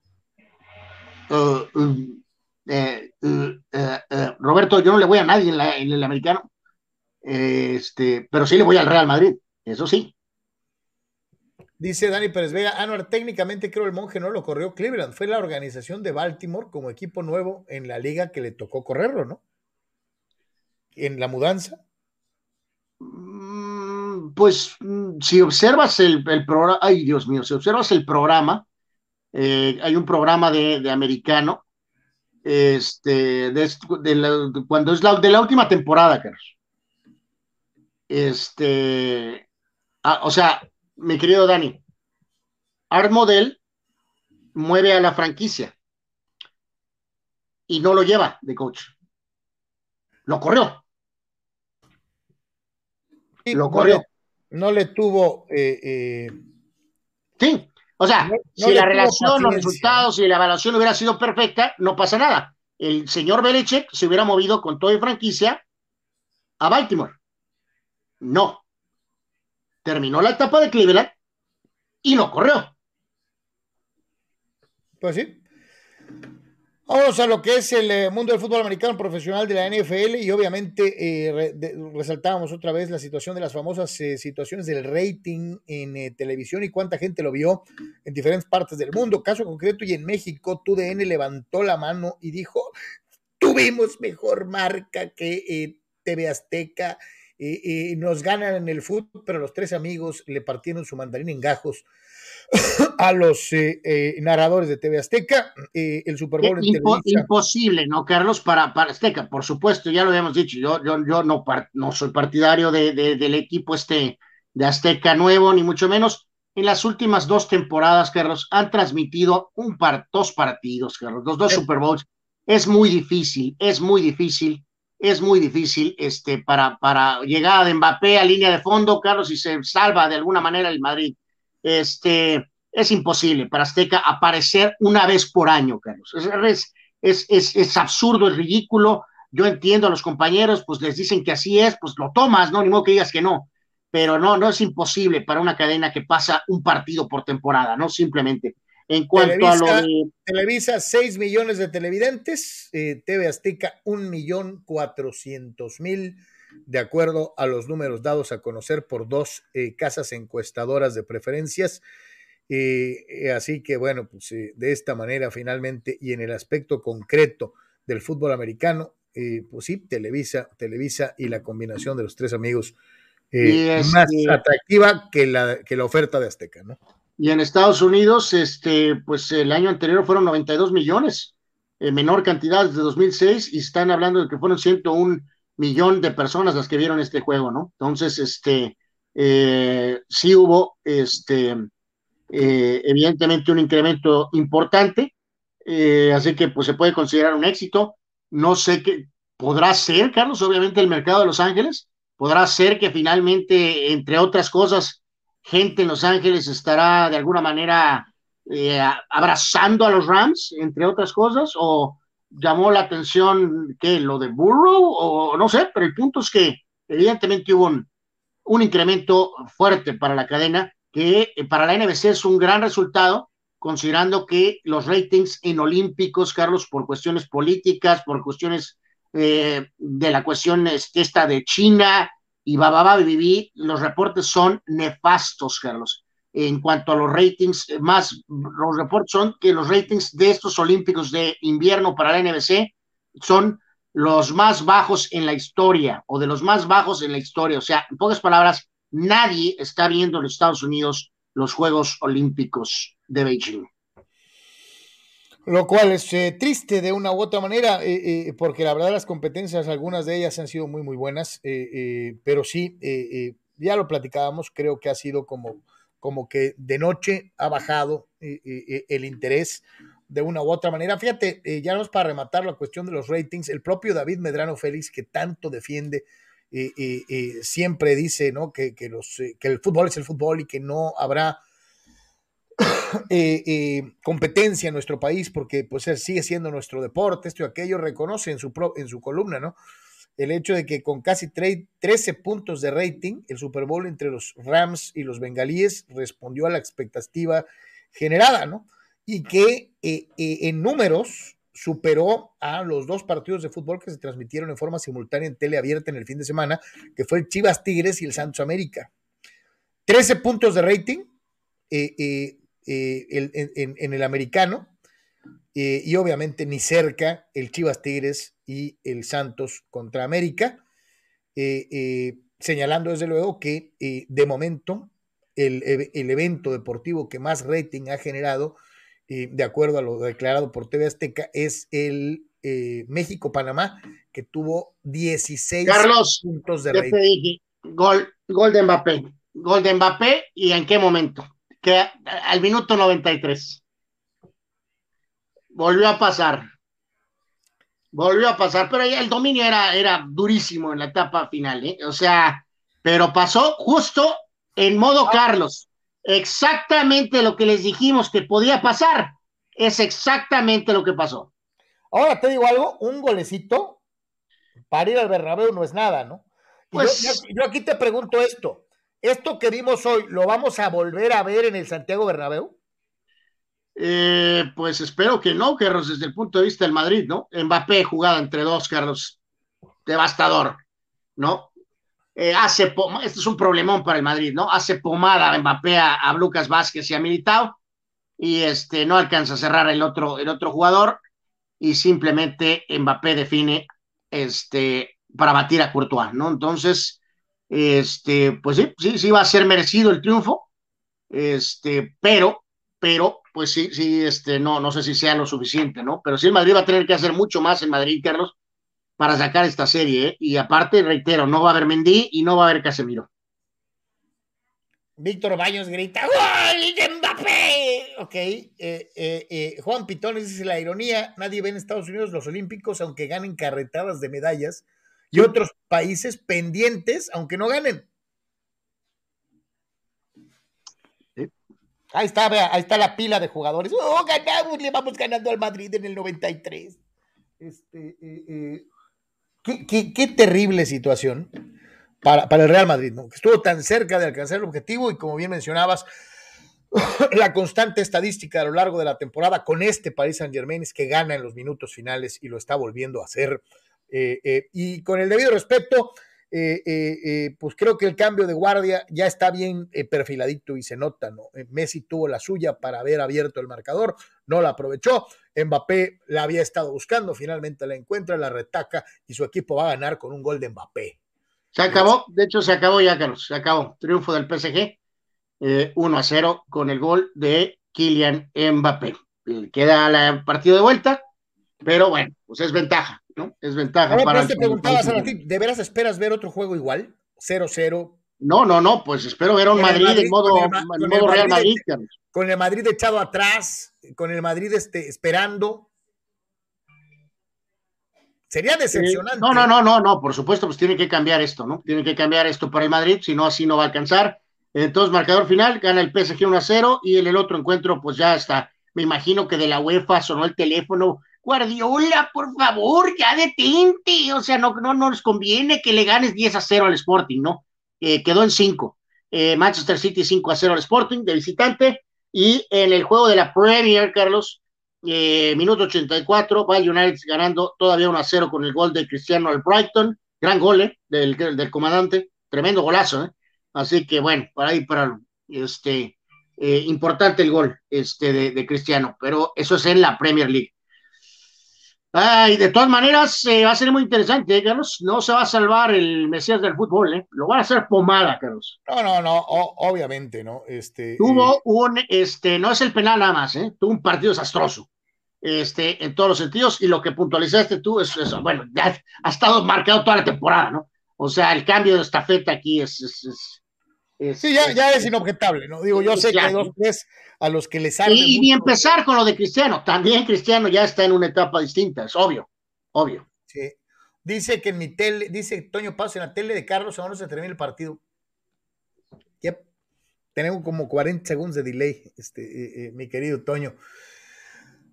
Uh, um, eh, uh, uh, Roberto, yo no le voy a nadie en, la, en el americano, este, pero sí le voy al Real Madrid, eso sí.
Dice Dani Pérez Vega, Anuar, técnicamente creo el monje no lo corrió Cleveland, fue la organización de Baltimore como equipo nuevo en la liga que le tocó correrlo, ¿no? En la mudanza.
Mm, pues mm, si observas el, programa, ay Dios mío, si observas el programa, eh, hay un programa de, americano, este, de, de la, cuando es la, de la última temporada, Carlos. Este, ah, o sea, mi querido Dani, Art Model mueve a la franquicia y no lo lleva de coach. Lo corrió.
Sí, lo corrió. No le, no le tuvo. Eh, eh...
Sí, o sea, no, no si la relación, los resultados y la evaluación hubiera sido perfecta, no pasa nada. El señor Belichick se hubiera movido con toda franquicia a Baltimore. No, terminó la etapa de Cleveland y no corrió.
Pues sí. Vamos a lo que es el eh, mundo del fútbol americano profesional de la NFL y obviamente eh, resaltábamos otra vez la situación de las famosas eh, situaciones del rating en televisión y cuánta gente lo vio en diferentes partes del mundo. Caso concreto y en México, TUDN levantó la mano y dijo, tuvimos mejor marca que TV Azteca, y, nos ganan en el fútbol, pero los tres amigos le partieron su mandarín en gajos a los eh, eh, narradores de TV Azteca, eh, el Super Bowl en
Imposible, ¿no, Carlos? Para, para Azteca, por supuesto, ya lo habíamos dicho, yo, yo, yo no, no soy partidario de, de, del equipo este de Azteca nuevo, ni mucho menos. En las últimas dos temporadas, Carlos, han transmitido un par, dos partidos, Carlos, los dos Super Bowls. Es muy difícil, es muy difícil es muy difícil este, para, para llegar de Mbappé a línea de fondo, Carlos, y se salva de alguna manera el Madrid. Este, es imposible para Azteca aparecer una vez por año, Carlos. Es, es, es, es, absurdo, es ridículo. Yo entiendo a los compañeros, pues les dicen que así es, pues lo tomas, ¿no? Ni modo que digas que no. Pero no, no es imposible para una cadena que pasa un partido por temporada, ¿no? Simplemente. En cuanto
Televisa,
a lo de...
Televisa, 6 millones de televidentes, eh, TV Azteca, 1 millón 400 mil, de acuerdo a los números dados a conocer por dos eh, casas encuestadoras de preferencias. Eh, así que, bueno, pues de esta manera, finalmente, y en el aspecto concreto del fútbol americano, pues sí, Televisa, Televisa y la combinación de los tres amigos es, más atractiva que la, que la oferta de Azteca, ¿no?
Y en Estados Unidos, este, pues el año anterior fueron 92 millones, eh, menor cantidad desde 2006, y están hablando de que fueron 101 millón de personas las que vieron este juego, ¿no? Entonces, este, eh, sí hubo, este, eh, evidentemente un incremento importante, eh, así que pues se puede considerar un éxito. No sé qué podrá ser, Carlos, obviamente el mercado de Los Ángeles, podrá ser que finalmente, entre otras cosas, gente en Los Ángeles estará de alguna manera eh, abrazando a los Rams, entre otras cosas, o llamó la atención que lo de Burrow, o no sé, pero el punto es que evidentemente hubo un, un incremento fuerte para la cadena, que eh, para la NBC es un gran resultado, considerando que los ratings en Olímpicos, Carlos, por cuestiones políticas, por cuestiones eh, de la cuestión esta de China, y Bababa Bibi, los reportes son nefastos, Carlos. En cuanto a los ratings, más los reportes son que los ratings de estos Olímpicos de invierno para la NBC son los más bajos en la historia o de los más bajos en la historia. O sea, en pocas palabras, nadie está viendo en Estados Unidos los Juegos Olímpicos de Beijing
lo cual es eh, triste de una u otra manera, eh, eh, porque la verdad las competencias, algunas de ellas han sido muy, muy buenas, eh, pero sí, ya lo platicábamos, creo que ha sido como, como que de noche ha bajado el interés de una u otra manera. Fíjate, eh, ya no es para rematar la cuestión de los ratings, el propio David Medrano Félix, que tanto defiende, eh, eh, siempre dice ¿no? que, que, los, que el fútbol es el fútbol y que no habrá competencia en nuestro país porque pues sigue siendo nuestro deporte, esto y aquello, reconoce en su, pro, en su columna, ¿no? El hecho de que con casi 13 puntos de rating, el Super Bowl entre los Rams y los Bengalíes respondió a la expectativa generada, ¿no? y que eh, eh, en números superó a los dos partidos de fútbol que se transmitieron en forma simultánea en tele abierta en el fin de semana, que fue el Chivas Tigres y el Santos América. 13 puntos de rating eh, en, el americano y obviamente ni cerca el Chivas Tigres y el Santos contra América, señalando desde luego que de momento el, el evento deportivo que más rating ha generado de acuerdo a lo declarado por TV Azteca, es el eh, México-Panamá, que tuvo 16 puntos de
rating. gol, gol de Mbappé. Gol de Mbappé y en qué momento. Que al minuto 93. Volvió a pasar. Volvió a pasar, pero el dominio era, era durísimo en la etapa final, ¿eh? O sea, pero pasó justo en modo Carlos exactamente lo que les dijimos que podía pasar. Es exactamente lo que pasó.
Ahora te digo algo, un golecito para ir al Bernabéu no es nada, ¿no? Pues, yo, aquí te pregunto esto, ¿esto que vimos hoy lo vamos a volver a ver en el Santiago Bernabéu?
Eh, pues espero que no, Carlos, desde el punto de vista del Madrid, ¿no? Mbappé jugada entre dos, Carlos, devastador, ¿no? Eh, hace, este es un problemón para el Madrid, ¿no? Hace pomada Mbappé a, Lucas Vázquez y a Militao y este, no alcanza a cerrar el otro, el otro jugador y simplemente Mbappé define este, para batir a Courtois, ¿no? Entonces, este, pues sí, sí, sí va a ser merecido el triunfo, este, pero, pero, pues sí, sí, este, no, no sé si sea lo suficiente, ¿no? Pero sí el Madrid va a tener que hacer mucho más en Madrid, Carlos, para sacar esta serie. ¿eh? Y aparte, reitero, no va a haber Mendy y no va a haber Casemiro.
Víctor Baños grita ¡Gol de Mbappé! Ok, eh, eh, Juan Pitón dice la ironía, nadie ve en Estados Unidos los Olímpicos aunque ganen carretadas de medallas y otros países pendientes aunque no ganen. Ahí está, vea, ahí está la pila de jugadores. ¡Oh, ganamos! Le vamos ganando al Madrid en el 93. Este, eh, Qué, terrible situación para, para, el Real Madrid, ¿no? que estuvo tan cerca de alcanzar el objetivo y como bien mencionabas, la constante estadística a lo largo de la temporada con este Paris Saint Germain es que gana en los minutos finales y lo está volviendo a hacer. Eh, eh, y con el debido respeto, eh, eh, eh, pues creo que el cambio de guardia ya está bien perfiladito y se nota, ¿no? Messi tuvo la suya para haber abierto el marcador, no la aprovechó. Mbappé la había estado buscando, finalmente la encuentra, la retaca y su equipo va a ganar con un gol de Mbappé.
Se acabó, de hecho se acabó ya, Carlos, se acabó. Triunfo del PSG, 1 a 0 con el gol de Kylian Mbappé. Queda el partido de vuelta, pero bueno, pues es ventaja. ¿No? Es ventaja
para. te preguntabas, ¿de veras esperas ver otro juego igual? 0-0.
No, no, no, pues espero ver a un Madrid, en modo, Real Madrid.
con el Madrid echado atrás, con el Madrid este, esperando. Sería decepcionante.
no, no, no, no, no, por supuesto, pues tiene que cambiar esto, ¿no? Tiene que cambiar esto para el Madrid, si no, así no va a alcanzar. Entonces, marcador final, gana el PSG 1 0 y en el otro encuentro, pues ya está. Me imagino que de la UEFA sonó el teléfono Guardiola, por favor, ya detente. O sea, no, no, no nos conviene que le ganes 10 a 0 al Sporting, ¿no? Eh, quedó en 5. Eh, Manchester City 5 a 0 al Sporting de visitante. Y en el juego de la Premier, Carlos, eh, minuto 84, va United ganando todavía 1 a 0 con el gol de Cristiano al Brighton. Gran gol del, del, comandante, tremendo golazo. ¿eh? Así que bueno, para ahí, para este, importante el gol este, de Cristiano, pero eso es en la Premier League. Ay, de todas maneras, eh, va a ser muy interesante, ¿eh, Carlos. No se va a salvar el Mesías del fútbol, ¿eh? Lo van a hacer pomada, Carlos.
No, no, no, obviamente, ¿no? Este,
Tuvo eh, un, este, no es el penal nada más, ¿eh? Tuvo un partido desastroso, este, en todos los sentidos, y lo que puntualizaste tú es, eso. bueno, ya ha estado marcado toda la temporada, ¿no? O sea, el cambio de estafeta aquí es, es,
sí, ya, ya, es inobjetable, ¿no? Digo, yo sé que hay dos, tres a los que les sale.
Y, ni empezar con lo de Cristiano, también Cristiano ya está en una etapa distinta, es obvio, obvio.
Sí. Dice que en mi tele, dice Toño Paz, en la tele de Carlos no se termina el partido. Yep. Tenemos como 40 segundos de delay, este, eh, eh, mi querido Toño.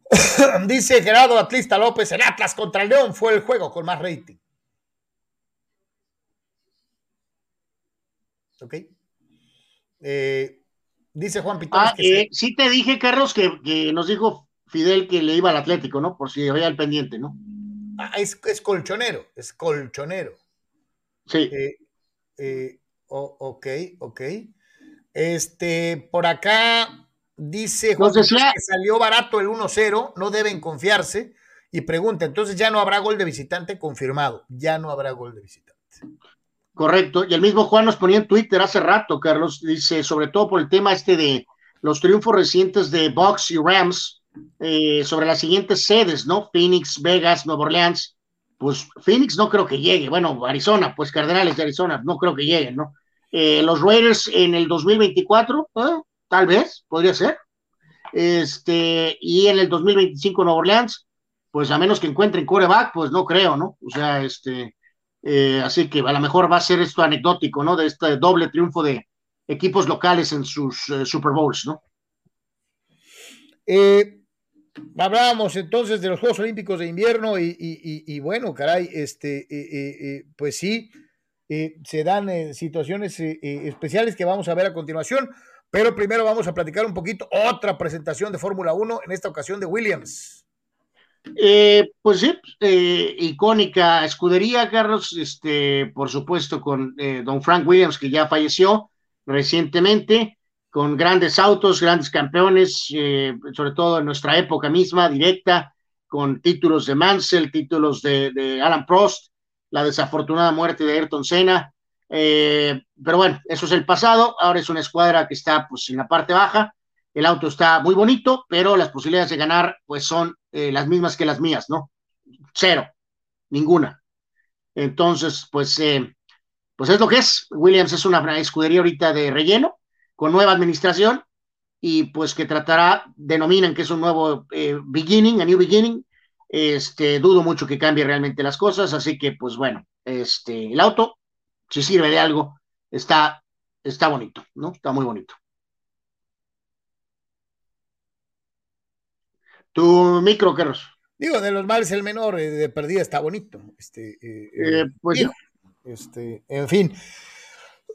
dice Gerardo Atlista López, el Atlas contra el León fue el juego con más rating. Ok. Eh, dice Juan Pitón.
Ah, sí te dije, Carlos, que, que, nos dijo Fidel que le iba al Atlético, ¿no? Por si había el pendiente, ¿no?
Ah, es, colchonero, es colchonero.
Sí.
Eh, eh, ok, ok. Este, por acá dice Juan que salió barato el 1-0, no deben confiarse. Y pregunta, entonces ya no habrá gol de visitante confirmado, ya no habrá gol de visitante.
Correcto, y el mismo Juan nos ponía en Twitter hace rato, Carlos, dice, sobre todo por el tema este de los triunfos recientes de Bucks y Rams, eh, sobre las siguientes sedes, ¿no? Phoenix, Vegas, Nueva Orleans. Pues Phoenix no creo que llegue. Bueno, Arizona, pues Cardenales de Arizona, no creo que lleguen, ¿no? Eh, los Raiders en el 2024, ¿eh? tal vez, podría ser. Este, y en el 2025 Nueva Orleans, pues a menos que encuentren coreback, pues no creo, ¿no? O sea, este, así que a lo mejor va a ser esto anecdótico, ¿no? De este doble triunfo de equipos locales en sus Super Bowls, ¿no?
Eh, Hablábamos entonces de los Juegos Olímpicos de invierno y, bueno, caray, este, eh, eh, eh, pues sí, se dan situaciones especiales que vamos a ver a continuación, pero primero vamos a platicar un poquito otra presentación de Fórmula 1, en esta ocasión de Williams.
Pues sí, icónica escudería, Carlos, este, por supuesto con don Frank Williams, que ya falleció recientemente con grandes autos, grandes campeones, eh, sobre todo en nuestra época misma, directa, con títulos de Mansell, títulos de, Alan Prost, la desafortunada muerte de Ayrton Senna. Eh, pero bueno, eso es el pasado. Ahora es una escuadra que está pues en la parte baja. El auto está muy bonito, pero las posibilidades de ganar pues son eh, las mismas que las mías, ¿no? Cero, ninguna. Entonces, pues, pues es lo que es. Williams es una escudería ahorita de relleno con nueva administración y pues que tratará, denominan que es un nuevo eh, beginning, a new beginning. Este, dudo mucho que cambie realmente las cosas, así que pues bueno, este, el auto, si sirve de algo, está, está bonito, ¿no? Está muy bonito. Tu micro, Carlos.
Digo, de los males el menor, eh, de perdida está bonito. Este,
eh, pues
este, en fin.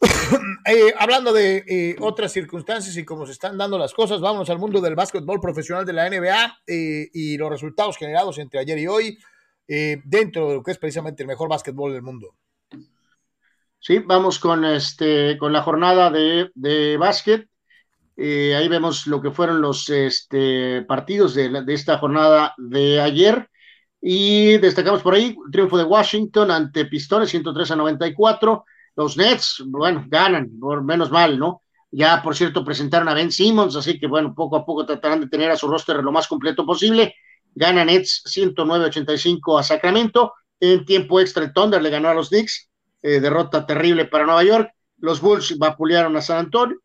Eh, hablando de eh, otras circunstancias y cómo se están dando las cosas, vamos al mundo del básquetbol profesional de la NBA eh, y los resultados generados entre ayer y hoy dentro de lo que es precisamente el mejor básquetbol del mundo.
Sí, vamos con, este, con la jornada de, de básquet. Ahí vemos lo que fueron los este, partidos de, de esta jornada de ayer. Y destacamos por ahí triunfo de Washington ante Pistones 103 a 94. Los Nets, bueno, ganan, por menos mal, ¿no? Ya, por cierto, presentaron a Ben Simmons, así que, bueno, poco a poco tratarán de tener a su roster lo más completo posible. Gana Nets 109-85 a Sacramento. En tiempo extra, el Thunder le ganó a los Knicks. Eh, derrota terrible para Nueva York. Los Bulls vapulearon a San Antonio.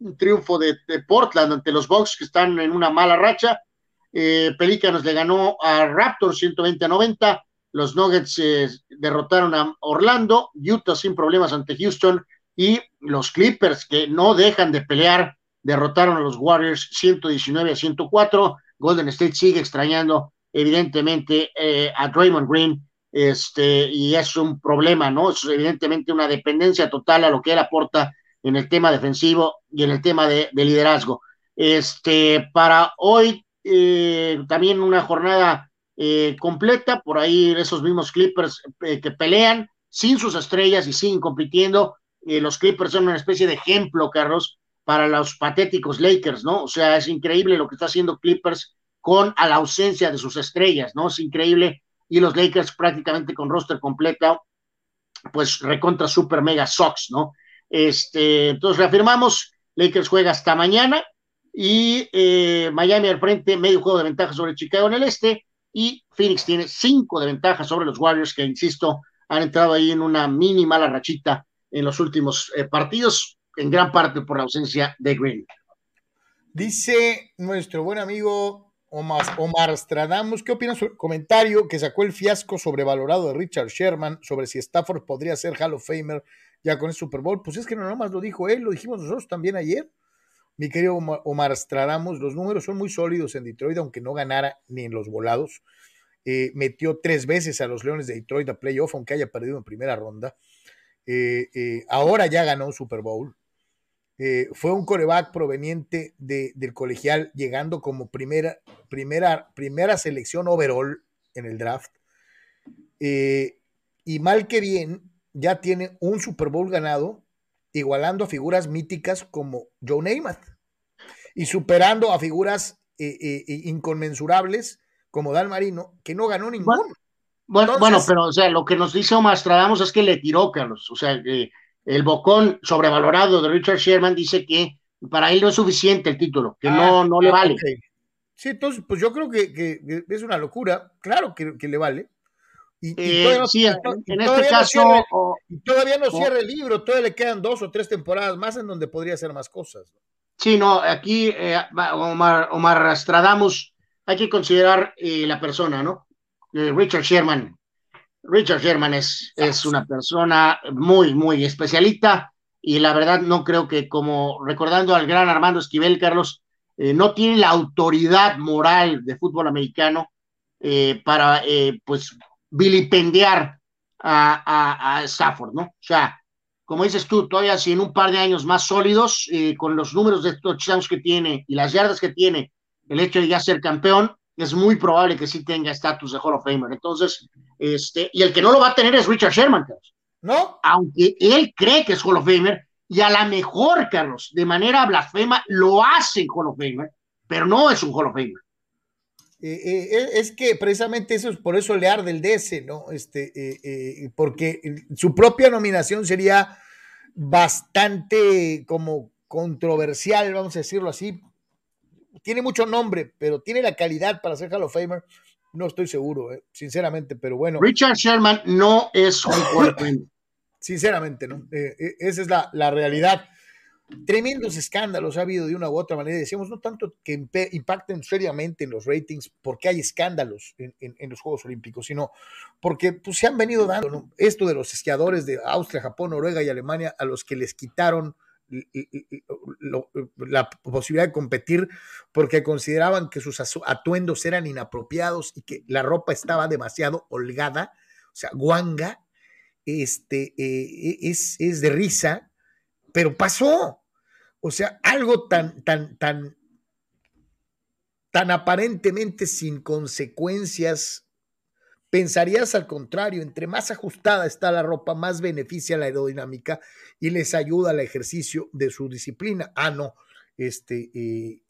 Un triunfo de, Portland ante los Bucks, que están en una mala racha. Eh, Pelícanos le ganó a Raptors 120 90. Los Nuggets eh, derrotaron a Orlando, Utah sin problemas ante Houston y los Clippers que no dejan de pelear derrotaron a los Warriors 119 a 104. Golden State sigue extrañando evidentemente eh, a Draymond Green este, y es un problema, ¿no? Es evidentemente una dependencia total a lo que él aporta en el tema defensivo y en el tema de, liderazgo. Este, para hoy, eh, también una jornada eh, completa, por ahí esos mismos Clippers eh, que pelean sin sus estrellas y siguen compitiendo. Eh, los Clippers son una especie de ejemplo, Carlos, para los patéticos Lakers, ¿no? O sea, es increíble lo que está haciendo Clippers con a la ausencia de sus estrellas, ¿no? Es increíble. Y los Lakers prácticamente con roster completa, pues recontra super mega Sox, ¿no? Este, entonces reafirmamos, Lakers juega hasta mañana y Miami al frente, medio juego de ventaja sobre Chicago en el este, y Phoenix tiene cinco de ventaja sobre los Warriors, que insisto, han entrado ahí en una mini mala rachita en los últimos eh, partidos. en gran parte por la ausencia de Green.
Dice nuestro buen amigo Omar, Omar Stradamus, ¿qué opinas sobre el comentario que sacó el fiasco sobrevalorado de Richard Sherman sobre si Stafford podría ser Hall of Famer ya con el Super Bowl? Pues es que no nomás lo dijo él, lo dijimos nosotros también ayer. Mi querido Omar Stradamus, los números son muy sólidos en Detroit, aunque no ganara ni en los volados. Eh, metió tres veces a los Leones de Detroit a playoff, aunque haya perdido en primera ronda. Eh, eh, ahora ya ganó un Super Bowl. fue un coreback proveniente del colegial, llegando como primera, primera, primera selección overall en el draft. y mal que bien, ya tiene un Super Bowl ganado, igualando a figuras míticas como Joe Namath y superando a figuras inconmensurables como Dan Marino, que no ganó ninguno.
Bueno, bueno, pero o sea, lo que nos dice Omar Stradamos es que le tiró, Carlos. O sea, que el bocón sobrevalorado de Richard Sherman dice que para él no es suficiente el título, que no, ah, no le ah, vale.
Sí, entonces, pues yo creo que, es una locura. Claro que, le vale.
Y, todavía sí, en, este caso.
todavía no cierra el libro, todavía le quedan dos o tres temporadas más en donde podría hacer más cosas.
Sí, no, aquí eh, Omar, Omar Stradamus hay que considerar eh, la persona, ¿no? Eh, Richard Sherman. Richard Sherman es, es una persona muy, muy especialista y la verdad no creo que como recordando al gran Armando Esquivel, Carlos, eh, no tiene la autoridad moral de fútbol americano para pues vilipendiar a, a, Stafford, ¿no? O sea, como dices tú, todavía si en un par de años más sólidos, con los números de touchdowns que tiene y las yardas que tiene el hecho de ya ser campeón, es muy probable que sí tenga estatus de Hall of Famer. Entonces, este, y el que no lo va a tener es Richard Sherman, Carlos.
¿No?
Aunque él cree que es Hall of Famer, y a lo mejor, Carlos, de manera blasfema, lo hace Hall of Famer, pero no es un Hall of Famer.
Eh, eh, es que precisamente eso es por eso le arde el DS, ¿no? Este, eh, porque su propia nominación sería bastante como controversial, vamos a decirlo así, tiene mucho nombre, pero tiene la calidad para ser Hall of Famer. No estoy seguro, sinceramente, pero bueno.
Richard Sherman no es un
Sinceramente, ¿no? Esa es la, realidad. Tremendos escándalos ha habido de una u otra manera. Decíamos, no tanto que impacten seriamente en los ratings porque hay escándalos en, los Juegos Olímpicos, sino porque pues, se han venido dando esto de los esquiadores de Austria, Japón, Noruega y Alemania a los que les quitaron la posibilidad de competir porque consideraban que sus atuendos eran inapropiados y que la ropa estaba demasiado holgada, o sea, guanga, este, eh, es, es de risa, pero pasó. O sea, algo tan, tan, tan, tan aparentemente sin consecuencias Pensarías al contrario, entre más ajustada está la ropa, más beneficia la aerodinámica y les ayuda al ejercicio de su disciplina. Ah, no, este, eh,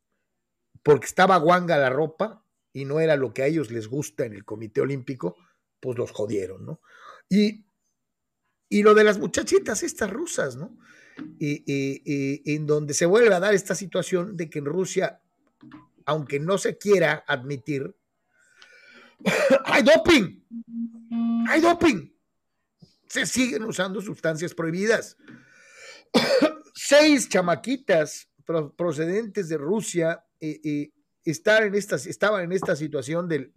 porque estaba guanga la ropa y no era lo que a ellos les gusta en el Comité Olímpico, pues los jodieron, ¿no? Y, y lo de las muchachitas, estas rusas, ¿no? Y, en donde se vuelve a dar esta situación de que en Rusia, aunque no se quiera admitir, hay doping, hay doping. Se siguen usando sustancias prohibidas. Seis chamaquitas procedentes de Rusia eh, eh, en esta, estaban en esta situación del,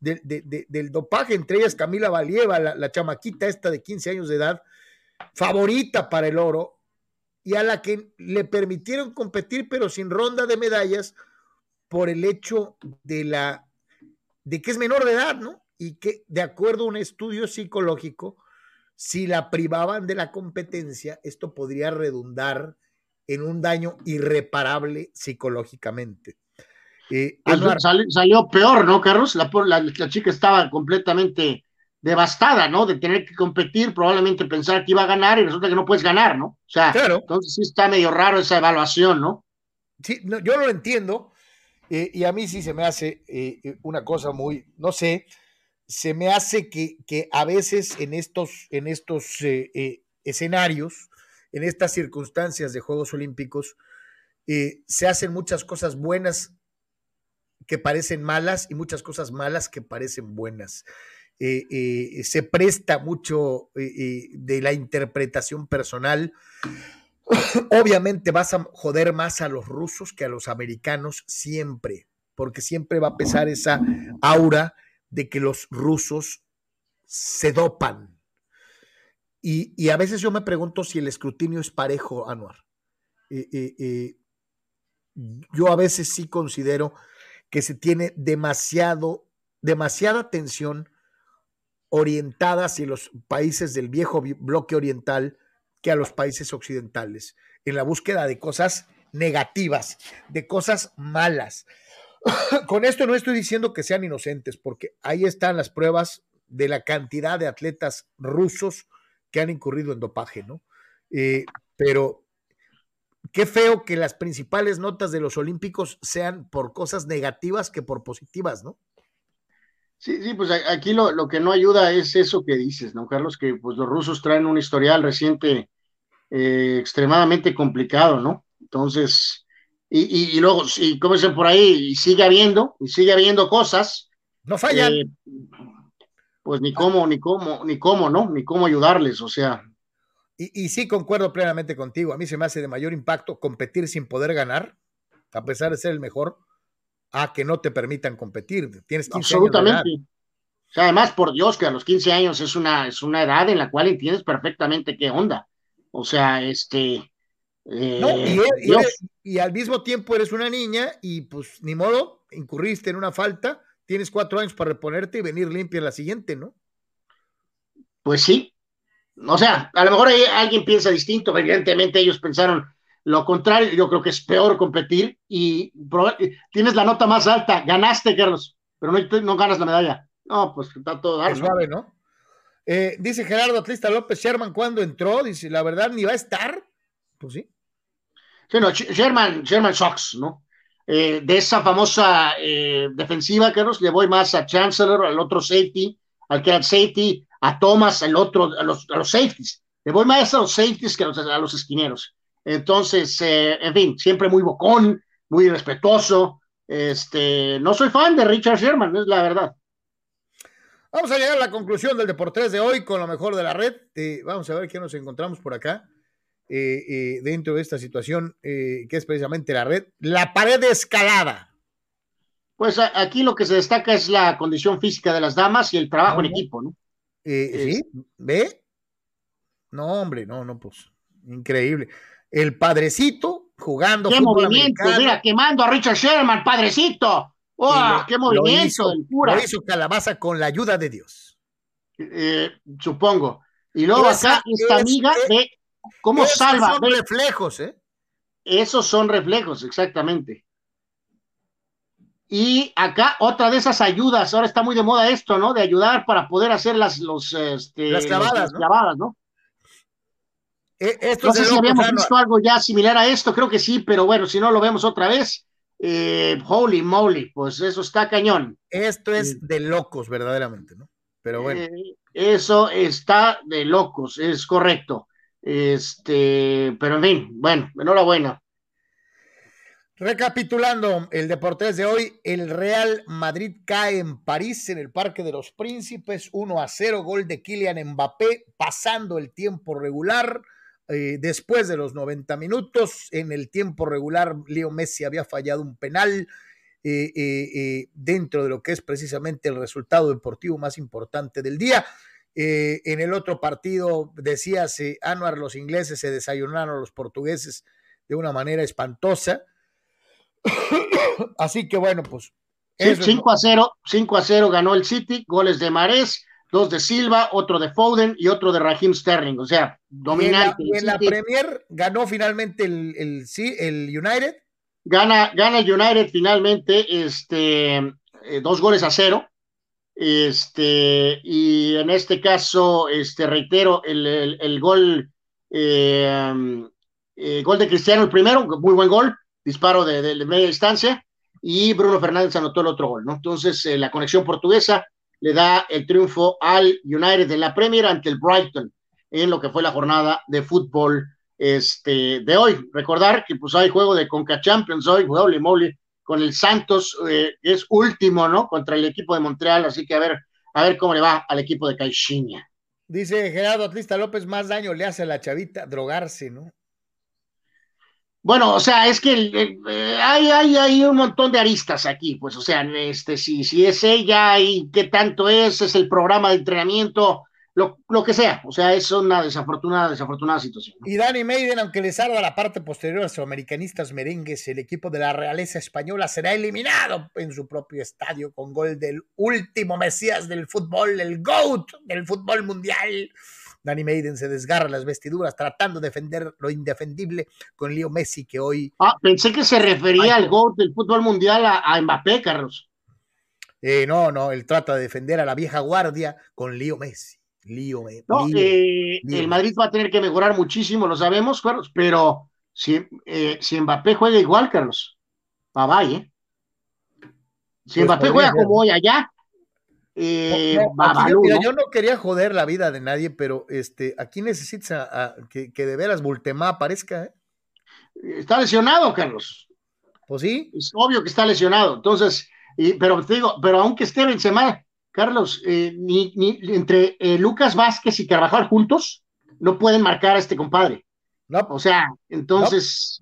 del, dopaje, entre ellas Camila Valieva, la, chamaquita esta de 15 años de edad, favorita para el oro, y a la que le permitieron competir, pero sin ronda de medallas, por el hecho de la de que es menor de edad, ¿no? Y que de acuerdo a un estudio psicológico, si la privaban de la competencia, esto podría redundar en un daño irreparable psicológicamente.
Eh, pues salió peor, ¿no, Carlos? La, la, chica estaba completamente devastada, ¿no? De tener que competir, probablemente pensar que iba a ganar y resulta que no puedes ganar, ¿no? O sea, entonces sí está medio raro esa evaluación, ¿no?
Sí, no, yo lo entiendo, eh, y a mí sí se me hace eh, eh, una cosa muy, no sé, se me hace que, que a veces en estos, en estos escenarios, en estas circunstancias de Juegos Olímpicos, se hacen muchas cosas buenas que parecen malas y muchas cosas malas que parecen buenas. Se presta mucho de la interpretación personal Obviamente vas a joder más a los rusos que a los americanos siempre, porque siempre va a pesar esa aura de que los rusos se dopan. Y, a veces yo me pregunto si el escrutinio es parejo, Anuar. Eh, eh, eh, yo a veces sí considero que se tiene demasiado, demasiada atención orientada hacia los países del viejo bloque oriental que a los países occidentales, en la búsqueda de cosas negativas, de cosas malas. Con esto no estoy diciendo que sean inocentes, porque ahí están las pruebas de la cantidad de atletas rusos que han incurrido en dopaje, ¿no? Eh, pero qué feo que las principales notas de los Olímpicos sean por cosas negativas que por positivas, ¿no?
Sí, sí, pues aquí lo, que no ayuda es eso que dices, ¿no, Carlos? Que pues los rusos traen un historial reciente eh, extremadamente complicado, ¿no? Entonces, y, y, luego, y como dicen por ahí, y sigue habiendo, y sigue habiendo cosas.
No fallan. Eh,
pues ni cómo, ni cómo, ni cómo, ¿no? Ni cómo ayudarles, o sea.
Y, y sí, concuerdo plenamente contigo. A mí se me hace de mayor impacto competir sin poder ganar, a pesar de ser el mejor, a que no te permitan competir. Tienes 15
Absolutamente. Años O sea, además, por Dios, que a los 15 años es una, es una edad en la cual entiendes perfectamente qué onda. O sea, este.
Eh, y, al mismo tiempo eres una niña y pues ni modo, incurriste en una falta, tienes cuatro años para reponerte y venir limpia en la siguiente, ¿no?
Pues sí. O sea, a lo mejor alguien piensa distinto, evidentemente ellos pensaron, lo contrario, yo creo que es peor competir y tienes la nota más alta, ganaste, Carlos, pero no, ganas la medalla. No, pues está todo
dar, suave, ¿no? Eh, dice Gerardo Atlista López Sherman cuando entró, dice, la verdad, ni va a estar. Pues sí.
Sí, no, Sherman, Sherman Sox, ¿no? Eh, de esa famosa eh, defensiva, Carlos, le voy más a Chancellor, al otro safety, al que era safety, a Thomas, al otro, a los, a los safeties. Le voy más a los safeties que a los, a los esquineros. Entonces, eh, en fin, siempre muy bocón, muy respetuoso. Este, no soy fan de Richard Sherman, es la verdad.
Vamos a llegar a la conclusión del Deportes de hoy con lo mejor de la red. Eh, vamos a ver qué nos encontramos por acá eh, dentro de esta situación que es precisamente la red. La pared de escalada.
Pues aquí lo que se destaca es la condición física de las damas y el trabajo en equipo, ¿no?
sí, ¿ve? No, hombre, no, no, pues, increíble el padrecito jugando.
¡Qué movimiento! Mira, quemando a Richard Sherman, padrecito. ¡Oh, qué movimiento
del cura! Lo hizo Calabaza con la ayuda de Dios.
Eh, supongo. Y luego acá esta amiga ve cómo salva.
Son reflejos, ¿eh?
Esos son reflejos, exactamente. Y acá otra de esas ayudas, ahora está muy de moda esto, ¿no? De ayudar para poder hacer las, los, este,
las clavadas,
¿no? Eh, esto no sé si habíamos visto algo ya similar a esto, creo que sí, pero bueno, si no lo vemos otra vez, eh, holy moly, pues eso está cañón.
Esto es de locos, verdaderamente, ¿no? Pero bueno.
Eh, eso está de locos, es correcto. Este, pero en fin, bueno, enhorabuena.
Recapitulando el Deportes de hoy, el Real Madrid cae en París en el Parque de los Príncipes, 1 a 0, gol de Kylian Mbappé, pasando el tiempo regular. Eh, después de los 90 minutos, en el tiempo regular, Leo Messi había fallado un penal eh, eh, dentro de lo que es precisamente el resultado deportivo más importante del día. en el otro partido, decíase, Anuar, los ingleses se desayunaron a los portugueses de una manera espantosa. Así que bueno, pues.
5 a 0, 5 a 0 ganó el City, goles de Marés, dos de Silva, otro de Foden y otro de Raheem Sterling, o sea, dominante.
Y en la, Premier ganó finalmente el, el, el, United.
Gana, gana el United finalmente, este, eh, dos goles a cero. Este, y en este caso, este, reitero, el, el, gol, eh, eh, gol de Cristiano, el primero, muy buen gol, disparo de, de, media distancia, y Bruno Fernández anotó el otro gol, ¿no? Entonces, la conexión portuguesa le da el triunfo al United en la Premier ante el Brighton en lo que fue la jornada de fútbol este, de hoy. Recordar que pues hay juego de Conca Champions hoy, holy moly, con el Santos, eh, es último, ¿no? Contra el equipo de Montreal, así que a ver, a ver cómo le va al equipo de Caixinha.
Dice Gerardo Atlista López, más daño le hace a la chavita drogarse, ¿no?
Bueno, o sea, es que eh, hay, hay, hay, un montón de aristas aquí, pues, o sea, este, si, si es ella y qué tanto es, es el programa de entrenamiento, lo, lo, que sea, o sea, es una desafortunada, desafortunada situación.
Y Danny Maiden, aunque les arda la parte posterior a los americanistas merengues, el equipo de la realeza española será eliminado en su propio estadio con gol del último mesías del fútbol, el GOAT del fútbol mundial. Danny Maiden se desgarra las vestiduras tratando de defender lo indefendible con Leo Messi que hoy...
Ah, pensé que se refería al GOAT del fútbol mundial a, Mbappé, Carlos.
Eh, no, no, él trata de defender a la vieja guardia con Leo Messi. Leo,
no, eh, el Madrid va a tener que mejorar muchísimo, lo sabemos, Carlos, pero si, eh, si Mbappé juega igual, Carlos, bye bye, ¿eh? Si pues Mbappé juega como hoy allá,
eh, yo no quería joder la vida de nadie, pero este, aquí necesitas que, de veras Bultemá aparezca. ¿eh?
Está lesionado, Carlos.
Pues sí.
Es obvio que está lesionado. Entonces, pero te digo, pero aunque esté Benzema, Carlos, eh, ni, entre Lucas Vázquez y Carvajal juntos no pueden marcar a este compadre. No. O sea, entonces.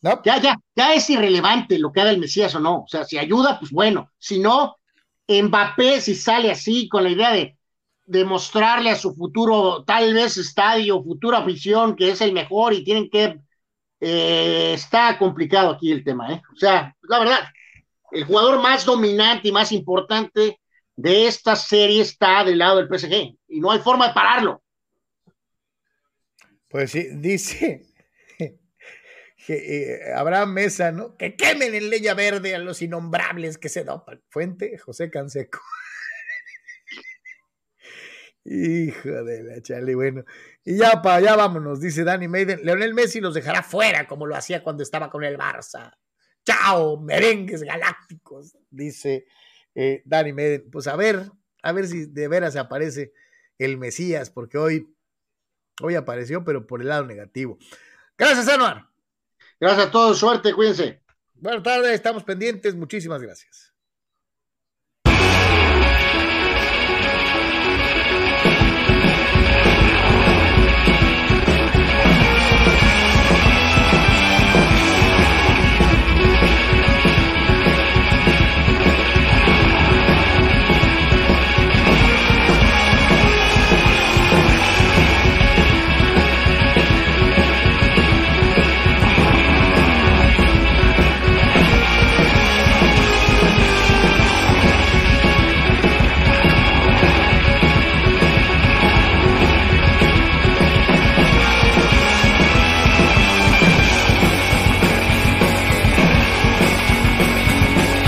No. Ya, ya, ya es irrelevante lo que haga el Mesías o no. O sea, si ayuda, pues bueno. Si no, Mbappé, si sale así, con la idea de demostrarle a su futuro, tal vez estadio, futura afición, que es el mejor y tienen que. Eh, está complicado aquí el tema, ¿eh? O sea, la verdad, el jugador más dominante y más importante de esta serie está del lado del PSG y no hay forma de pararlo.
Pues sí, dice Abraham Mesa, ¿no? Que quemen en leña verde a los innombrables que se dopan. Fuente, José Canseco. Hijo de la chale, bueno. Y ya para allá vámonos, dice Danny Maiden. Leonel Messi los dejará fuera como lo hacía cuando estaba con el Barça. Chao, merengues galácticos, dice eh, Danny Maiden. Pues a ver, a ver si de veras aparece el Mesías, porque hoy, hoy apareció, pero por el lado negativo. Gracias, Anuar.
Gracias a todos, suerte, cuídense.
Buenas tardes, estamos pendientes, muchísimas gracias.